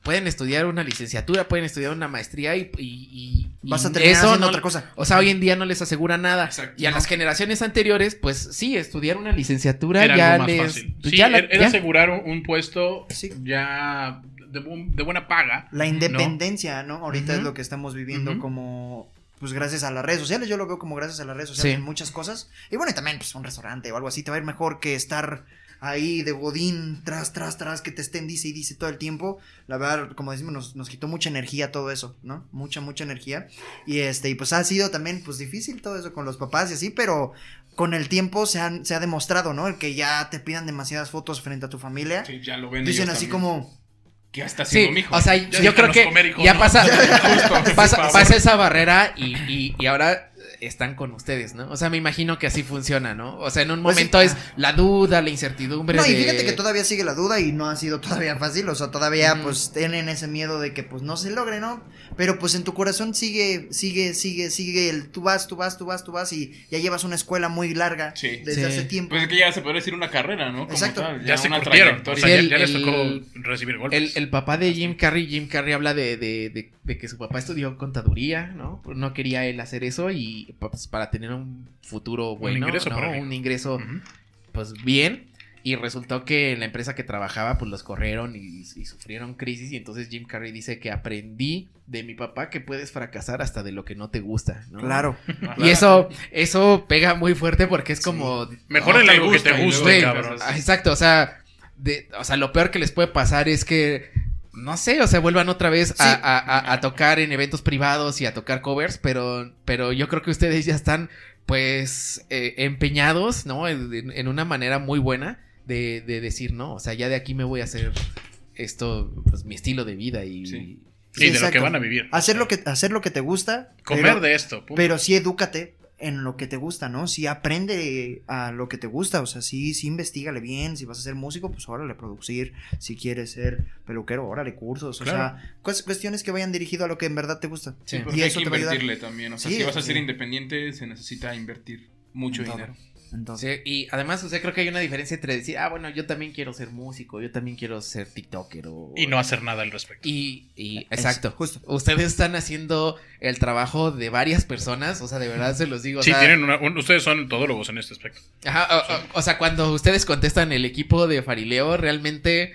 pueden estudiar una licenciatura, pueden estudiar una maestría y, y- y- Vas a terminar eso haciendo no- otra cosa. O sea, hoy en día no les asegura nada. Exacto. Y a No. las generaciones anteriores, pues sí, estudiar una licenciatura Era ya algo más les. fácil. pues, Sí, ya la- era era ya. asegurar un, un puesto Sí. ya de, bu- de buena paga. La independencia, ¿no? Ahorita es lo que estamos viviendo como, pues gracias a las redes sociales, yo lo veo como gracias a las redes sociales Sí. en muchas cosas. Y bueno, y también pues un restaurante o algo así te va a ir mejor que estar ahí de godín, tras, tras, tras, que te estén dice y dice todo el tiempo. La verdad, como decimos, nos, nos quitó mucha energía todo eso, ¿no? Mucha, mucha energía. Y este, y pues ha sido también, pues difícil todo eso con los papás y así, pero con el tiempo se, han- se ha demostrado, ¿no? El que ya te pidan demasiadas fotos frente a tu familia. Sí, ya lo ven Dicen ellos así también. como, ¿Qué está Sí, haciendo mi hijo? o sea, Ya yo creo que comer, hijo, ya ¿no? pasa, Justo, pasa, pasa esa barrera y, y- y ahora están con ustedes, ¿no? O sea, me imagino que así funciona, ¿no? O sea, en un Pues sí. momento es la duda, la incertidumbre. No, y de- fíjate que todavía sigue la duda y no ha sido todavía fácil, o sea, todavía pues tienen ese miedo de que pues no se logre, ¿no? Pero pues en tu corazón sigue, sigue, sigue, sigue el tú vas, tú vas, tú vas, tú vas y ya llevas una escuela muy larga Sí. desde Sí. hace tiempo. Pues es que ya se podría decir una carrera, ¿no? Como Exacto. tal, Ya se una. O trayectoria. sea, Sí, ya, ya el- les tocó el- recibir golpes. El, el papá de Jim Carrey, Jim Carrey habla de, de- de- de que su papá estudió contaduría, ¿no? No quería él hacer eso y pues, para tener un futuro bueno, ingreso ¿no? Un ingreso, pues bien. Y resultó que en la empresa que trabajaba, pues los corrieron y, y sufrieron crisis. Y entonces Jim Carrey dice que aprendí de mi papá que puedes fracasar hasta de lo que no te gusta, ¿no? Claro. Y eso, eso pega muy fuerte porque es como. Mejor No en te algo que te guste, cabrón. Exacto, o sea, de- o sea, lo peor que les puede pasar es que, no sé, o sea, vuelvan otra vez a, Sí. a- a- a tocar en eventos privados y a tocar covers, pero, pero yo creo que ustedes ya están, pues, eh, empeñados, ¿no? En una manera muy buena de, de decir, no, o sea, ya de aquí me voy a hacer esto, pues, mi estilo de vida y... Sí. Sí, de lo que van a vivir. Hacer lo que, hacer lo que te gusta. Comer pero- de esto. punto. Pero sí edúcate en lo que te gusta, ¿no? Sí aprende a lo que te gusta, o sea, sí, sí investigale bien, si vas a ser músico, pues órale, producir, si quieres ser peluquero, órale, cursos, o sea, cues- cuestiones que vayan dirigido a lo que en verdad te gusta. Sí. Porque Y hay eso que te va a ayudar. invertirle también. O sea, Sí, si vas a sí. ser independiente, se necesita invertir mucho todo. dinero. Entonces, Sí, y además, o sea, creo que hay una diferencia entre decir, ah, bueno, yo también quiero ser músico, yo también quiero ser TikToker o... Y no hacer nada al respecto. Y, y- exacto. justo. Ustedes están haciendo el trabajo de varias personas, o sea, de verdad se los digo. o sí, sea, tienen una, un- ustedes son todólogos en este aspecto. ajá, o, o- o sea, cuando ustedes contestan el equipo de Farileo, realmente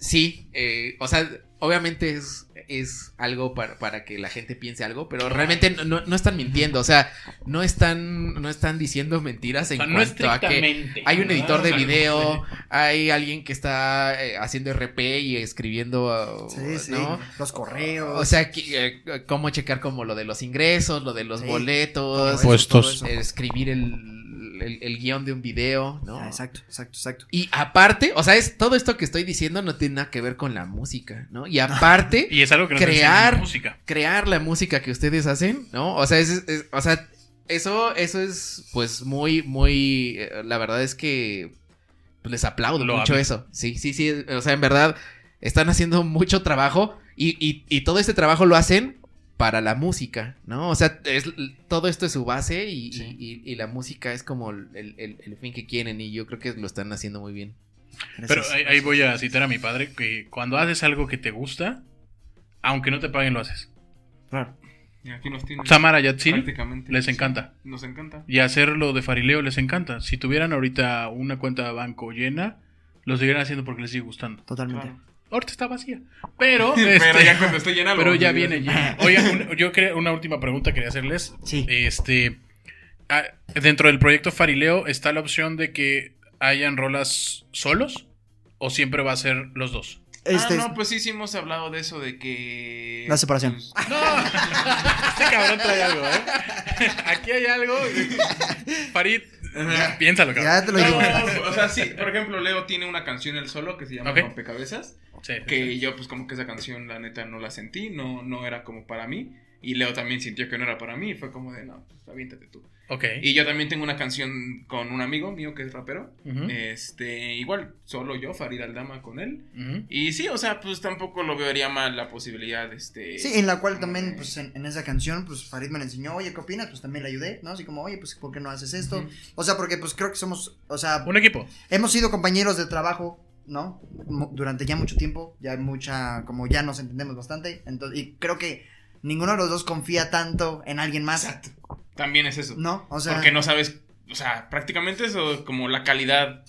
sí, eh, o sea, obviamente es, es algo para, para que la gente piense algo, pero realmente no, no- no están mintiendo, o sea, no están, no están diciendo mentiras en O sea, no cuanto a que hay un editor de video, hay alguien que está eh, haciendo RP y escribiendo, Sí, sí, ¿no? los correos. O sea, que, eh, cómo checar como lo de los ingresos, lo de los Sí, boletos, eso, Puestos. escribir el, el- el guion de un video, ¿no? Ah, exacto, exacto, exacto. Y aparte, o sea, es todo esto que estoy diciendo no tiene nada que ver con la música, ¿no? Y aparte, Y es algo que nos enseñan Crear- en música. crear la música que ustedes hacen, ¿no? O sea, es, es- o sea, eso, eso es pues muy, muy, eh, la verdad es que pues, les aplaudo Lo mucho eso. Sí, sí, sí, o sea, en verdad están haciendo mucho trabajo y, y, y todo este trabajo lo hacen para la música, ¿no? O sea, es, todo esto es su base y, Sí. y- y- y la música es como el, el- el fin que quieren y yo creo que lo están haciendo muy bien. Pero ahí, ahí voy a citar a mi padre que cuando haces algo que te gusta, aunque no te paguen, lo haces. Claro. Y aquí nos tienen. Samara Yatsil prácticamente. les Sí, encanta. Nos encanta. Y hacerlo de Farileo les encanta. Si tuvieran ahorita una cuenta de banco llena, lo seguirían haciendo porque les sigue gustando. Totalmente. Claro. Ahorita está vacía. Pero, Pero este, ya cuando esté llena lo pero ya viene llena. Oigan, un- yo quería una última pregunta quería hacerles. Sí. Este, ah, dentro del proyecto Farileo está la opción de que hayan rolas solos o siempre va a ser los dos. Este, Ah, no, pues sí, sí hemos hablado de eso, de que... La separación. pues, No, este cabrón trae algo, ¿eh? Aquí hay algo. Farid, piénsalo, cabrón. ya te lo digo. no, o sea, sí, por ejemplo, Leo tiene una canción él solo que se llama Ok. Rompecabezas. Sí, Que sí. yo, pues, como que esa canción, la neta, no la sentí, no, no era como para mí. Y Leo también sintió que no era para mí, y fue como de, no, pues aviéntate tú. Ok. Y yo también tengo una canción con un amigo mío que es rapero. Este, igual, solo yo, Farid Aldama con él. Y sí, o sea, pues tampoco lo vería mal la posibilidad, este... Sí, en la cual también, de- pues en, en esa canción, pues Farid me la enseñó, oye, ¿qué opinas? Pues también le ayudé, ¿no? Así como, oye, pues ¿por qué no haces esto? O sea, porque pues creo que somos, o sea, Un equipo. hemos sido compañeros de trabajo, ¿no? Durante ya mucho tiempo, ya hay mucha, como ya nos entendemos bastante, entonces, y creo que ninguno de los dos confía tanto en alguien más, Exacto. También es eso. ¿no? O sea, Porque no sabes, o sea, prácticamente eso, como la calidad,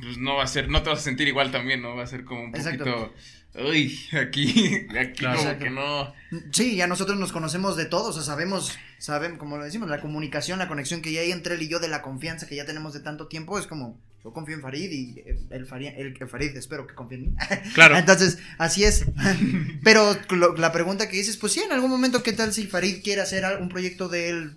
pues no va a ser, no te vas a sentir igual también, ¿no? Va a ser como un Exacto. poquito, uy, aquí, aquí Claro. como Exacto. que no. Sí, ya nosotros nos conocemos de todos, o sea, sabemos, saben, como lo decimos, la comunicación, la conexión que ya hay entre él y yo, de la confianza que ya tenemos de tanto tiempo, es como, yo confío en Farid y eh, el, Farid, el, el Farid espero que confíe en mí. Claro. Entonces, así es. Pero lo- la pregunta que dices, pues sí, en algún momento, ¿qué tal si Farid quiere hacer un proyecto de él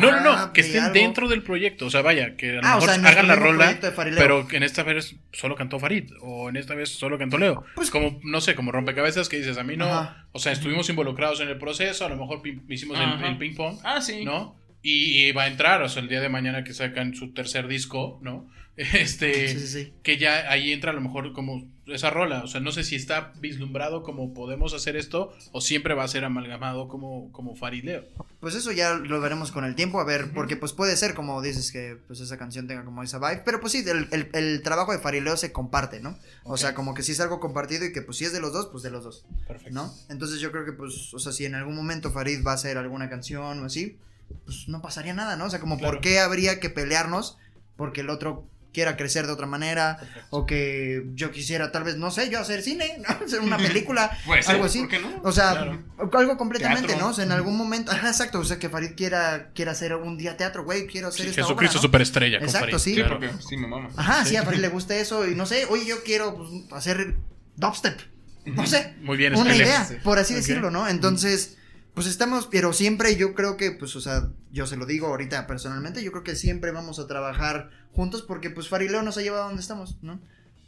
No, no, no, que de estén algo. dentro del proyecto. O sea, vaya, que a lo Ah, o mejor sea, hagan la rola, pero que en esta vez solo cantó Farid, o en esta vez solo cantó Leo. Pues- como, no sé, como rompecabezas que dices, a mí no. Ajá. O sea, estuvimos involucrados en el proceso, a lo mejor hicimos el, Ajá. el ping pong, Ah, sí. ¿no? Y, y va a entrar, o sea, el día de mañana que sacan su tercer disco, ¿no? Este. Sí, sí, sí. que ya ahí entra a lo mejor como esa rola. O sea, no sé si está vislumbrado como podemos hacer esto o siempre va a ser amalgamado como, como Farid Leo. Pues eso ya lo veremos con el tiempo, a ver, porque pues puede ser como dices que pues esa canción tenga como esa vibe, pero pues sí, el, el- el trabajo de Farileo se comparte, ¿no? O sea, como que si es algo compartido y que pues si es de los dos, pues de los dos, Perfecto. ¿no? Entonces yo creo que pues, o sea, si en algún momento Farid va a hacer alguna canción o así, pues no pasaría nada, ¿no? O sea, como Claro. por qué habría que pelearnos porque el otro quiera crecer de otra manera o que yo quisiera tal vez, no sé, yo hacer cine, ¿no? hacer una película, Pues, algo así. ¿por qué no? O sea, Claro. algo completamente, Teatro. ¿no? O sea, en algún momento, ajá, exacto, o sea, que Farid quiera, quiera hacer un día teatro, güey, quiero hacer Sí, esta Jesucristo obra, ¿no? superestrella. con Exacto, Farid, sí. Sí, claro. porque sí me mama. Ajá, sí, a Farid le gusta eso y no sé, oye, yo quiero pues, hacer dubstep, no sé, Muy bien, una idea, por así decirlo, ¿no? Entonces, pues estamos, pero siempre yo creo que, pues, o sea, yo se lo digo ahorita personalmente, yo creo que siempre vamos a trabajar juntos porque, pues, Farid Leo nos ha llevado a donde estamos, ¿no?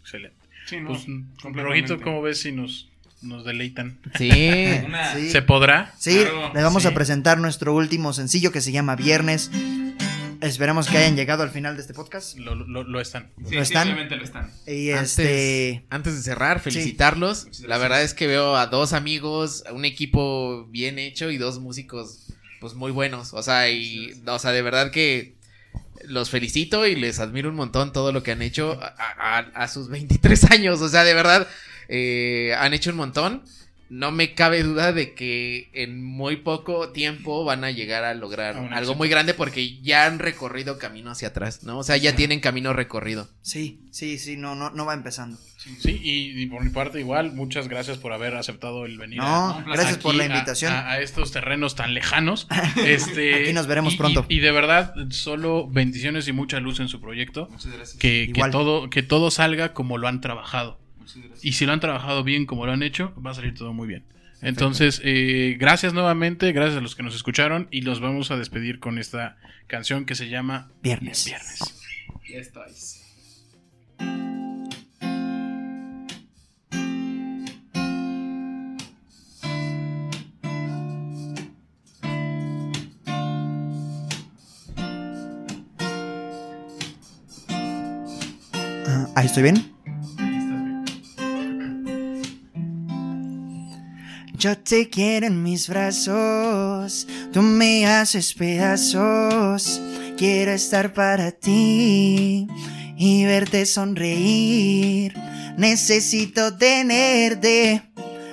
Excelente. Sí, no. Pues, completamente. Rojito, ¿cómo ves si nos, nos deleitan? Sí. Una- Sí. ¿Se podrá? Sí, Claro, les vamos sí. a presentar nuestro último sencillo que se llama Viernes. Esperemos que hayan llegado al final de este podcast. Lo, lo, lo están. Sí, ¿Lo están? simplemente lo están. Y Antes, este. antes de cerrar, felicitarlos. La verdad es que veo a dos amigos, a un equipo bien hecho y dos músicos pues muy buenos. O sea, y o sea, de verdad que los felicito y les admiro un montón todo lo que han hecho a, sus 23 años. O sea, de verdad eh, han hecho un montón. No me cabe duda de que en muy poco tiempo van a llegar a lograr A algo muy grande porque ya han recorrido camino hacia atrás, ¿no? O sea, ya tienen camino recorrido. Sí, sí, sí, no, no, no va empezando. Sí, y, y por mi parte igual, muchas gracias por haber aceptado el venir. No, placer. gracias por la a- invitación. A, a estos terrenos tan lejanos. Este, Aquí nos veremos y- pronto. Y, y de verdad, solo bendiciones y mucha luz en su proyecto. Muchas gracias. Que, todo, que todo salga como lo han trabajado. Y si lo han trabajado bien como lo han hecho, va a salir todo muy bien. Entonces, eh, gracias nuevamente, gracias a los que nos escucharon y los vamos a despedir con esta canción que se llama Viernes. Viernes. Ya estáis. Ah, Ahí estoy bien. Yo te quiero en mis brazos, tú me haces pedazos. Quiero estar para ti y verte sonreír. Necesito tenerte,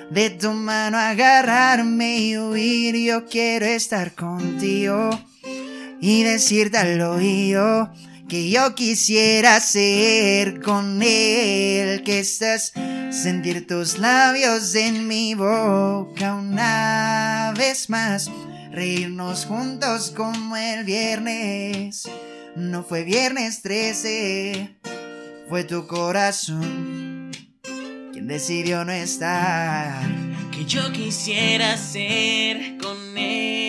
de tu mano agarrarme y huir. Yo quiero estar contigo y decirte al oído que yo quisiera ser con él, que estás sentir tus labios en mi boca una vez más, reírnos juntos como el viernes. No fue viernes 13, fue tu corazón quien decidió no estar. que yo quisiera ser con él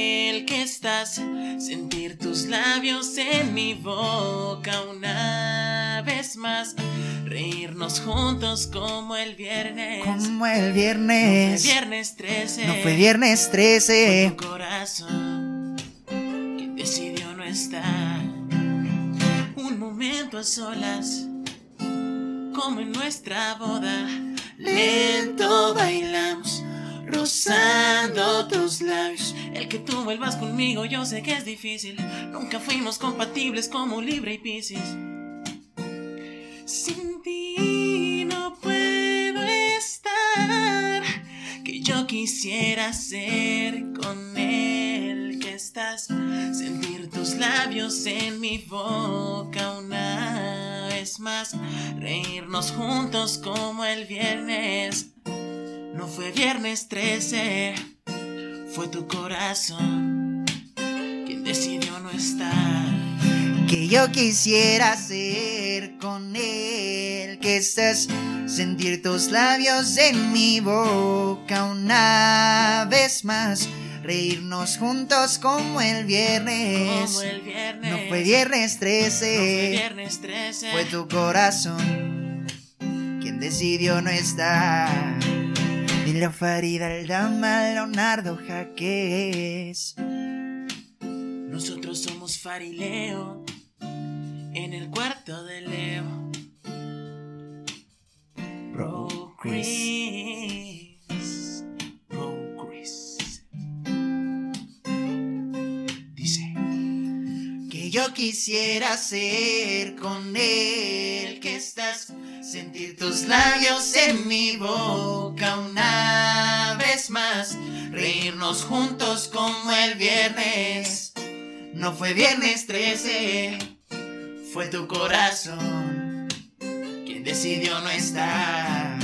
estás sentir tus labios en mi boca una vez más reírnos juntos como el viernes. Como el No fue viernes, viernes 13 no fue viernes fue 13. tu corazón que decidió no estar. Un momento a solas como en nuestra boda. Lento bailamos rozando tus labios. El que tú vuelvas conmigo yo sé que es difícil. Nunca fuimos compatibles como Libre y Piscis. Sin ti no puedo estar. Que yo quisiera ser con él que estás. Sentir tus labios en mi boca una vez más. Reírnos juntos como el viernes no fue viernes 13 fue tu corazón quien decidió no estar que yo quisiera ser con él, que estás sentir tus labios en mi boca una vez más, reírnos juntos como el viernes. Como el viernes. No fue viernes 13, No fue viernes 13. fue tu corazón quien decidió no estar. Dile a Farida Aldama, Leonardo Jaques. Nosotros somos Farileo en el cuarto de Leo. Bro Chris. Bro Chris. Dice. Que yo quisiera ser con él, que estás, sentir tus labios en mi boca una vez más, reírnos juntos como el viernes. No fue viernes 13, fue tu corazón quien decidió no estar.